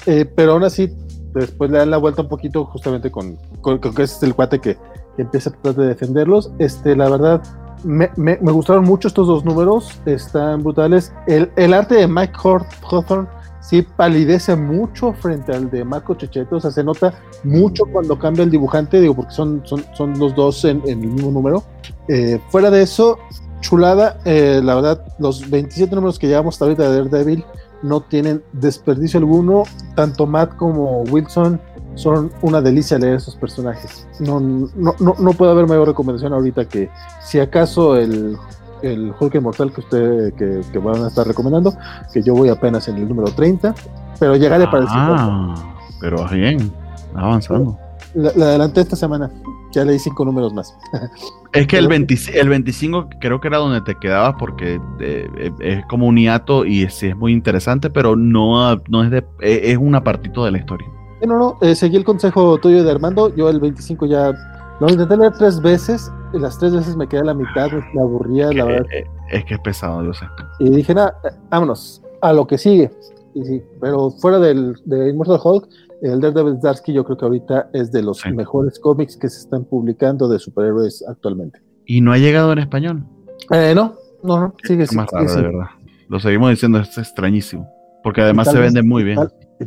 eh, pero aún así, después le dan la vuelta un poquito justamente con, con, que es el cuate que, que empieza a tratar de defenderlos. Este, la verdad, me, me, gustaron mucho estos dos números, están brutales. El, el arte de Mike Hawthorne sí palidece mucho frente al de Marco Checheto, o sea, se nota mucho cuando cambia el dibujante, digo, porque son, son, son los dos en, el mismo número. Eh, fuera de eso, chulada, eh, la verdad, los 27 números que llevamos hasta ahorita de Daredevil no tienen desperdicio alguno, tanto Matt como Wilson son una delicia leer esos personajes. No, no, no, no puede haber mayor recomendación ahorita que si acaso el, el Hulk Inmortal que usted que, van a estar recomendando, que yo voy apenas en el número 30, pero llegaré para el 50. Ah, pero bien, avanzando. La, adelanté esta semana, ya leí cinco números más. (laughs) Es que el, 25 creo que era donde te quedabas porque eh, es como un hiato y sí es muy interesante, pero no, no es, de, es un apartito de la historia no, no, eh, seguí el consejo tuyo de Armando. Yo el 25 ya lo intenté leer tres veces. Y las tres veces me quedé a la mitad, me aburría, la verdad. Eh, es que es pesado, yo sé. Y dije, nada, vámonos, a lo que sigue. Y sí, pero fuera del, de Immortal Hulk, el Daredevil Darsky yo creo que ahorita es de los mejores cómics que se están publicando de superhéroes actualmente. ¿Y no ha llegado en español? Eh, no, no, no, sigue, es más raro, de verdad. Lo seguimos diciendo, es extrañísimo. Porque además se vende muy bien.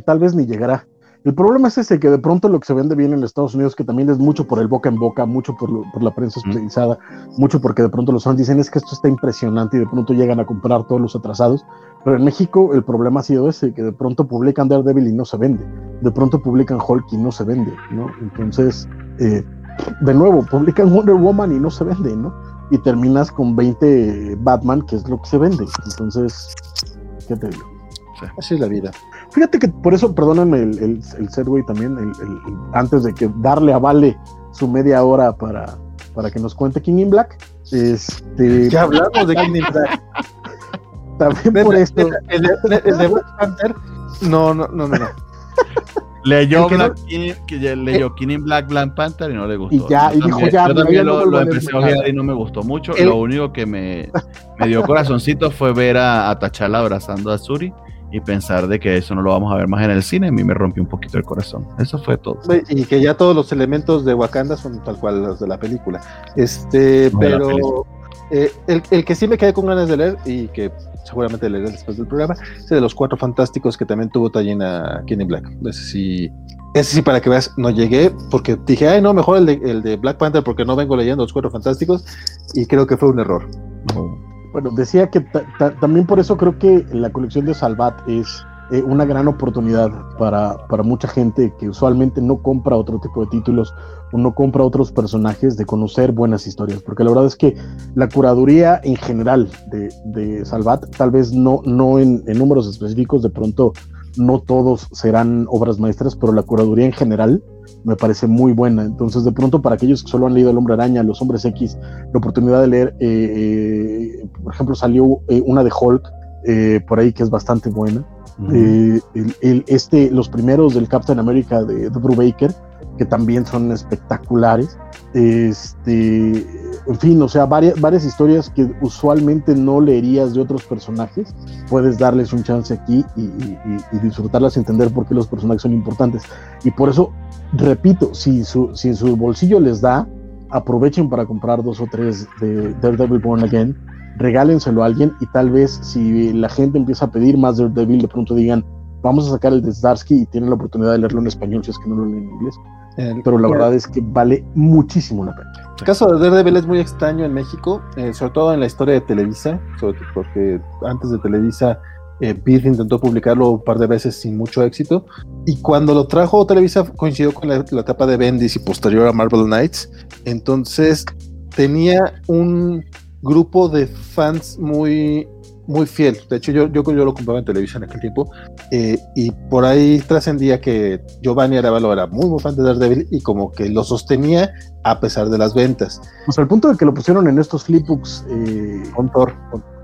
tal vez ni llegará. El problema es ese, que de pronto lo que se vende bien en Estados Unidos, que también es mucho por el boca en boca, mucho por, por la prensa especializada, mucho porque de pronto los fans dicen es que esto está impresionante y de pronto llegan a comprar todos los atrasados. Pero en México el problema ha sido ese, que de pronto publican Daredevil y no se vende. De pronto publican Hulk y no se vende, ¿no? Entonces, eh, de nuevo, publican Wonder Woman y no se vende, ¿no? Y terminas con 20 Batman, que es lo que se vende. Entonces, ¿qué te digo? Así es la vida. Fíjate que por eso, perdónenme el, el, el también, el, antes de que darle a Vale su media hora para, para que nos cuente King in Black. Este, ya hablamos de King in Black. (laughs) También por esto. El, de Black Panther. No, no, no, no. (laughs) Leyó, Black King, que leyó eh, King in Black, Black Panther y no le gustó. Y ya, y dijo ya. Yo también lo, lo empecé a ojear y no me gustó mucho. Lo único que me, me dio corazoncito fue ver a, a T'Challa abrazando a Suri y pensar de que eso no lo vamos a ver más en el cine, a mí me rompió un poquito el corazón. Eso fue todo. Y que ya todos los elementos de Wakanda son tal cual los de la película. Este, pero eh, el, el, que sí me quedé con ganas de leer y que seguramente leeré después del programa, es de los cuatro fantásticos que también tuvo Tallina Kenny Black. Ese sí, ese sí, para que veas, no llegué porque dije, ay, no, mejor el de, el de Black Panther porque no vengo leyendo los cuatro fantásticos y creo que fue un error. Bueno, decía que también por eso creo que la colección de Salvat es eh, una gran oportunidad para, para, mucha gente que usualmente no compra otro tipo de títulos o no compra otros personajes de conocer buenas historias, porque la verdad es que la curaduría en general de, de Salvat, tal vez no, no en números específicos, de pronto no todos serán obras maestras, pero la curaduría en general me parece muy buena. Entonces, de pronto, para aquellos que solo han leído El Hombre Araña, Los Hombres X, la oportunidad de leer, eh, eh, por ejemplo, salió eh, una de Hulk por ahí que es bastante buena. este, los primeros del Captain America de, de Brubaker, que también son espectaculares. Este, en fin, o sea, varias, varias historias que usualmente no leerías de otros personajes, puedes darles un chance aquí y, y, disfrutarlas y entender por qué los personajes son importantes. Y por eso, repito, si, su, si en su bolsillo les da, aprovechen para comprar dos o tres de Daredevil Born Again, regálenselo a alguien y tal vez si la gente empieza a pedir más Daredevil, de pronto digan, vamos a sacar el de Starsky y tienen la oportunidad de leerlo en español si es que no lo leen en inglés pero la verdad es que vale muchísimo la pena. El caso de Daredevil es muy extraño en México, eh, sobre todo en la historia de Televisa, porque antes de Televisa eh, intentó publicarlo un par de veces sin mucho éxito, y cuando lo trajo Televisa coincidió con la, etapa de Bendis y posterior a Marvel Knights, entonces tenía un grupo de fans muy muy fiel. De hecho, yo, yo, yo lo compraba en televisión en aquel tiempo. Eh, y por ahí trascendía que Giovanni Arevalo era muy, muy fan de Daredevil y como que lo sostenía a pesar de las ventas. Pues al punto de que lo pusieron en estos flipbooks eh, con Thor.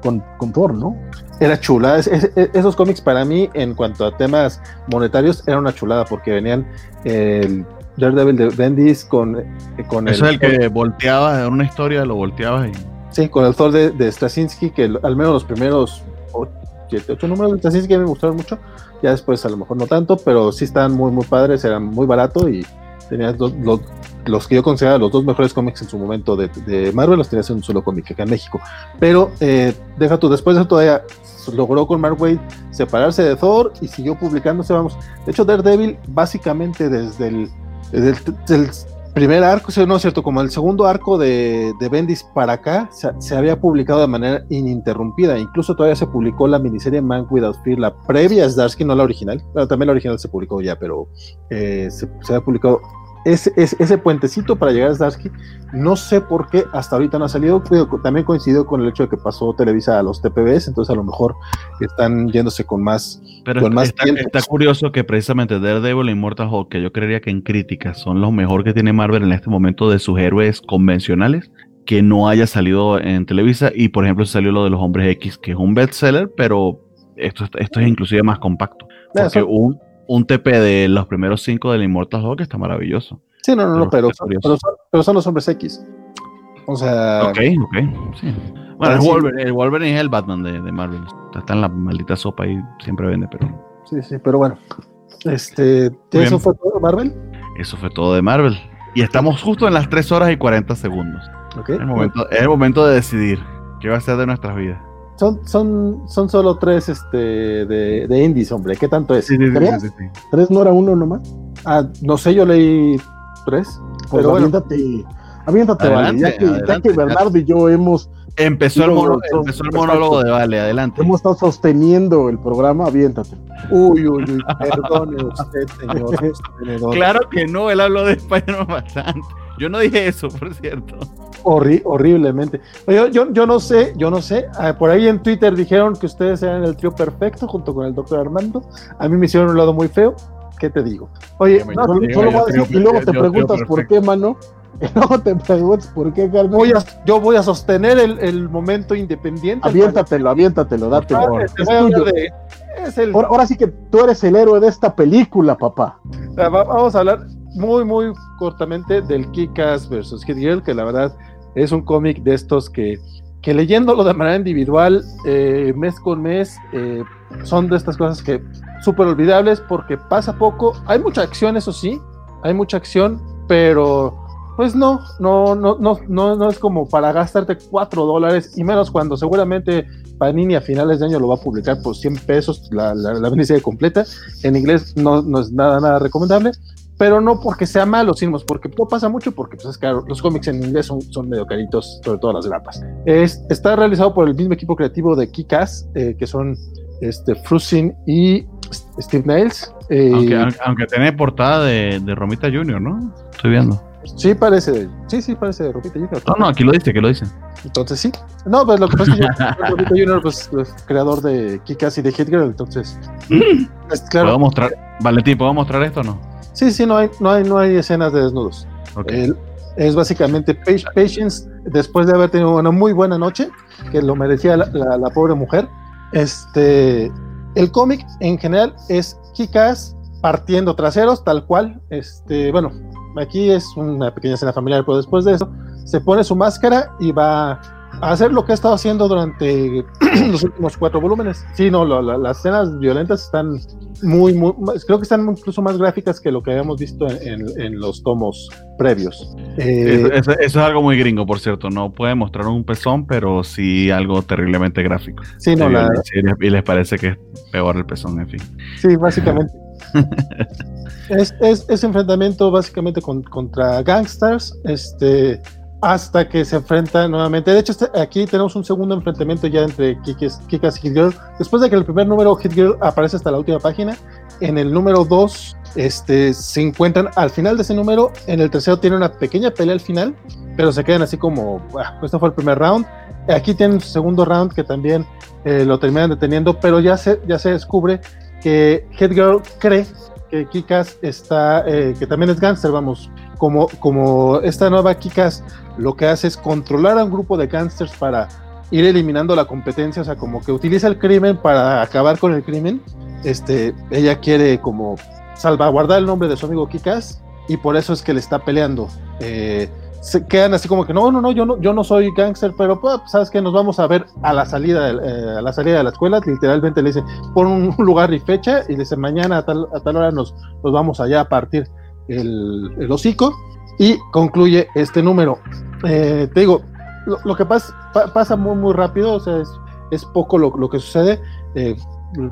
Con, con, Thor, ¿no? Era chula. esos cómics para mí, en cuanto a temas monetarios, era una chulada porque venían el Daredevil de Bendis con, con Eso es el que volteaba, en una historia lo volteaba y Sí, con el Thor de, Straczynski, que al menos los primeros 8, números de Straczynski me gustaron mucho. Ya después a lo mejor no tanto, pero sí estaban muy, muy padres, eran muy baratos y tenías los, que yo consideraba los dos mejores cómics en su momento de, Marvel, los tenías en un solo cómic acá en México. Pero eh, deja tú, después de eso todavía logró con Mark Wade separarse de Thor y siguió publicándose, vamos. De hecho, Daredevil, básicamente desde el, desde el primer arco, no es cierto, como el segundo arco de, de Bendis para acá, se, había publicado de manera ininterrumpida. Incluso todavía se publicó la miniserie Man Without Fear, la previa a Starsky, no la original. también la original se publicó ya, pero eh, se, se, había publicado ese, ese, puentecito para llegar a Starsky, no sé por qué hasta ahorita no ha salido, también coincidió con el hecho de que pasó Televisa a los TPBs, entonces a lo mejor están yéndose con más, Pero con está, más está, curioso que precisamente Daredevil e Immortal Hulk, que yo creería que en crítica son los mejor que tiene Marvel en este momento de sus héroes convencionales, que no haya salido en Televisa, y por ejemplo salió lo de los Hombres X, que es un bestseller, pero esto, esto es inclusive más compacto. Porque un, un TP de los primeros cinco del Immortal Hulk está maravilloso. Sí, no, no, no pero, pero, son, los hombres X. O sea. Ok, ok. Sí. Bueno, el Wolverine, el Wolverine, es el Batman de, de, Marvel. Está en la maldita sopa y siempre vende, pero. Sí, sí, pero bueno. Este, ¿Eso fue todo de Marvel? Eso fue todo de Marvel. Y estamos justo en las 3 horas y 40 segundos. Okay. Es, el momento, es el momento de decidir. ¿Qué va a ser de nuestras vidas? Son, son, son solo tres este, de, de indies, hombre. ¿Qué tanto es? ¿Tres? ¿Tres no era uno nomás? Ah, no sé, yo leí tres. Pues pero aviéntate, aviéntate, vale. Ya que, Bernardo y yo hemos. Empezó, el, empezó el monólogo de Vale, adelante. Hemos estado sosteniendo el programa, aviéntate. Uy, uy, uy, perdone usted, señor. claro que no, él habló de Spider-Man bastante. Yo no dije eso, (laughs) por cierto horriblemente. Yo, yo, yo, no sé, yo no sé. Ah, por ahí en Twitter dijeron que ustedes eran el trío perfecto junto con el doctor Armando. A mí me hicieron un lado muy feo. ¿Qué te digo? Oye, solo, voy a decir, (laughs) y luego te preguntas por qué, mano. Y luego te preguntas por qué, Voy yo voy a sostener el, el momento independiente. Aviéntatelo, aviéntatelo, date. ahora, sí que tú eres el héroe de esta película, papá. Vamos a hablar muy, muy cortamente del Kikas versus Hit Girl, que la verdad es un cómic de estos que, que leyéndolo de manera individual, eh, mes con mes, eh, son de estas cosas que súper olvidables porque pasa poco. Hay mucha acción, eso sí, hay mucha acción, pero pues no, no, no, no, no, no es como para gastarte cuatro dólares y menos cuando seguramente Panini a finales de año lo va a publicar por 100 pesos la, la, la completa. En inglés no, no es nada, nada recomendable, pero no porque sea malo, sino porque no pasa mucho, porque pues es caro. Los cómics en inglés son, son medio caritos, sobre todo las grapas. Es, está realizado por el mismo equipo creativo de Kikas, eh, que son este, Frusin y Steve Nails. Eh, aunque, aunque, tiene portada de, de, Romita Junior, ¿no? Estoy viendo. Sí, parece, sí, sí, parece de Romita Junior. No, no, aquí lo dice, que lo dice. Entonces sí. No, pues lo que pasa es que (laughs) Romita Junior, pues, es creador de Kikas y de Hit Girl, entonces. Pues, claro. ¿Puedo mostrar, Valentín, ¿puedo mostrar esto o no? Sí, sí, no hay, no hay, no hay escenas de desnudos. es básicamente Patience, después de haber tenido una muy buena noche, que lo merecía la, pobre mujer. Este, el cómic en general es Kikas partiendo traseros, tal cual. Este, bueno, aquí es una pequeña escena familiar, pero después de eso se pone su máscara y va hacer lo que ha estado haciendo durante (clears throat) los últimos cuatro volúmenes. Sí, no, las escenas violentas están muy, muy, creo que están incluso más gráficas que lo que habíamos visto en, los tomos previos. Eh, eso, es algo muy gringo, por cierto. No puede mostrar un pezón, pero sí algo terriblemente gráfico. Sí, no, la... y les parece que es peor el pezón, en fin. Sí, básicamente. (laughs) es, es, enfrentamiento básicamente contra gangsters. Este hasta que se enfrenta nuevamente. De hecho, este, aquí tenemos un segundo enfrentamiento ya entre Kikas, y Hit Girl. Después de que el primer número Hit Girl aparece hasta la última página, en el número 2 este, se encuentran al final de ese número. En el tercero tiene una pequeña pelea al final, pero se quedan así como, bueno, esto fue el primer round. Aquí tienen un segundo round que también eh, lo terminan deteniendo, pero ya se, descubre que Hit Girl cree que Kikas está, eh, que también es gangster, vamos, como, como esta nueva Kikas lo que hace es controlar a un grupo de gángsters para ir eliminando la competencia, o sea, como que utiliza el crimen para acabar con el crimen. Este, ella quiere como salvaguardar el nombre de su amigo Kikas y por eso es que le está peleando. Eh, se quedan así como que no, no, no, yo no, yo no soy gángster, pero pues, sabes que nos vamos a ver a la salida, eh, a la salida de la escuela. Literalmente le dice pon un (laughs) lugar y fecha y dice mañana a tal, a tal hora nos, nos vamos allá a partir el, el hocico y concluye este número. Eh, te digo, lo, que pasa, pasa muy, muy rápido, o sea, es, poco lo, que sucede. Eh,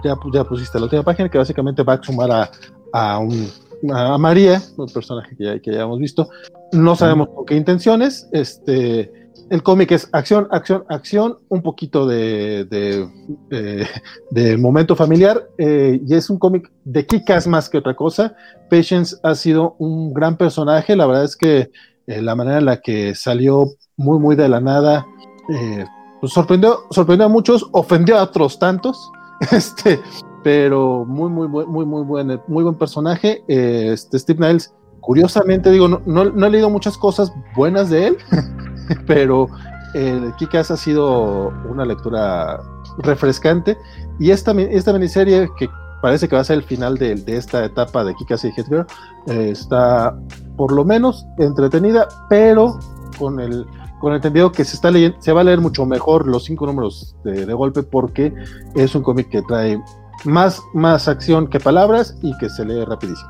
ya, ya, pusiste la última página que básicamente va a sumar a, a, un, a María, un personaje que ya, que ya hemos visto. No sabemos con qué intenciones. Este, el cómic es acción, acción, acción, un poquito de, eh, momento familiar, eh, y es un cómic de Kikas más que otra cosa. Patience ha sido un gran personaje, la verdad es que eh, la manera en la que salió muy, muy de la nada, pues sorprendió, a muchos, ofendió a otros tantos, (laughs) este, pero muy, muy, muy, muy, buen, muy buen personaje. este, Steve Niles, curiosamente, digo, no he leído muchas cosas buenas de él. (laughs) (laughs) pero el Kikas ha sido una lectura refrescante y esta, esta miniserie que parece que va a ser el final de, esta etapa de Kikas y Hit eh, está por lo menos entretenida, pero con el con el entendido que se está leyendo, se va a leer mucho mejor los cinco números de, golpe porque es un cómic que trae más, más acción que palabras y que se lee rapidísimo.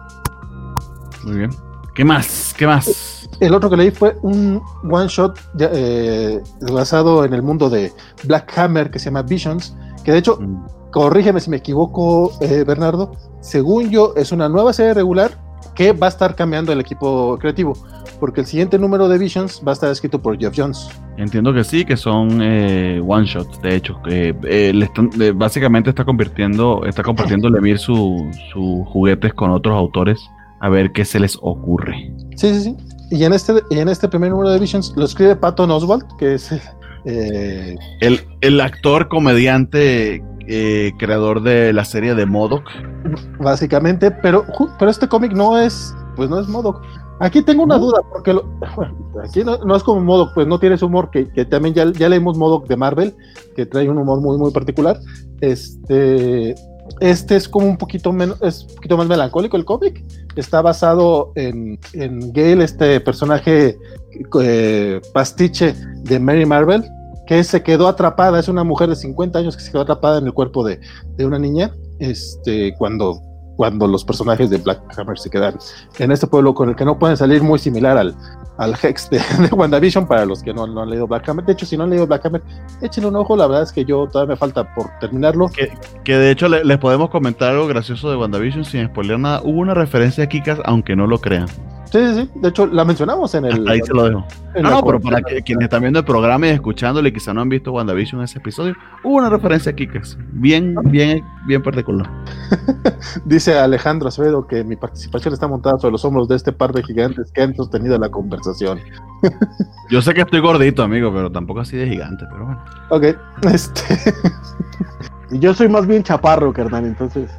Muy bien. ¿Qué más? ¿Qué más? El otro que leí fue un one shot eh, basado en el mundo de Black Hammer que se llama Visions, que de hecho, mm. corrígeme si me equivoco, eh, Bernardo, según yo es una nueva serie regular que va a estar cambiando el equipo creativo, porque el siguiente número de Visions va a estar escrito por Jeff Jones. Entiendo que sí, que son eh, one shots, de hecho, que eh, básicamente está convirtiendo, está compartiendo Lemir sus juguetes con otros autores a ver qué se les ocurre. Sí, sí, sí. Y en este, y en este primer número de Visions lo escribe Patton Oswald, que es eh, el, el actor comediante eh, creador de la serie de Modoc. Básicamente, pero, pero este cómic no es, pues no es Modoc. Aquí tengo una duda, porque aquí no, es como Modoc, pues no tiene ese humor que, también ya, ya leímos Modoc de Marvel, que trae un humor muy, muy particular. Este, este es como un poquito menos, es un poquito más melancólico el cómic. Está basado en, en Gale, este personaje eh, pastiche de Mary Marvel, que se quedó atrapada, es una mujer de 50 años que se quedó atrapada en el cuerpo de, una niña, este, cuando, cuando los personajes de Black Hammer se quedan en este pueblo con el que no pueden salir muy similar al, al Hex de, (laughs) WandaVision para los que no, han leído Black Hammer. De hecho, si no han leído Black Hammer, échenle un ojo, la verdad es que yo todavía me falta por terminarlo. Que, de hecho les podemos comentar algo gracioso de WandaVision sin spoiler nada. Hubo una referencia a Kikas, aunque no lo crean. Sí, sí, sí. De hecho, la mencionamos en el. ahí se lo dejo. No, no, pero para quienes están viendo el programa y escuchándole y quizá no han visto WandaVision en ese episodio, hubo una referencia a Kikas. Bien, bien, bien particular. (laughs) Dice Alejandro Acevedo que mi participación está montada sobre los hombros de este par de gigantes que han sostenido la conversación. (laughs) Yo sé que estoy gordito, amigo, pero tampoco así de gigante, pero bueno. Ok, (laughs) este. y yo soy más bien chaparro, carnal, entonces.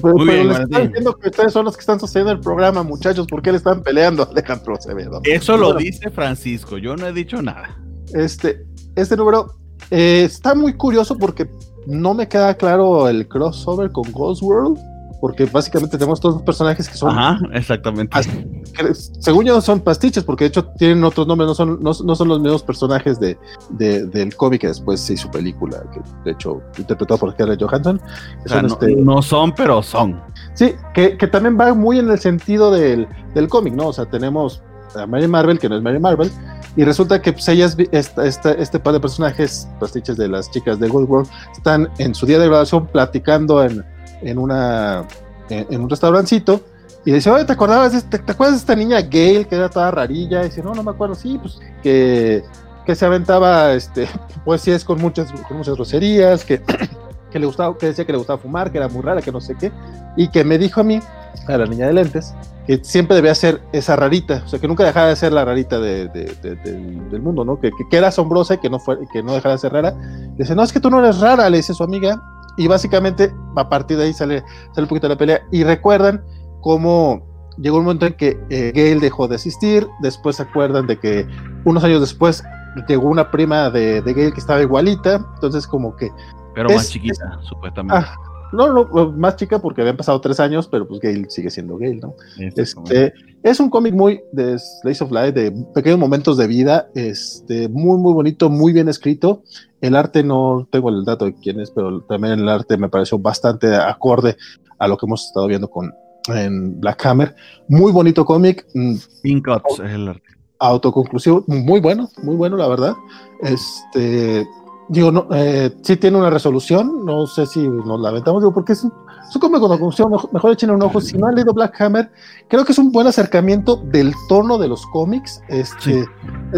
Pero, Muy bien, les están diciendo que ustedes son los que están sosteniendo el programa, muchachos. ¿Por qué le están peleando Alejandro Acevedo? Eso lo dice Francisco, yo no he dicho nada. Este, este número eh, está muy curioso porque no me queda claro el crossover con Ghost World porque básicamente tenemos todos los personajes que son. Ajá, exactamente. según yo son pastiches, porque de hecho tienen otros nombres, no son, no, son los mismos personajes de, del cómic que después se hizo película, que de hecho interpretado por Scarlett Johansson. Este no, son, pero son. Sí, que, también va muy en el sentido del, cómic, ¿no? O sea, tenemos a Mary Marvel, que no es Mary Marvel, y resulta que pues, ellas, este par de personajes pastiches de las chicas de Gold World, están en su día de grabación platicando en en, una, en, un restaurancito y dice, oye, ¿te acordabas de, este, te, acuerdas de esta niña Gail que era toda rarilla? Y dice, no, no me acuerdo, sí, pues que, que se aventaba este, (laughs) es con muchas, con muchas groserías, que, (clears throat) que le gustaba, que decía que le gustaba fumar, que era muy rara, que no sé qué, y que me dijo a mí, a la niña de lentes, que siempre debía ser esa rarita, o sea, que nunca dejaba de ser la rarita de, del mundo, ¿no? Que, que, era asombrosa y que no, fue, que no dejara de ser rara. dice, no, es que tú no eres rara, le dice su amiga, y básicamente, a partir de ahí sale, sale un poquito la pelea. Y recuerdan cómo llegó un momento en que eh, Gail dejó de asistir. Después se acuerdan de que unos años después llegó una prima de, de Gail que estaba igualita. Entonces, como que. Pero más chiquita, supuestamente. Ah, no, no, más chica porque habían pasado tres años, pero pues Gail sigue siendo Gail, ¿no? Este, es un cómic muy de Slice of Life, de pequeños momentos de vida, este, muy, muy bonito, muy bien escrito. El arte no tengo el dato de quién es, pero también el arte me pareció bastante acorde a lo que hemos estado viendo con en Black Hammer. Muy bonito cómic. Mm, Pink Ops es el arte. Autoconclusivo, muy bueno, muy bueno, la verdad. Este, digo, no, eh, sí tiene una resolución, no sé si nos la aventamos, digo, porque es un, cómic con conclusión, mejor, mejor echen un ojo. Si no han leído Black Hammer, creo que es un buen acercamiento del tono de los cómics. Este,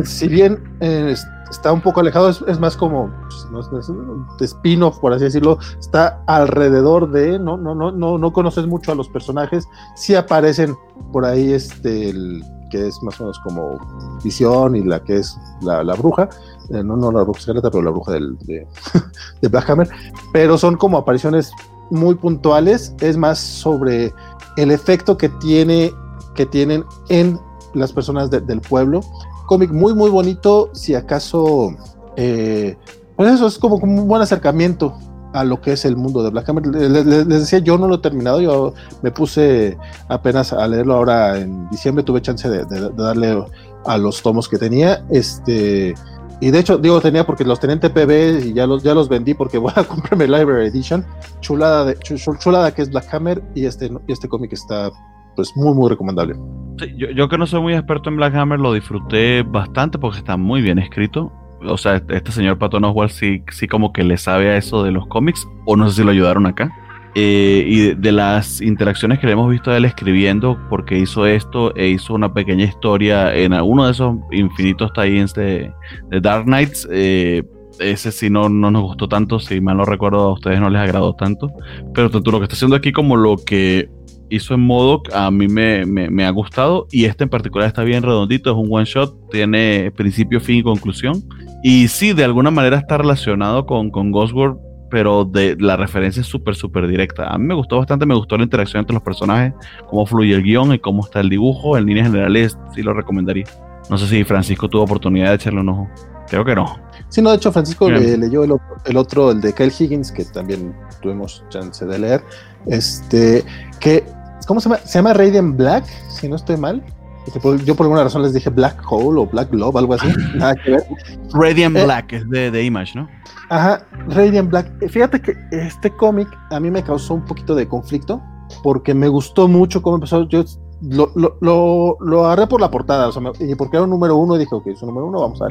Si bien eh, está un poco alejado, es, más como pues, no, spin-off, por así decirlo, está alrededor de, no, no, no, no, no conoces mucho a los personajes, sí aparecen por ahí este el, que es más o menos como Visión y la que es la, bruja, no, no la bruja secreta, pero la bruja del, de, (laughs) de Black Hammer, pero son como apariciones muy puntuales, es más sobre el efecto que tiene que tienen en las personas del pueblo cómic muy, muy bonito, si acaso, eh, pues eso es como, un buen acercamiento a lo que es el mundo de Black Hammer. Les, decía, yo no lo he terminado, yo me puse apenas a leerlo ahora en diciembre, tuve chance de, darle a los tomos que tenía, este... Y de hecho, digo tenía porque los tenía en TPB y ya los, ya los vendí porque (laughs) voy a comprarme Library Edition. Chulada, de, chulada que es Black Hammer y este, y este cómic está pues muy, muy recomendable. yo, yo, que no soy muy experto en Black Hammer, lo disfruté bastante porque está muy bien escrito. O sea, este, señor Patton Oswalt sí, sí como que le sabe a eso de los cómics, o no sé si lo ayudaron acá. Eh, y de, las interacciones que le hemos visto a él escribiendo, porque hizo esto e hizo una pequeña historia en uno de esos infinitos tie-ins de, de, Dark Knights. Eh, ese sí no, no nos gustó tanto, si mal no recuerdo a ustedes no les agradó tanto. Pero tanto lo que está haciendo aquí como lo que hizo en modo a mí me, me, ha gustado y este en particular está bien redondito, es un one shot, tiene principio, fin y conclusión. Y sí, de alguna manera está relacionado con, con Ghost World pero de la referencia es súper, súper directa. A mí me gustó bastante, me gustó la interacción entre los personajes, cómo fluye el guion y cómo está el dibujo. En líneas generales, sí lo recomendaría. No sé si Francisco tuvo oportunidad de echarle un ojo. Creo que no. Sí, no, de hecho, Francisco le, leyó el otro, el de Kyle Higgins, que también tuvimos chance de leer. Este, que, ¿cómo se llama? Se llama Radiant Black, si no estoy mal. Yo por alguna razón les dije Black Hole o Black Love, algo así. (laughs) Nada que ver. Radiant eh, Black es de, de Image, ¿no? Ajá, Radiant Black. Fíjate que este cómic a mí me causó un poquito de conflicto porque me gustó mucho cómo empezó. Yo lo, lo, lo, agarré por la portada, o sea, y porque era un número uno, y dije, ok, es un número uno, vamos a,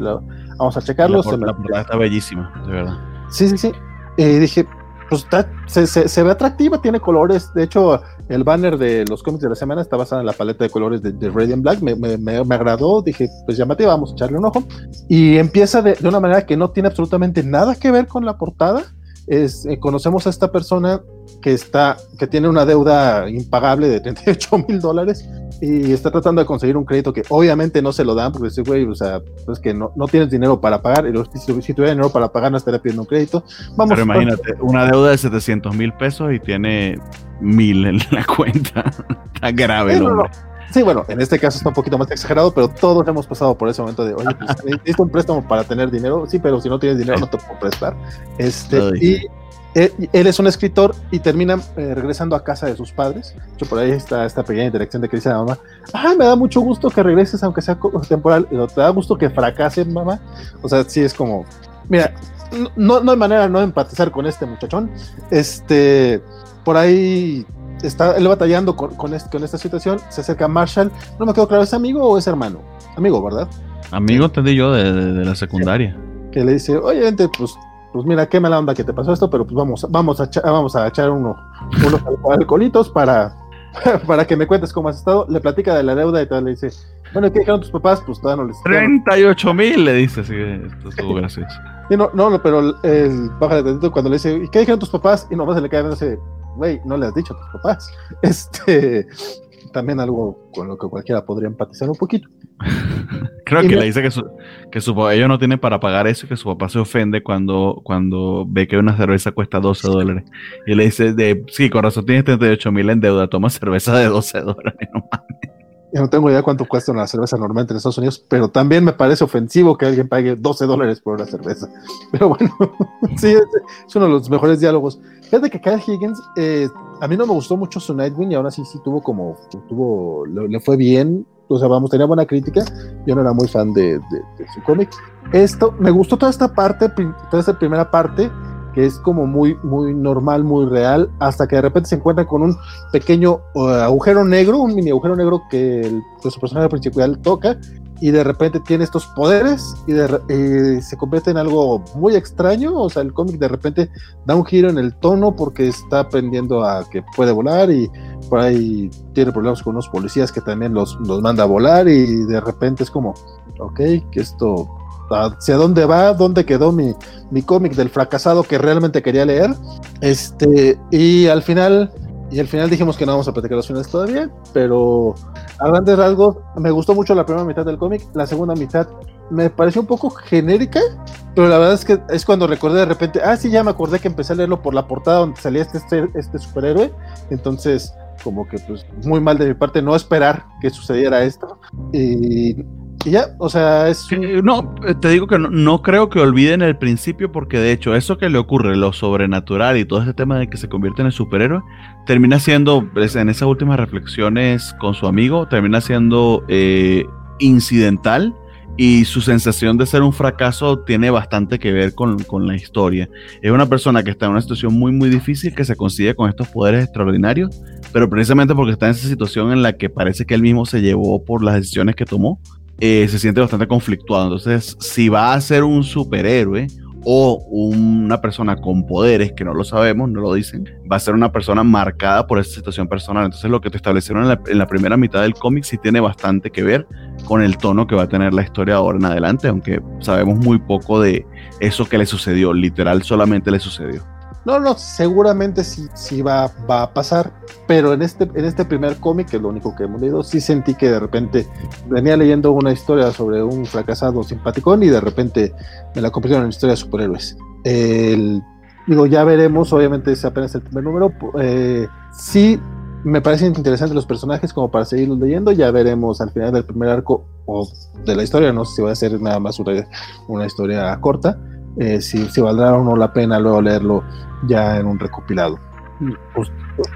vamos a checarlo. La, portada está bellísima, de verdad. Sí, sí, sí. Y dije, pues se, se, ve atractiva, tiene colores. De hecho, el banner de los cómics de la semana está basado en la paleta de colores de, Radiant Black. Me, me, me, agradó, dije, pues llamativa, vamos a echarle un ojo. Y empieza de, de, una manera que no tiene absolutamente nada que ver con la portada. Es, eh, conocemos a esta persona que está, que tiene una deuda impagable de 38 mil dólares y está tratando de conseguir un crédito que obviamente no se lo dan porque dice, güey, o sea, pues que no, no tienes dinero para pagar y si, si, tuviera dinero para pagar no estaría pidiendo un crédito. Vamos, Pero imagínate, una deuda de 700 mil pesos y tiene mil en la cuenta. (laughs) está grave el hombre. Sí, bueno, en este caso está un poquito más exagerado, pero todos hemos pasado por ese momento de, oye, pues necesito un préstamo para tener dinero. Sí, pero si no tienes dinero no te puedo prestar. Este, y él, es un escritor y termina eh, regresando a casa de sus padres. Yo por ahí está esta pequeña interacción de que dice a la mamá, ah, me da mucho gusto que regreses aunque sea temporal, te da gusto que fracase, mamá. O sea, sí es como, mira, no, no hay manera de no empatizar con este muchachón. Este, por ahí está él batallando con, con, esta situación, se acerca a Marshall, no me quedo claro, ¿es amigo o es hermano? Amigo, ¿verdad? Amigo, entendí yo, de, de, la secundaria. Que le dice, oye, vente, pues pues mira, qué mala onda que te pasó esto, pero pues vamos, vamos, a, vamos a echar uno, unos alcoholitos para, (laughs) para que me cuentes cómo has estado. Le platica de la deuda y tal, le dice, bueno, ¿qué dijeron tus papás? Pues todavía no les... 38 mil, le dice, sí, esto estuvo gracioso. no, no, pero el, baja de cuando le dice, ¿y qué dijeron tus papás? Y nomás se le cae y dice, güey, no le has dicho a tus papás. (laughs) Este, también algo con lo que cualquiera podría empatizar un poquito. (laughs) Creo que le dice que, su, que su, ellos no tienen para pagar eso y que su papá se ofende cuando, cuando ve que una cerveza cuesta 12 dólares. Y le dice, de, sí, con razón tienes 38 mil en deuda, toma cerveza de 12 dólares, (laughs) no mames. Yo no tengo idea cuánto cuesta una cerveza normalmente en Estados Unidos, pero también me parece ofensivo que alguien pague 12 dólares por una cerveza. (laughs) Pero bueno, (laughs) sí, es, uno de los mejores diálogos. Fíjate que Kyle Higgins, eh, a mí no me gustó mucho su Nightwing y ahora sí, sí tuvo como, tuvo, le, fue bien. O sea, vamos, tenía buena crítica. Yo no era muy fan de, de su cómic. Esto, me gustó toda esta parte, toda esta primera parte es como muy, muy normal, muy real, hasta que de repente se encuentra con un pequeño uh, agujero negro, un mini agujero negro que, el, su personaje principal toca, y de repente tiene estos poderes y, se convierte en algo muy extraño, o sea, el cómic de repente da un giro en el tono porque está aprendiendo a que puede volar y por ahí tiene problemas con unos policías que también los, los manda a volar y de repente es como, ok, que esto hacia dónde va, dónde quedó mi, mi cómic del fracasado que realmente quería leer. Este, y al final, y al final dijimos que no vamos a platicar los finales todavía, pero a grandes rasgos me gustó mucho la primera mitad del cómic, la segunda mitad me pareció un poco genérica, pero la verdad es que es cuando recordé de repente, ah, sí, ya me acordé que empecé a leerlo por la portada donde salía este, este, este superhéroe, entonces como que pues muy mal de mi parte no esperar que sucediera esto. Y y ya, o sea, es... No, te digo que no, creo que olviden el principio porque de hecho eso que le ocurre, lo sobrenatural y todo ese tema de que se convierte en el superhéroe, termina siendo, en esas últimas reflexiones con su amigo, termina siendo eh, incidental y su sensación de ser un fracaso tiene bastante que ver con, con, la historia. Es una persona que está en una situación muy, muy difícil, que se consigue con estos poderes extraordinarios, pero precisamente porque está en esa situación en la que parece que él mismo se llevó por las decisiones que tomó, eh, se siente bastante conflictuado. Entonces, si va a ser un superhéroe o una persona con poderes, que no lo sabemos, no lo dicen, va a ser una persona marcada por esa situación personal. Entonces lo que te establecieron en la, en la primera mitad del cómic sí tiene bastante que ver con el tono que va a tener la historia ahora en adelante, aunque sabemos muy poco de eso que le sucedió, literal solamente le sucedió. No, no, seguramente sí, sí va, va a pasar, pero en este, en este primer cómic, que es lo único que hemos leído, sí sentí que de repente venía leyendo una historia sobre un fracasado simpaticón y de repente me la convirtieron en historia de superhéroes. digo, ya veremos, obviamente es apenas el primer número. Eh, sí, me parecen interesantes los personajes como para seguirlos leyendo. Ya veremos al final del primer arco o de la historia, no sé si va a ser nada más una, una historia corta eh, si, si, valdrá o no la pena luego leerlo ya en un recopilado. Mm. Pues,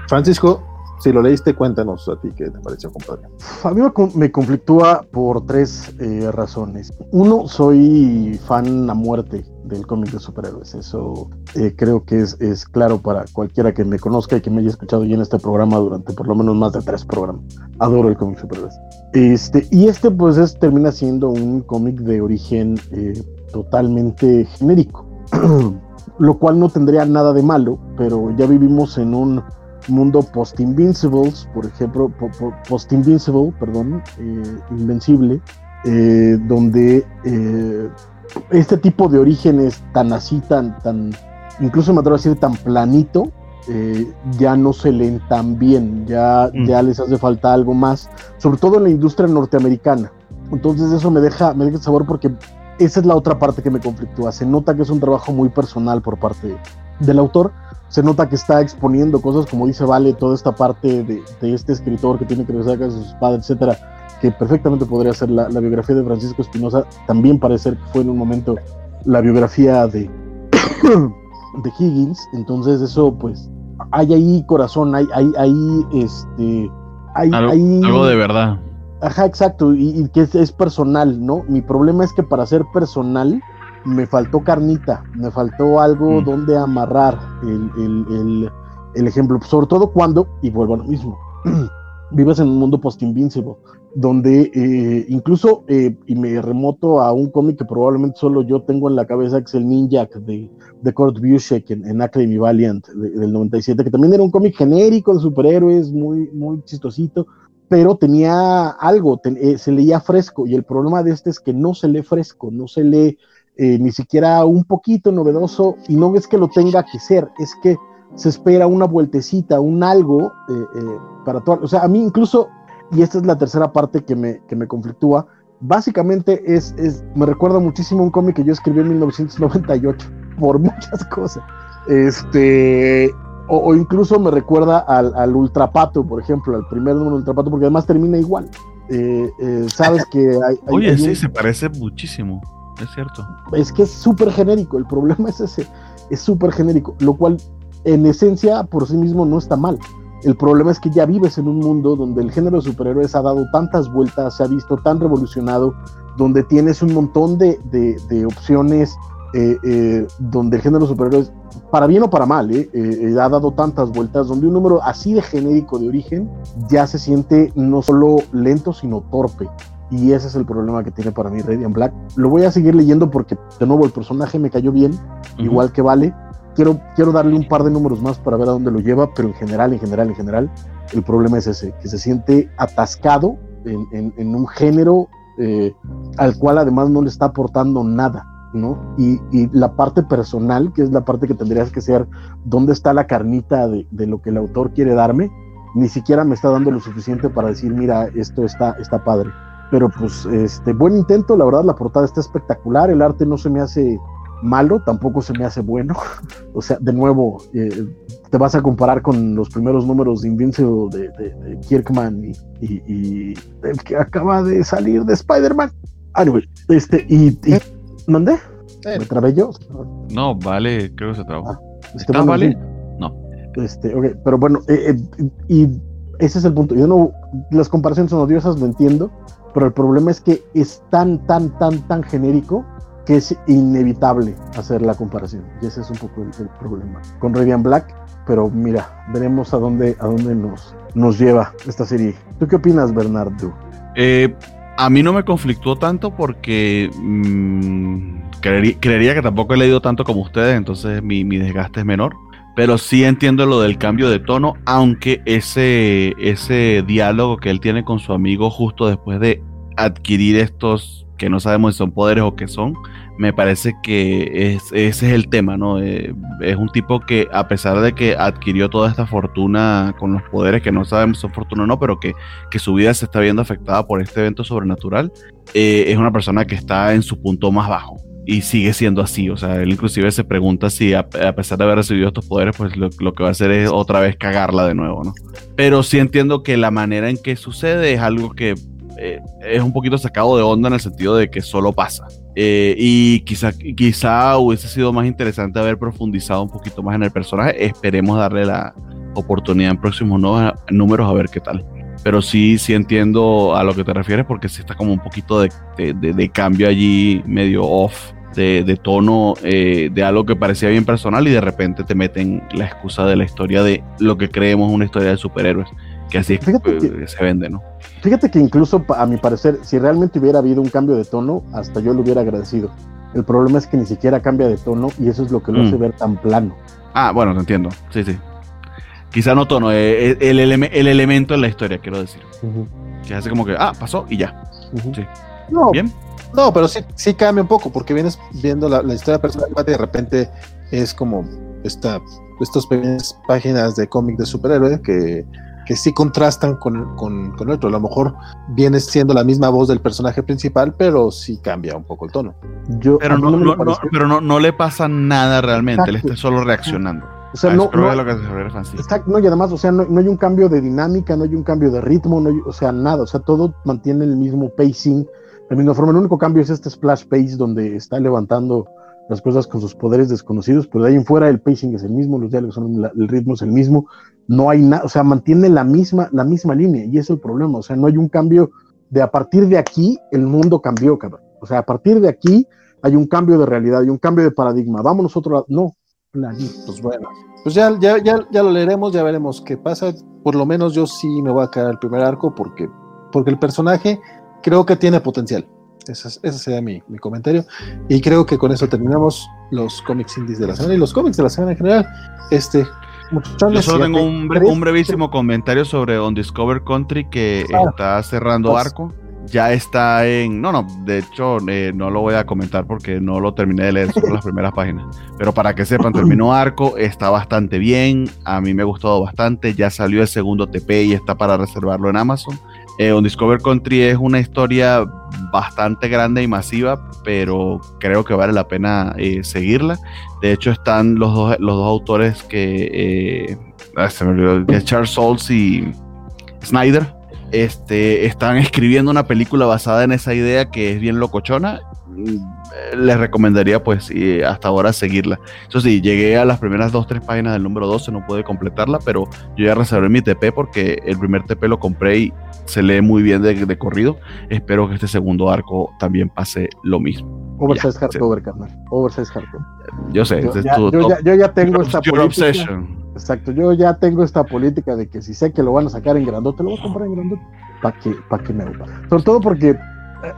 Francisco, si lo leíste, cuéntanos a ti qué te pareció, compadre. A mí me conflictúa por tres eh, razones. Uno, soy fan a muerte del cómic de superhéroes. Eso eh, creo que es, es, claro para cualquiera que me conozca y que me haya escuchado ya en este programa durante por lo menos más de tres programas. Adoro el cómic de superhéroes. Este, y este pues es, termina siendo un cómic de origen eh, totalmente genérico, (clears throat) lo cual no tendría nada de malo, pero ya vivimos en un mundo post-invincibles, por ejemplo, post-invincible, perdón, eh, invencible, eh, donde eh, este tipo de orígenes tan así, tan, tan, incluso me atrevo a decir tan planito, ya no se leen tan bien, ya, mm. ya les hace falta algo más, sobre todo en la industria norteamericana. Entonces eso me deja, me deja sabor porque esa es la otra parte que me conflictúa. Se nota que es un trabajo muy personal por parte del autor. Se nota que está exponiendo cosas, como dice Vale, toda esta parte de, de este escritor que tiene que regresar a sus padres, etcétera, que perfectamente podría ser la, la biografía de Francisco Espinosa. También parece que fue en un momento la biografía de, (coughs) de Higgins. Entonces, eso, pues, hay ahí corazón, hay, hay, hay este. Hay, algo de verdad. Ajá, exacto, y, que es, personal, ¿no? Mi problema es que para ser personal me faltó carnita, me faltó algo mm. donde amarrar el, ejemplo, sobre todo cuando, y vuelvo a lo mismo, (clears throat) vives en un mundo post-invincible, donde eh, incluso, eh, y me remoto a un cómic que probablemente solo yo tengo en la cabeza, que es el Ninja de, de Kurt Busiek en, en Academy Valiant del 97, que también era un cómic genérico de superhéroes, muy, muy chistosito, pero tenía algo, eh, se leía fresco y el problema de este es que no se lee fresco, no se lee eh, ni siquiera un poquito novedoso y no es que lo tenga que ser, es que se espera una vueltecita, un algo eh, para todo. O sea, a mí incluso, y esta es la tercera parte que me, que me conflictúa, básicamente es, es, me recuerda muchísimo un cómic que yo escribí en 1998, por muchas cosas. Este, o, incluso me recuerda al, al, Ultrapato, por ejemplo, al primer número Ultrapato, porque además termina igual. Eh, eh, sabes (laughs) que hay. Oye, sí, se parece muchísimo, es cierto. Es que es súper genérico, el problema (laughs) es ese, es súper genérico, lo cual en esencia por sí mismo no está mal. El problema es que ya vives en un mundo donde el género de superhéroes ha dado tantas vueltas, se ha visto tan revolucionado, donde tienes un montón de, de, de opciones eh, eh, donde el género superhéroes, para bien o para mal, eh, ha dado tantas vueltas, donde un número así de genérico de origen ya se siente no solo lento, sino torpe. Y ese es el problema que tiene para mí Radiant Black. Lo voy a seguir leyendo porque, de nuevo, el personaje me cayó bien, igual que Vale. Quiero, quiero darle un par de números más para ver a dónde lo lleva, pero en general, en general, en general, el problema es ese, que se siente atascado en, en un género al cual además no le está aportando nada ¿no? Y, la parte personal, que es la parte que tendrías que ser, ¿dónde está la carnita de, lo que el autor quiere darme? Ni siquiera me está dando lo suficiente para decir, mira, esto está, está padre. Pero pues, este, buen intento, la verdad, la portada está espectacular, el arte no se me hace malo, tampoco se me hace bueno. (laughs) o sea, de nuevo, eh, te vas a comparar con los primeros números de Invincible de, Kirkman y, el que acaba de salir de Spider-Man. Anyway, este, y ¿Mandé? ¿Me trabé yo? No, vale, creo que se trabó. Ah, este, vale? No. Este, ok, pero bueno, eh, eh, y ese es el punto. Yo no, las comparaciones son odiosas, lo entiendo, pero el problema es que es tan, tan, tan, tan genérico que es inevitable hacer la comparación. Y ese es un poco el, problema con Radiant Black. Pero mira, veremos a dónde, a dónde nos, nos lleva esta serie. ¿Tú qué opinas, Bernardo? Eh, a mí no me conflictó tanto porque mm, creería, que tampoco he leído tanto como ustedes, entonces mi, mi, desgaste es menor. Pero sí entiendo lo del cambio de tono, aunque ese, ese diálogo que él tiene con su amigo justo después de adquirir estos que no sabemos si son poderes o qué son, me parece que ese es el tema, ¿no? Eh, es un tipo que a pesar de que adquirió toda esta fortuna con los poderes, que no sabemos si son fortuna o no, pero que, su vida se está viendo afectada por este evento sobrenatural, eh, es una persona que está en su punto más bajo. Y sigue siendo así, o sea, él inclusive se pregunta si a, pesar de haber recibido estos poderes, pues lo, lo, que va a hacer es otra vez cagarla de nuevo, ¿no? Pero sí entiendo que la manera en que sucede es algo que eh, es un poquito sacado de onda en el sentido de que solo pasa. Eh, y quizá, quizá hubiese sido más interesante haber profundizado un poquito más en el personaje. Esperemos darle la oportunidad en próximos números a ver qué tal. Pero sí, sí entiendo a lo que te refieres porque sí está como un poquito de, de, cambio allí, medio off de, tono eh, de algo que parecía bien personal y de repente te meten la excusa de la historia de lo que creemos una historia de superhéroes que así que, se vende, ¿no? Fíjate que incluso a mi parecer, si realmente hubiera habido un cambio de tono, hasta yo lo hubiera agradecido. El problema es que ni siquiera cambia de tono y eso es lo que lo hace mm. ver tan plano. Ah, bueno, te entiendo. Sí, sí. Quizá no tono, eh, eh, el, el, elemento en la historia, quiero decir. Que hace como que, ah, pasó y ya. Sí. No, Bien. No, pero sí, sí cambia un poco, porque vienes viendo la, historia personal y de repente es como esta, estas pequeñas páginas de cómic de superhéroe que que sí contrastan con, con, con, otro. A lo mejor viene siendo la misma voz del personaje principal, pero sí cambia un poco el tono. Yo, pero no, no, no, pero no, no le pasa nada realmente, él está solo reaccionando. O sea, no, no, no, y además, o sea, no, hay un cambio de dinámica, no hay un cambio de ritmo, no o sea, nada, o sea, todo mantiene el mismo pacing, de la misma forma. El único cambio es este splash pace donde está levantando las cosas con sus poderes desconocidos, pero de ahí en fuera el pacing es el mismo, los diálogos son, el ritmo es el mismo, no hay nada, o sea, mantiene la misma, la misma línea y es el problema, o sea, no hay un cambio de a partir de aquí el mundo cambió, cabrón. O sea, a partir de aquí hay un cambio de realidad, hay un cambio de paradigma. Vamos nosotros, no, pues bueno, pues ya, ya, ya, ya lo leeremos, ya veremos qué pasa. Por lo menos yo sí me voy a quedar el primer arco porque, porque el personaje creo que tiene potencial. Ese, ese sería mi, mi, comentario. Y creo que con eso terminamos los cómics indies de la semana y los cómics de la semana en general. Este, yo solo tengo un, brevísimo comentario sobre On Discover Country que ah, está cerrando pues, arco. Ya está en. No, no, de hecho, eh, no lo voy a comentar porque no lo terminé de leer, solo las primeras páginas. Pero para que sepan, (laughs) terminó arco, está bastante bien. A mí me ha gustado bastante. Ya salió el segundo TP y está para reservarlo en Amazon. Eh, Discover Country es una historia bastante grande y masiva, pero creo que vale la pena eh, seguirla. De hecho, están los dos, los dos autores que eh, ah, se me olvidó, Charles Souls y Snyder. Este, están (laughs) escribiendo una película basada en esa idea que es bien locochona les recomendaría pues hasta ahora seguirla. Eso sí, llegué a las primeras dos, tres páginas del número 12, no pude completarla, pero yo ya reservé mi TP porque el primer TP lo compré y se lee muy bien de, corrido. Espero que este segundo arco también pase lo mismo. Oversize Hardcover, carnal. Oversize Hardcover. Yo sé, yo, ya, yo, ya, tengo esta política. Exacto, yo ya tengo esta política de que si sé que lo van a sacar en grandote, lo voy a comprar en grandote. ¿Para que, para que me Sobre todo porque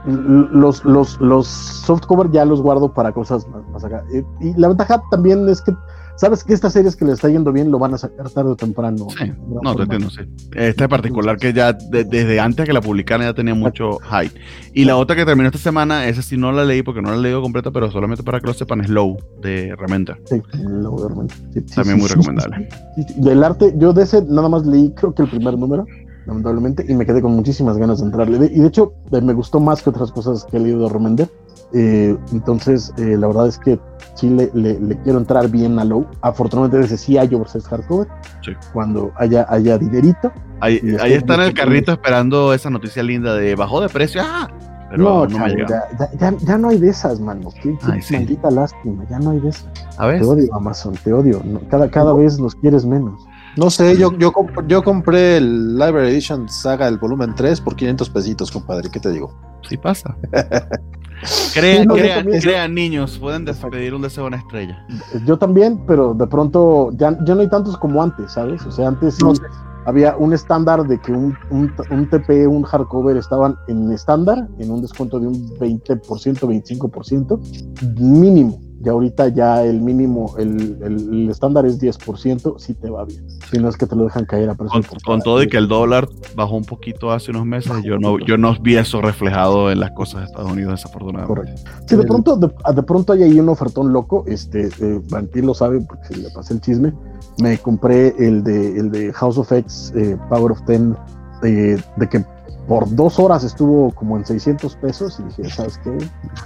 los, los, los softcover ya los guardo para cosas más, acá. Y, la ventaja también es que sabes que estas series que le está yendo bien lo van a sacar tarde o temprano. Sí, no, te entiendo, sí. Este en particular que ya desde antes que la publicaran ya tenía mucho hype. Y la otra que terminó esta semana, esa sí no la leí porque no la he leído completa, pero solamente para que lo sepan, es Low de Remender. Sí, Low de Remender. También muy recomendable. Del arte, yo de ese nada más leí creo que el primer número lamentablemente, y me quedé con muchísimas ganas de entrarle. y de hecho, eh, me gustó más que otras cosas que he leído de Romender. Eh, entonces, eh, la verdad es que sí le, le, quiero entrar bien a Low. Afortunadamente, desde sí hay Oversize Hardcover. Sí. Cuando haya, haya dinerito. Ahí, ahí está en el carrito esperando esa noticia linda de bajó de precio. ¡Ah! Pero no, no ya, ya, ya, no hay de esas, mano. Qué, maldita lástima, ya no hay de esas. A ver. Te odio, Amazon, te odio. cada, cada vez los quieres menos. No sé, yo, yo, yo compré el Library Edition Saga, el volumen 3, por 500 pesitos, compadre. ¿Qué te digo? Sí pasa. (laughs) Crean, niños, pueden despedir un deseo a una estrella. Yo también, pero de pronto ya, ya no hay tantos como antes, ¿sabes? O sea, antes había un estándar de que un, un, un TP, un hardcover estaban en estándar, en un descuento de un 20%, 25%, mínimo y ahorita ya el mínimo, el, el, estándar es 10%, si te va bien. Si no es que te lo dejan caer a precio. Con, todo y que el dólar bajó un poquito hace unos meses, yo no, yo no vi eso reflejado en las cosas de Estados Unidos, desafortunadamente. Correcto. Si de pronto, de, pronto hay ahí un ofertón loco, este, eh, lo sabe porque le pasé el chisme, me compré el de, el de House of X, eh, Power of Ten, eh, de que por dos horas estuvo como en 600 pesos y dije, ¿sabes qué?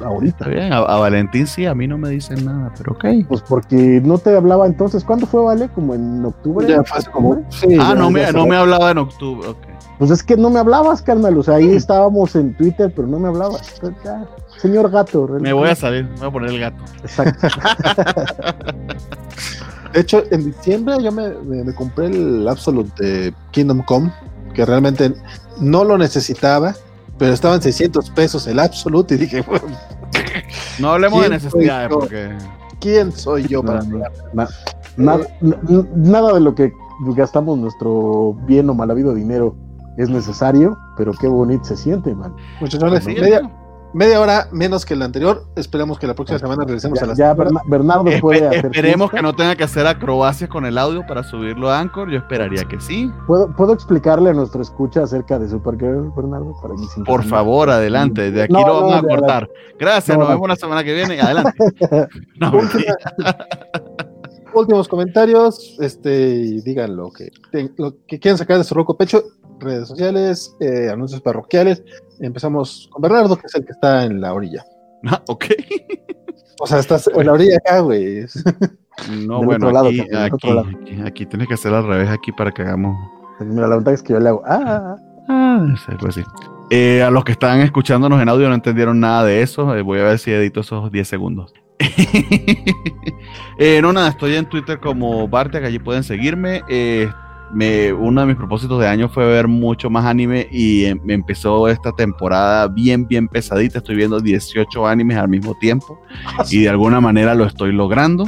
Ahorita. bien, a, Valentín sí, a mí no me dicen nada, pero ok. Pues porque no te hablaba entonces, ¿cuándo fue, Vale? ¿Como en octubre? Ya fue como... ah, no, me, no me hablaba en octubre, ok. Pues es que no me hablabas, carnal, o sea, ahí estábamos en Twitter, pero no me hablabas. señor gato. Me voy a salir, me voy a poner el gato. Exacto. (laughs) de hecho, en diciembre yo me, me compré el Absolute de Kingdom Come que realmente no lo necesitaba, pero estaban 600 pesos el Absolute y dije, (laughs) no hablemos de necesidades porque... ¿Quién soy yo para nada de lo que gastamos nuestro bien o mal habido dinero es necesario, pero qué bonito se siente, man. Muchas gracias media hora menos que la anterior. Esperemos que la próxima semana regresemos a las. Ya Bernardo puede hacer. Esperemos que no tenga que hacer acrobacias con el audio para subirlo a Anchor. Yo esperaría que sí. ¿Puedo, ¿puedo explicarle a nuestro escucha acerca de Supergirl, Bernardo? Para Por favor, adelante. De aquí lo vamos a cortar. Gracias, nos vemos la semana que viene. Adelante. (laughs) Últimos comentarios, este, digan lo que, lo que quieran sacar de su roco pecho, redes sociales, eh, anuncios parroquiales, Empezamos con Bernardo, que es el que está en la orilla. Ah, ok. O sea, estás en la orilla acá, güey. No, bueno, aquí, aquí, aquí, tienes que hacer al revés aquí para que hagamos. Mira, la ventaja es que yo le hago. Ah, ah. pues sí. Eh, a los que están escuchándonos en audio no entendieron nada de eso. Eh, voy a ver si edito esos 10 segundos. (laughs) eh, no, nada, estoy en Twitter como Bartek, allí pueden seguirme. Me, uno de mis propósitos de año fue ver mucho más anime y em, me empezó esta temporada bien, bien pesadita. Estoy viendo 18 animes al mismo tiempo (laughs) y de alguna manera lo estoy logrando.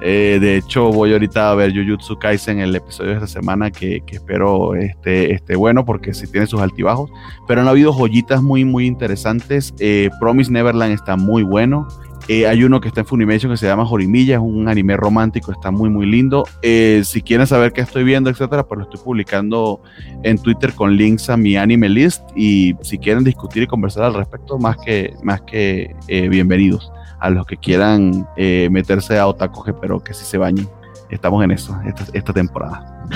Eh, de hecho, voy ahorita a ver Jujutsu Kaisen, el episodio de esta semana, que, espero esté, esté, bueno porque sí tiene sus altibajos. Pero han habido joyitas muy, muy interesantes. Eh, Promise Neverland está muy bueno. Eh, hay uno que está en Funimation que se llama Jorimilla, es un anime romántico, está muy muy lindo. Eh, si quieren saber qué estoy viendo, etcétera, pues lo estoy publicando en Twitter con links a mi anime list y si quieren discutir y conversar al respecto, más que, más que eh, bienvenidos a los que quieran meterse a Otakoge, pero que sí se bañen. Estamos en eso, esta, esta temporada.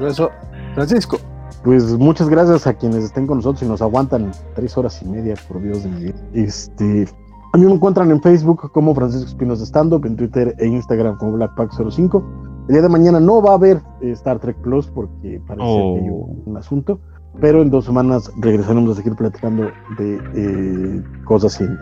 Eso, Francisco. Pues muchas gracias a quienes estén con nosotros y nos aguantan tres horas y media, por Dios de mi vida. Este, a mí me encuentran en Facebook como Francisco Espinos de Stand en Twitter e Instagram como Blackpack05. El día de mañana no va a haber eh, Star Trek Plus porque parece que hay oh. un, asunto, pero en dos semanas regresaremos a seguir platicando de eh, cosas en,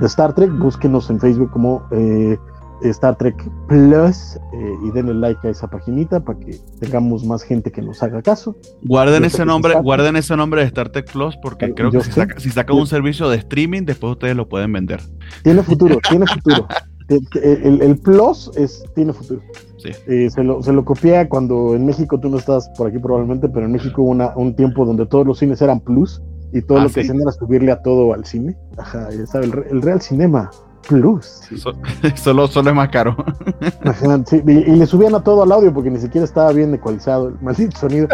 de Star Trek. Búsquenos en Facebook como eh, Star Trek Plus eh, y denle like a esa paginita para que tengamos más gente que nos haga caso. Guarden ese nombre, guarden ese nombre de Star Trek Plus porque creo que si saca, si saca, un servicio de streaming, después ustedes lo pueden vender. Tiene futuro, (laughs) tiene futuro. El, Plus es, tiene futuro. Sí. Eh, se, lo, se lo copié cuando en México, tú no estás por aquí probablemente, pero en México hubo una, un tiempo donde todos los cines eran Plus y todo ah, lo que hacían era subirle a todo al cine. Ajá, el, el Real Cinema Plus. (laughs) solo, solo es más caro. (laughs) y, le subían a todo al audio porque ni siquiera estaba bien ecualizado el maldito sonido.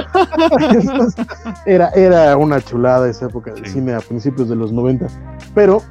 (laughs) era, era una chulada esa época del cine a principios de los 90. Pero,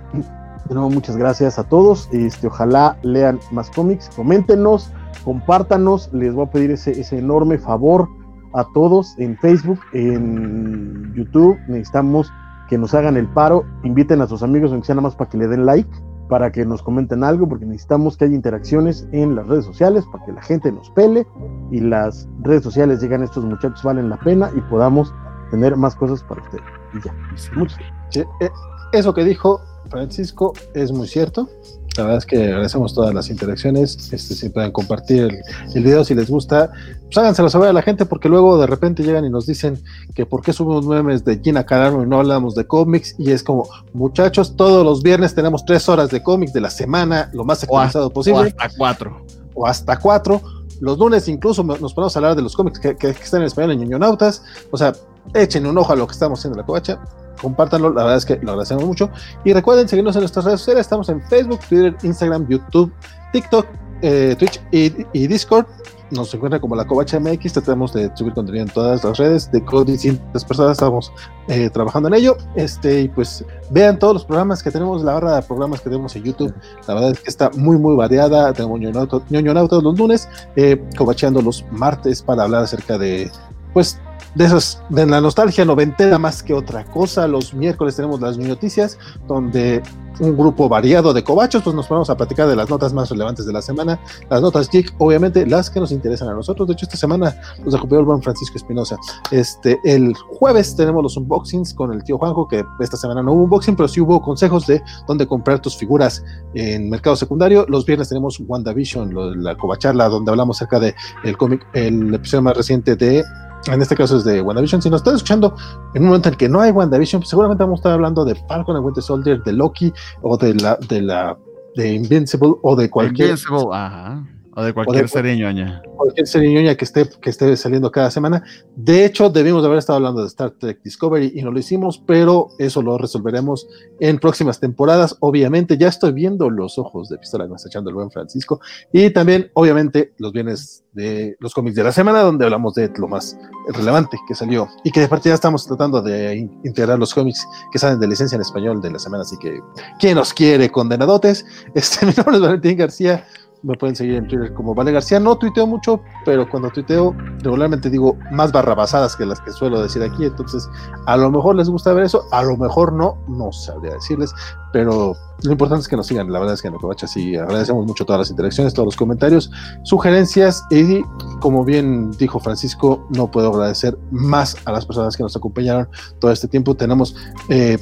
de nuevo, muchas gracias a todos. Este, ojalá lean más cómics, coméntenos, compártanos. Les voy a pedir ese, ese enorme favor a todos en Facebook, en YouTube. Necesitamos que nos hagan el paro, inviten a sus amigos, aunque sea nada más para que le den like para que nos comenten algo, porque necesitamos que haya interacciones en las redes sociales para que la gente nos pele y las redes sociales digan estos muchachos valen la pena y podamos tener más cosas para ustedes. Y ya. Eh, eso que dijo Francisco es muy cierto. La verdad es que agradecemos todas las interacciones. Este, si pueden compartir el, el, video si les gusta, pues háganselo saber a la gente porque luego de repente llegan y nos dicen que por qué subimos memes de Gina Carano y no hablamos de cómics. Y es como, muchachos, todos los viernes tenemos tres horas de cómics de la semana, lo más actualizado posible. O hasta cuatro. O hasta cuatro. Los lunes incluso nos ponemos a hablar de los cómics que, que, que están en español en ñoñonautas. O sea, echen un ojo a lo que estamos haciendo en la covacha compártanlo, la verdad es que lo agradecemos mucho. Y recuerden seguirnos en nuestras redes sociales, estamos en Facebook, Twitter, Instagram, YouTube, TikTok, eh, Twitch y, Discord. Nos encuentran como la Covacha MX, tratamos de subir contenido en todas las redes, de distintas personas estamos eh, trabajando en ello. Este, y pues vean todos los programas que tenemos, la barra de programas que tenemos en YouTube. La verdad es que está muy, muy variada. Tenemos ñoño todos los lunes, eh, covacheando los martes para hablar acerca de, pues, de esas, de la nostalgia noventera más que otra cosa. Los miércoles tenemos las noticias, donde un grupo variado de cobachos, pues nos ponemos a platicar de las notas más relevantes de la semana. Las notas obviamente, las que nos interesan a nosotros. De hecho, esta semana nos acompañó el buen Francisco Espinosa. Este, el jueves tenemos los unboxings con el tío Juanjo, que esta semana no hubo unboxing, pero sí hubo consejos de dónde comprar tus figuras en mercado secundario. Los viernes tenemos WandaVision, la cobacharla, donde hablamos acerca de el cómic, el episodio más reciente de en este caso es de WandaVision. Si nos están escuchando en un momento en que no hay WandaVision, pues seguramente vamos a estar hablando de Falcon and Winter Soldier, de Loki, o de la, de la, de Invincible, o de cualquier. Invincible, ajá. O de cualquier serie ñoña. Cualquier serie ñoña que esté, que esté saliendo cada semana. De hecho, debimos de haber estado hablando de Star Trek Discovery y no lo hicimos, pero eso lo resolveremos en próximas temporadas. Obviamente, ya estoy viendo los ojos de pistola que me está echando el buen Francisco. Y también, obviamente, los bienes de los cómics de la semana, donde hablamos de lo más relevante que salió. Y que de parte ya estamos tratando de integrar los cómics que salen de licencia en español de la semana. Así que, ¿quién nos quiere, condenadotes? (laughs) Este, mi nombre es Valentín García. Me pueden seguir en Twitter como Vale García. No tuiteo mucho, pero cuando tuiteo regularmente digo más barrabasadas que las que suelo decir aquí. Entonces, a lo mejor les gusta ver eso, a lo mejor no, no sabría decirles. Pero lo importante es que nos sigan. La verdad es que en Covacha sí agradecemos mucho todas las interacciones, todos los comentarios, sugerencias. Y como bien dijo Francisco, no puedo agradecer más a las personas que nos acompañaron todo este tiempo. Tenemos eh,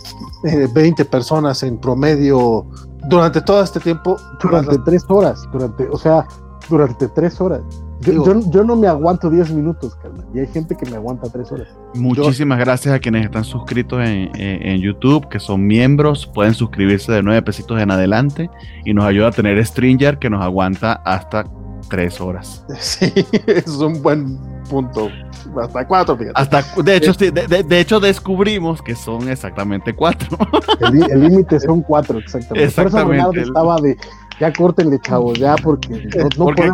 20 eh, personas en promedio durante todo este tiempo. Durante tres horas, durante, o sea, durante tres horas. Yo, no me aguanto diez minutos, Carmen, y hay gente que me aguanta tres horas. Muchísimas gracias a quienes están suscritos en, YouTube, que son miembros, pueden suscribirse de nueve pesitos en adelante y nos ayuda a tener Stringer que nos aguanta hasta tres horas. Sí, (laughs) es un buen punto. Hasta cuatro, fíjate. Hasta, de, hecho, de, de, hecho, descubrimos que son exactamente cuatro. (laughs) El límite son cuatro, exactamente. exactamente. Por eso estaba de, ya córtenle, chavos, ya, porque no, (laughs) porque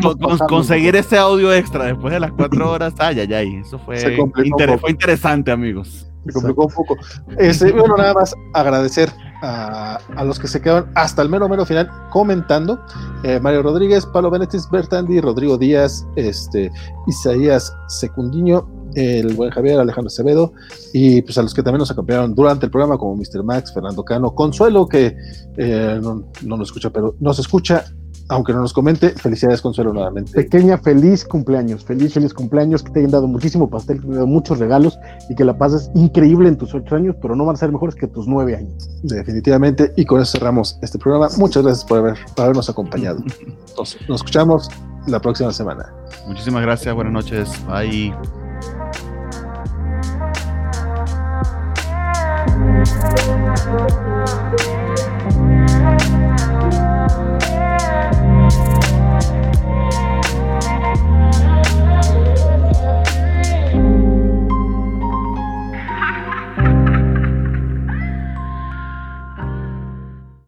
conseguir ese audio extra después de las cuatro horas, ay, ay, ay, eso fue, fue interesante, amigos. Se complicó un poco. Este, bueno, nada más agradecer a, los que se quedaron hasta el mero mero final comentando. Eh, Mario Rodríguez, Pablo Benetis, Bertandi, Rodrigo Díaz, este, Isaías Secundiño, el buen Javier Alejandro Acevedo, y pues a los que también nos acompañaron durante el programa, como Mr. Max, Fernando Cano, Consuelo, que eh, no, no nos escucha, pero nos escucha aunque no nos comente, felicidades Consuelo nuevamente. Pequeña, feliz cumpleaños, feliz, feliz cumpleaños, que te hayan dado muchísimo pastel, que te hayan dado muchos regalos y que la pases increíble en tus ocho años, pero no van a ser mejores que tus nueve años. Definitivamente, y con eso cerramos este programa. Muchas gracias por, haber, por habernos acompañado. (laughs) Entonces, nos escuchamos la próxima semana. Muchísimas gracias, buenas noches, bye.